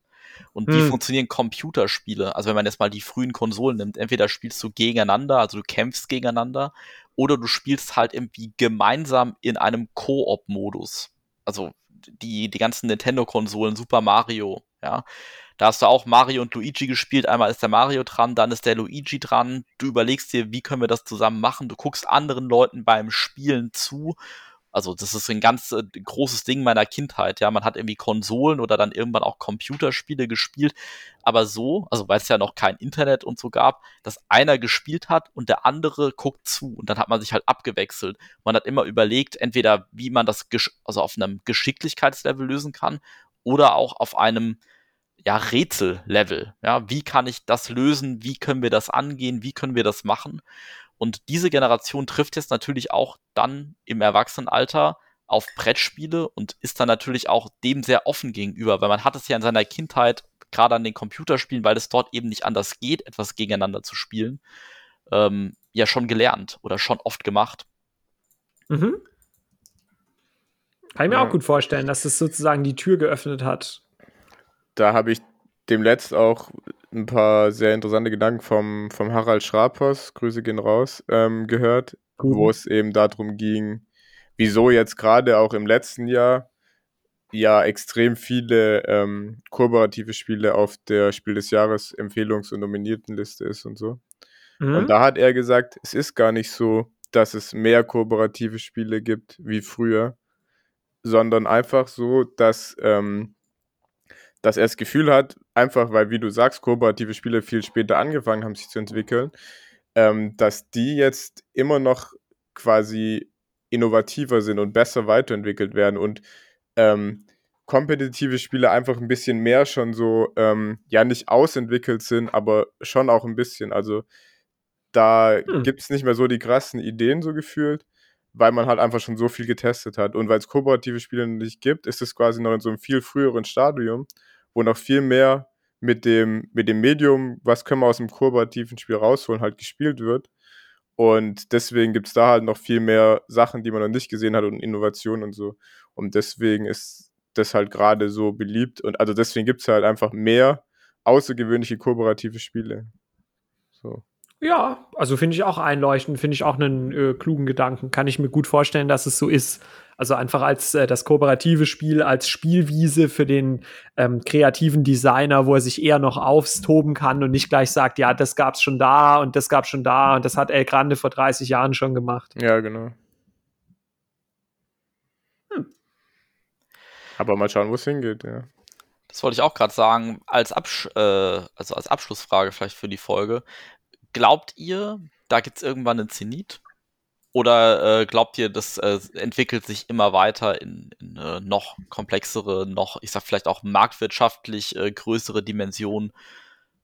Und wie hm. funktionieren Computerspiele? Also wenn man jetzt mal die frühen Konsolen nimmt, entweder spielst du gegeneinander, also du kämpfst gegeneinander, oder du spielst halt irgendwie gemeinsam in einem Koop-Modus. Also die, die ganzen Nintendo-Konsolen, Super Mario, ja. Da hast du auch Mario und Luigi gespielt. Einmal ist der Mario dran, dann ist der Luigi dran. Du überlegst dir, wie können wir das zusammen machen. Du guckst anderen Leuten beim Spielen zu. Also das ist ein ganz äh, großes Ding meiner Kindheit. Ja, man hat irgendwie Konsolen oder dann irgendwann auch Computerspiele gespielt. Aber so, also weil es ja noch kein Internet und so gab, dass einer gespielt hat und der andere guckt zu. Und dann hat man sich halt abgewechselt. Man hat immer überlegt, entweder wie man das also auf einem Geschicklichkeitslevel lösen kann oder auch auf einem ja, Rätsellevel. Ja, wie kann ich das lösen? Wie können wir das angehen? Wie können wir das machen? Und diese Generation trifft jetzt natürlich auch dann im Erwachsenenalter auf Brettspiele und ist dann natürlich auch dem sehr offen gegenüber, weil man hat es ja in seiner Kindheit, gerade an den Computerspielen, weil es dort eben nicht anders geht, etwas gegeneinander zu spielen, ähm, ja schon gelernt oder schon oft gemacht. Mhm. Kann ich mir ja. auch gut vorstellen, dass es sozusagen die Tür geöffnet hat da habe ich demletzt auch ein paar sehr interessante Gedanken vom, vom Harald Schrapers, Grüße gehen raus, ähm, gehört, Gut. wo es eben darum ging, wieso jetzt gerade auch im letzten Jahr ja extrem viele ähm, kooperative Spiele auf der Spiel des Jahres Empfehlungs- und Nominiertenliste ist und so. Mhm. Und da hat er gesagt, es ist gar nicht so, dass es mehr kooperative Spiele gibt wie früher, sondern einfach so, dass ähm, dass er das Gefühl hat, einfach weil, wie du sagst, kooperative Spiele viel später angefangen haben, sich zu entwickeln, ähm, dass die jetzt immer noch quasi innovativer sind und besser weiterentwickelt werden und ähm, kompetitive Spiele einfach ein bisschen mehr schon so, ähm, ja, nicht ausentwickelt sind, aber schon auch ein bisschen. Also da hm. gibt es nicht mehr so die krassen Ideen so gefühlt, weil man halt einfach schon so viel getestet hat. Und weil es kooperative Spiele nicht gibt, ist es quasi noch in so einem viel früheren Stadium wo noch viel mehr mit dem, mit dem Medium, was können wir aus dem kooperativen Spiel rausholen, halt gespielt wird. Und deswegen gibt es da halt noch viel mehr Sachen, die man noch nicht gesehen hat und Innovationen und so. Und deswegen ist das halt gerade so beliebt. Und also deswegen gibt es halt einfach mehr außergewöhnliche kooperative Spiele. So. Ja, also finde ich auch einleuchtend, finde ich auch einen äh, klugen Gedanken. Kann ich mir gut vorstellen, dass es so ist. Also einfach als äh, das kooperative Spiel, als Spielwiese für den ähm, kreativen Designer, wo er sich eher noch austoben kann und nicht gleich sagt, ja, das gab's schon da und das gab's schon da und das hat El Grande vor 30 Jahren schon gemacht. Ja, genau. Hm. Aber mal schauen, wo es hingeht, ja. Das wollte ich auch gerade sagen, als, Absch äh, also als Abschlussfrage vielleicht für die Folge. Glaubt ihr, da gibt es irgendwann einen Zenit? Oder äh, glaubt ihr, das äh, entwickelt sich immer weiter in, in äh, noch komplexere, noch, ich sag vielleicht auch marktwirtschaftlich äh, größere Dimensionen?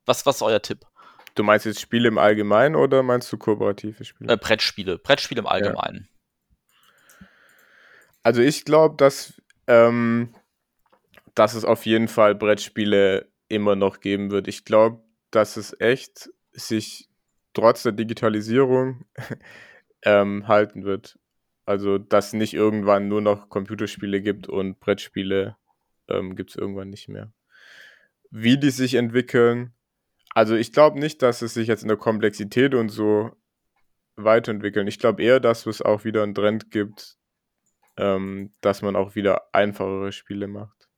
Was, was ist euer Tipp? Du meinst jetzt Spiele im Allgemeinen oder meinst du kooperative Spiele? Äh, Brettspiele, Brettspiele im Allgemeinen. Ja. Also ich glaube, dass, ähm, dass es auf jeden Fall Brettspiele immer noch geben wird. Ich glaube, dass es echt sich trotz der Digitalisierung ähm, halten wird. Also, dass nicht irgendwann nur noch Computerspiele gibt und Brettspiele ähm, gibt es irgendwann nicht mehr. Wie die sich entwickeln, also ich glaube nicht, dass es sich jetzt in der Komplexität und so weiterentwickeln. Ich glaube eher, dass es auch wieder einen Trend gibt, ähm, dass man auch wieder einfachere Spiele macht.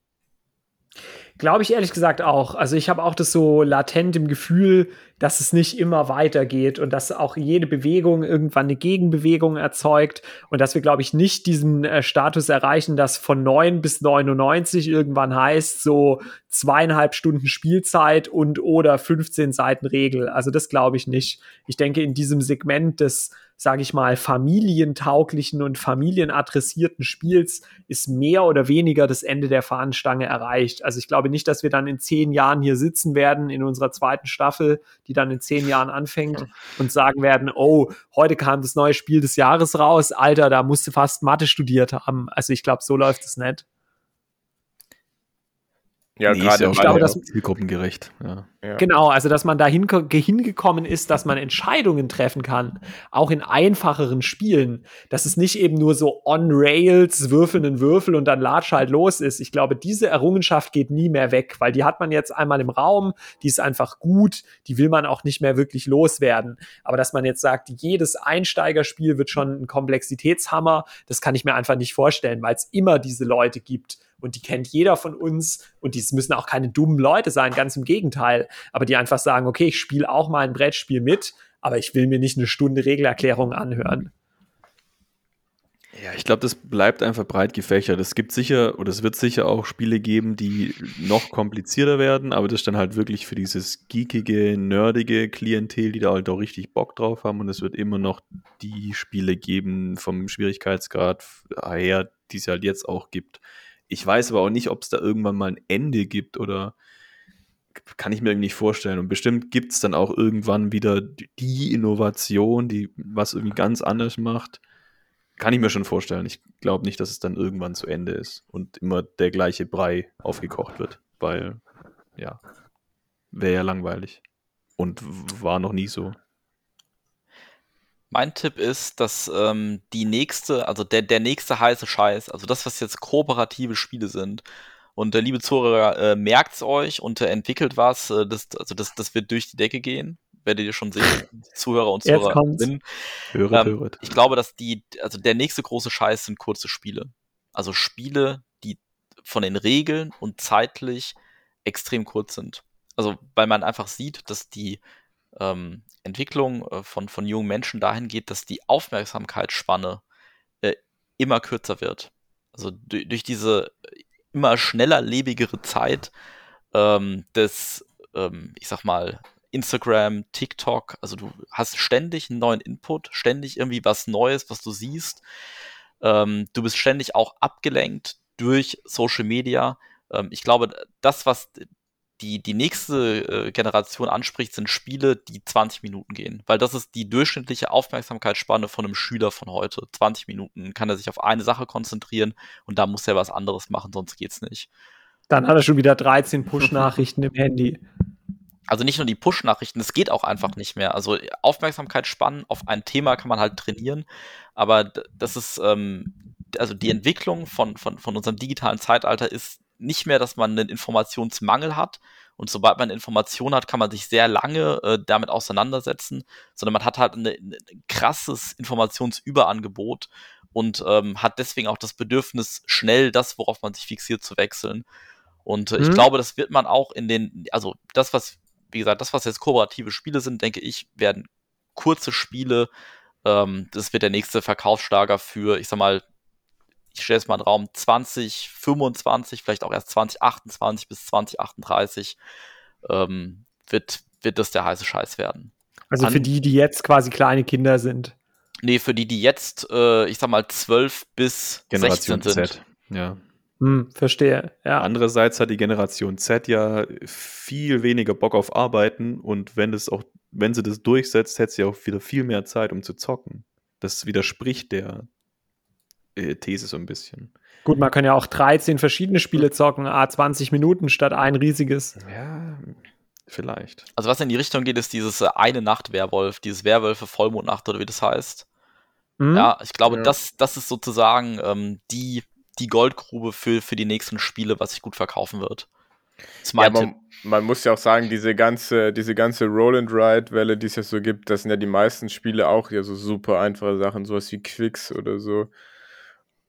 Glaube ich ehrlich gesagt auch. Also ich habe auch das so latent im Gefühl, dass es nicht immer weitergeht und dass auch jede Bewegung irgendwann eine Gegenbewegung erzeugt und dass wir, glaube ich, nicht diesen äh, Status erreichen, dass von 9 bis 99 irgendwann heißt, so zweieinhalb Stunden Spielzeit und oder 15 Seiten Regel. Also das glaube ich nicht. Ich denke, in diesem Segment des sage ich mal, familientauglichen und familienadressierten Spiels ist mehr oder weniger das Ende der Fahnenstange erreicht. Also ich glaube nicht, dass wir dann in zehn Jahren hier sitzen werden in unserer zweiten Staffel, die dann in zehn Jahren anfängt und sagen werden, oh, heute kam das neue Spiel des Jahres raus, Alter, da musste fast Mathe studiert haben. Also ich glaube, so läuft es nicht. Ja, nee, gerade ich glaube, dass zielgruppengerecht. Ja. Genau, also dass man dahin hingekommen ist, dass man Entscheidungen treffen kann, auch in einfacheren Spielen, dass es nicht eben nur so on Rails würfelnden Würfel und dann latsch halt los ist. Ich glaube, diese Errungenschaft geht nie mehr weg, weil die hat man jetzt einmal im Raum, die ist einfach gut, die will man auch nicht mehr wirklich loswerden. Aber dass man jetzt sagt, jedes Einsteigerspiel wird schon ein Komplexitätshammer, das kann ich mir einfach nicht vorstellen, weil es immer diese Leute gibt und die kennt jeder von uns und die müssen auch keine dummen Leute sein, ganz im Gegenteil, aber die einfach sagen, okay, ich spiele auch mal ein Brettspiel mit, aber ich will mir nicht eine Stunde Regelerklärung anhören. Ja, ich glaube, das bleibt einfach breit gefächert. Es gibt sicher oder es wird sicher auch Spiele geben, die noch komplizierter werden, aber das ist dann halt wirklich für dieses geekige, nerdige Klientel, die da halt auch richtig Bock drauf haben und es wird immer noch die Spiele geben vom Schwierigkeitsgrad her, die es halt jetzt auch gibt. Ich weiß aber auch nicht, ob es da irgendwann mal ein Ende gibt oder kann ich mir irgendwie nicht vorstellen. Und bestimmt gibt es dann auch irgendwann wieder die Innovation, die was irgendwie ganz anders macht. Kann ich mir schon vorstellen. Ich glaube nicht, dass es dann irgendwann zu Ende ist und immer der gleiche Brei aufgekocht wird, weil, ja, wäre ja langweilig. Und war noch nie so. Mein Tipp ist, dass ähm, die nächste, also der, der nächste heiße Scheiß, also das, was jetzt kooperative Spiele sind, und der liebe Zuhörer, äh, merkt's euch und äh, entwickelt was, äh, das, also das, das wird durch die Decke gehen. Werdet ihr schon sehen, Zuhörer und Zuhörerinnen. Höret, ähm, höret. Ich glaube, dass die, also der nächste große Scheiß sind kurze Spiele. Also Spiele, die von den Regeln und zeitlich extrem kurz sind. Also, weil man einfach sieht, dass die ähm, Entwicklung äh, von, von jungen Menschen dahin geht, dass die Aufmerksamkeitsspanne äh, immer kürzer wird. Also durch diese immer schneller lebigere Zeit ähm, des, ähm, ich sag mal, Instagram, TikTok, also du hast ständig einen neuen Input, ständig irgendwie was Neues, was du siehst. Ähm, du bist ständig auch abgelenkt durch Social Media. Ähm, ich glaube, das, was die, die nächste äh, Generation anspricht, sind Spiele, die 20 Minuten gehen. Weil das ist die durchschnittliche Aufmerksamkeitsspanne von einem Schüler von heute. 20 Minuten kann er sich auf eine Sache konzentrieren und da muss er was anderes machen, sonst geht's nicht. Dann hat er schon wieder 13 Push-Nachrichten im Handy. Also nicht nur die Push-Nachrichten, es geht auch einfach nicht mehr. Also Aufmerksamkeitsspannen auf ein Thema kann man halt trainieren, aber das ist, ähm, also die Entwicklung von, von, von unserem digitalen Zeitalter ist nicht mehr, dass man einen Informationsmangel hat. Und sobald man Informationen hat, kann man sich sehr lange äh, damit auseinandersetzen, sondern man hat halt ein krasses Informationsüberangebot. und ähm, hat deswegen auch das Bedürfnis, schnell das, worauf man sich fixiert, zu wechseln. Und äh, ich Mhm. glaube, das wird man auch in den, also das, was, wie gesagt, das, was jetzt kooperative Spiele sind, denke ich, werden kurze Spiele. Ähm, das wird der nächste Verkaufsschlager für, ich sag mal, ich stelle es mal in den Raum 2025, vielleicht auch erst 2028 bis 2038, ähm, wird, wird das der heiße Scheiß werden. Also für An- die, die jetzt quasi kleine Kinder sind. Nee, für die, die jetzt, äh, ich sag mal, 12 bis Generation 16 sind. Z. Ja. Hm, verstehe. Ja. Andererseits hat die Generation Z ja viel weniger Bock auf Arbeiten und wenn das auch, wenn sie das durchsetzt, hätte sie auch wieder viel mehr Zeit, um zu zocken. Das widerspricht der These so ein bisschen. Gut, man kann ja auch 13 verschiedene Spiele zocken, a 20 Minuten statt ein riesiges. Ja, vielleicht. Also was in die Richtung geht, ist dieses äh, eine Nacht Werwolf, dieses Werwölfe Vollmondnacht oder wie das heißt. Hm? Ja, ich glaube, Ja. das, das ist sozusagen ähm, die, die Goldgrube für, für die nächsten Spiele, was sich gut verkaufen wird. Ja, man, man muss ja auch sagen, diese ganze, diese ganze Roll-and-Ride-Welle, die es ja so gibt, das sind ja die meisten Spiele auch ja so super einfache Sachen, sowas wie Quicks oder so.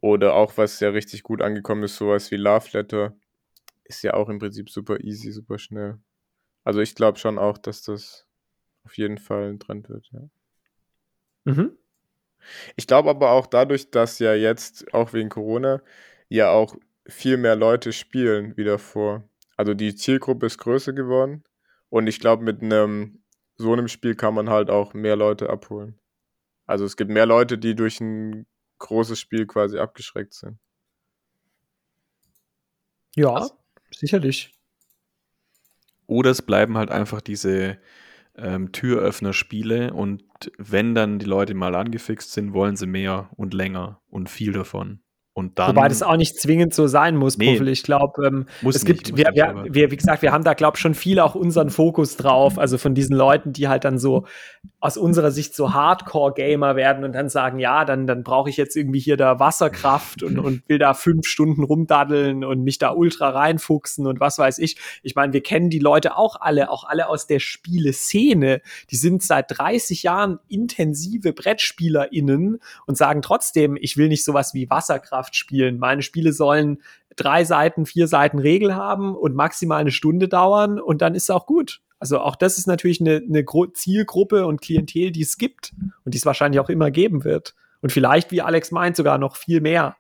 Oder auch, was ja richtig gut angekommen ist, sowas wie Love Letter. Ist ja auch im Prinzip super easy, super schnell. Also ich glaube schon auch, dass das auf jeden Fall ein Trend wird, ja. Mhm. Ich glaube aber auch dadurch, dass ja jetzt, auch wegen Corona, ja auch viel mehr Leute spielen wie davor. Also die Zielgruppe ist größer geworden und ich glaube, mit einem so einem Spiel kann man halt auch mehr Leute abholen. Also es gibt mehr Leute, die durch ein großes Spiel quasi abgeschreckt sind. Ja, Also- sicherlich. Oder es bleiben halt einfach diese ähm, Türöffner-Spiele und wenn dann die Leute mal angefixt sind, wollen sie mehr und länger und viel davon. Und dann Wobei das auch nicht zwingend so sein muss, Nee. Puffel. Ich glaube, ähm, Muss es nicht, gibt, wir, nicht, wir, wie gesagt, wir haben da, glaube ich, schon viel auch unseren Fokus drauf. Also von diesen Leuten, die halt dann so aus unserer Sicht so Hardcore-Gamer werden und dann sagen, ja, dann, dann brauche ich jetzt irgendwie hier da Wasserkraft und, und will da fünf Stunden rumdaddeln und mich da ultra reinfuchsen und was weiß ich. Ich meine, wir kennen die Leute auch alle, auch alle aus der Spieleszene. Die sind seit 30 Jahren intensive BrettspielerInnen und sagen trotzdem, ich will nicht sowas wie Wasserkraft spielen. Meine Spiele sollen drei Seiten, vier Seiten Regel haben und maximal eine Stunde dauern und dann ist es auch gut. Also auch das ist natürlich eine, eine Zielgruppe und Klientel, die es gibt und die es wahrscheinlich auch immer geben wird. Und vielleicht, wie Alex meint, sogar noch viel mehr.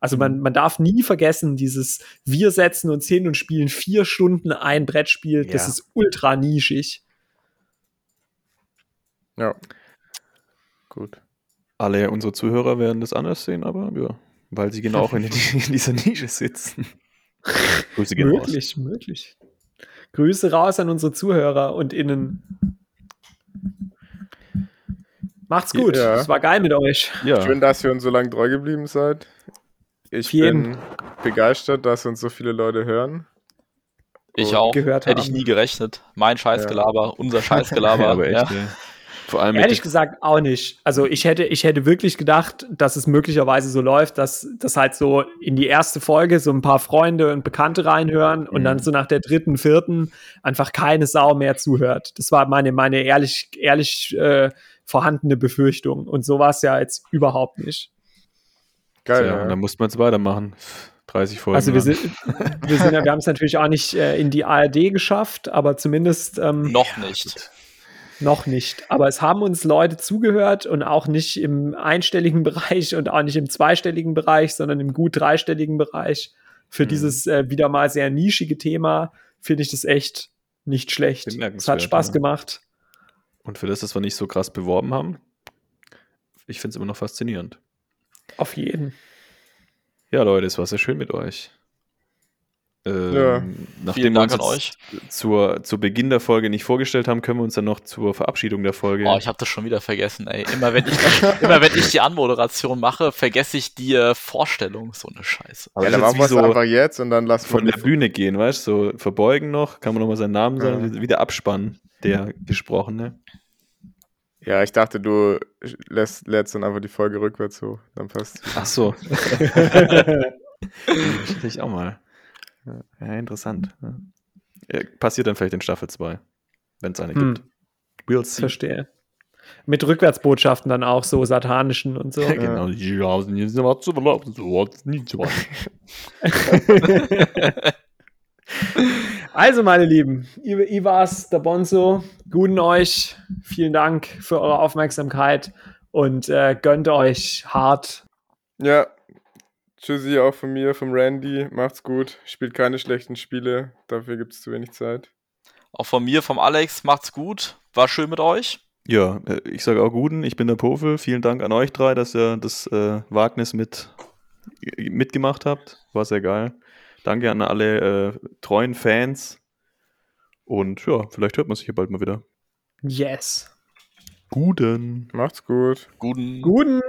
Also man, man darf nie vergessen, dieses wir setzen uns hin und spielen vier Stunden ein Brettspiel, das Ja. ist ultra nischig. Ja. Gut. alle unsere Zuhörer werden das anders sehen, aber ja, weil sie genau auch in, in dieser Nische sitzen. Grüße gehen raus. möglich, möglich. Grüße raus an unsere Zuhörer und Innen. Macht's gut. Ja. Es war geil mit euch. Ja, Schön, dass ihr uns so lange treu geblieben seid. Ich jeden. bin begeistert, dass uns so viele Leute hören. Ich auch. gehört Hätte ich haben. nie gerechnet. Mein Scheißgelaber, unser Scheißgelaber. ja, aber echt, ja. Vor allem Ehrlich gesagt auch nicht. Also ich hätte, ich hätte wirklich gedacht, dass es möglicherweise so läuft, dass das halt so in die erste Folge so ein paar Freunde und Bekannte reinhören und Mhm. dann so nach der dritten, vierten einfach keine Sau mehr zuhört. Das war meine, meine ehrlich, ehrlich äh, vorhandene Befürchtung. Und so war es ja jetzt überhaupt nicht. Geil, ja, ja. und dann musste man es weitermachen. 30 Folgen. Also wir sind, wir sind ja, wir haben es natürlich auch nicht äh, in die ARD geschafft, aber zumindest ähm, Noch nicht. Noch nicht. Aber es haben uns Leute zugehört und auch nicht im einstelligen Bereich und auch nicht im zweistelligen Bereich, sondern im gut dreistelligen Bereich. Für Mhm. dieses äh, wieder mal sehr nischige Thema finde ich das echt nicht schlecht. Es hat Spaß ja. gemacht. Und für das, dass wir nicht so krass beworben haben, ich finde es immer noch faszinierend. Auf jeden. Ja, Leute, es war sehr schön mit euch. Ähm, Ja. Nachdem Vielen wir uns euch. Zur, zu Beginn der Folge nicht vorgestellt haben, können wir uns dann noch zur Verabschiedung der Folge. Oh, ich habe das schon wieder vergessen, ey. Immer wenn ich, immer wenn ich die Anmoderation mache, vergesse ich die äh, Vorstellung. So eine Scheiße. Aber ja, das dann machen wir so einfach jetzt und dann lassen von der Bühne gehen, weißt du? So verbeugen noch, kann man nochmal seinen Namen sagen, Ja. wie der Abspann, der Gesprochene. Ja, ich dachte, du lässt, lädst dann einfach die Folge rückwärts hoch. Dann passt Ach so. Ich auch mal. Ja, ja interessant. Ja. Ja, passiert dann vielleicht in Staffel 2, wenn es eine Hm. gibt. We'll see. Verstehe. Mit Rückwärtsbotschaften dann auch so satanischen und so. genau. Ja, Also, meine Lieben, war's, der Bonzo. Guten euch. Vielen Dank für eure Aufmerksamkeit und äh, gönnt euch hart. Ja, tschüssi auch von mir, vom Randy. Macht's gut. Spielt keine schlechten Spiele. Dafür gibt's zu wenig Zeit. Auch von mir, vom Alex, macht's gut. War schön mit euch. Ja, äh, ich sage auch guten, ich bin der Pofel. Vielen Dank an euch drei, dass ihr das äh, Wagnis mit, mitgemacht habt. War sehr geil. Danke an alle äh, treuen Fans. Und ja, vielleicht hört man sich ja bald mal wieder. Yes. Guten. Macht's gut. Guten. Guten.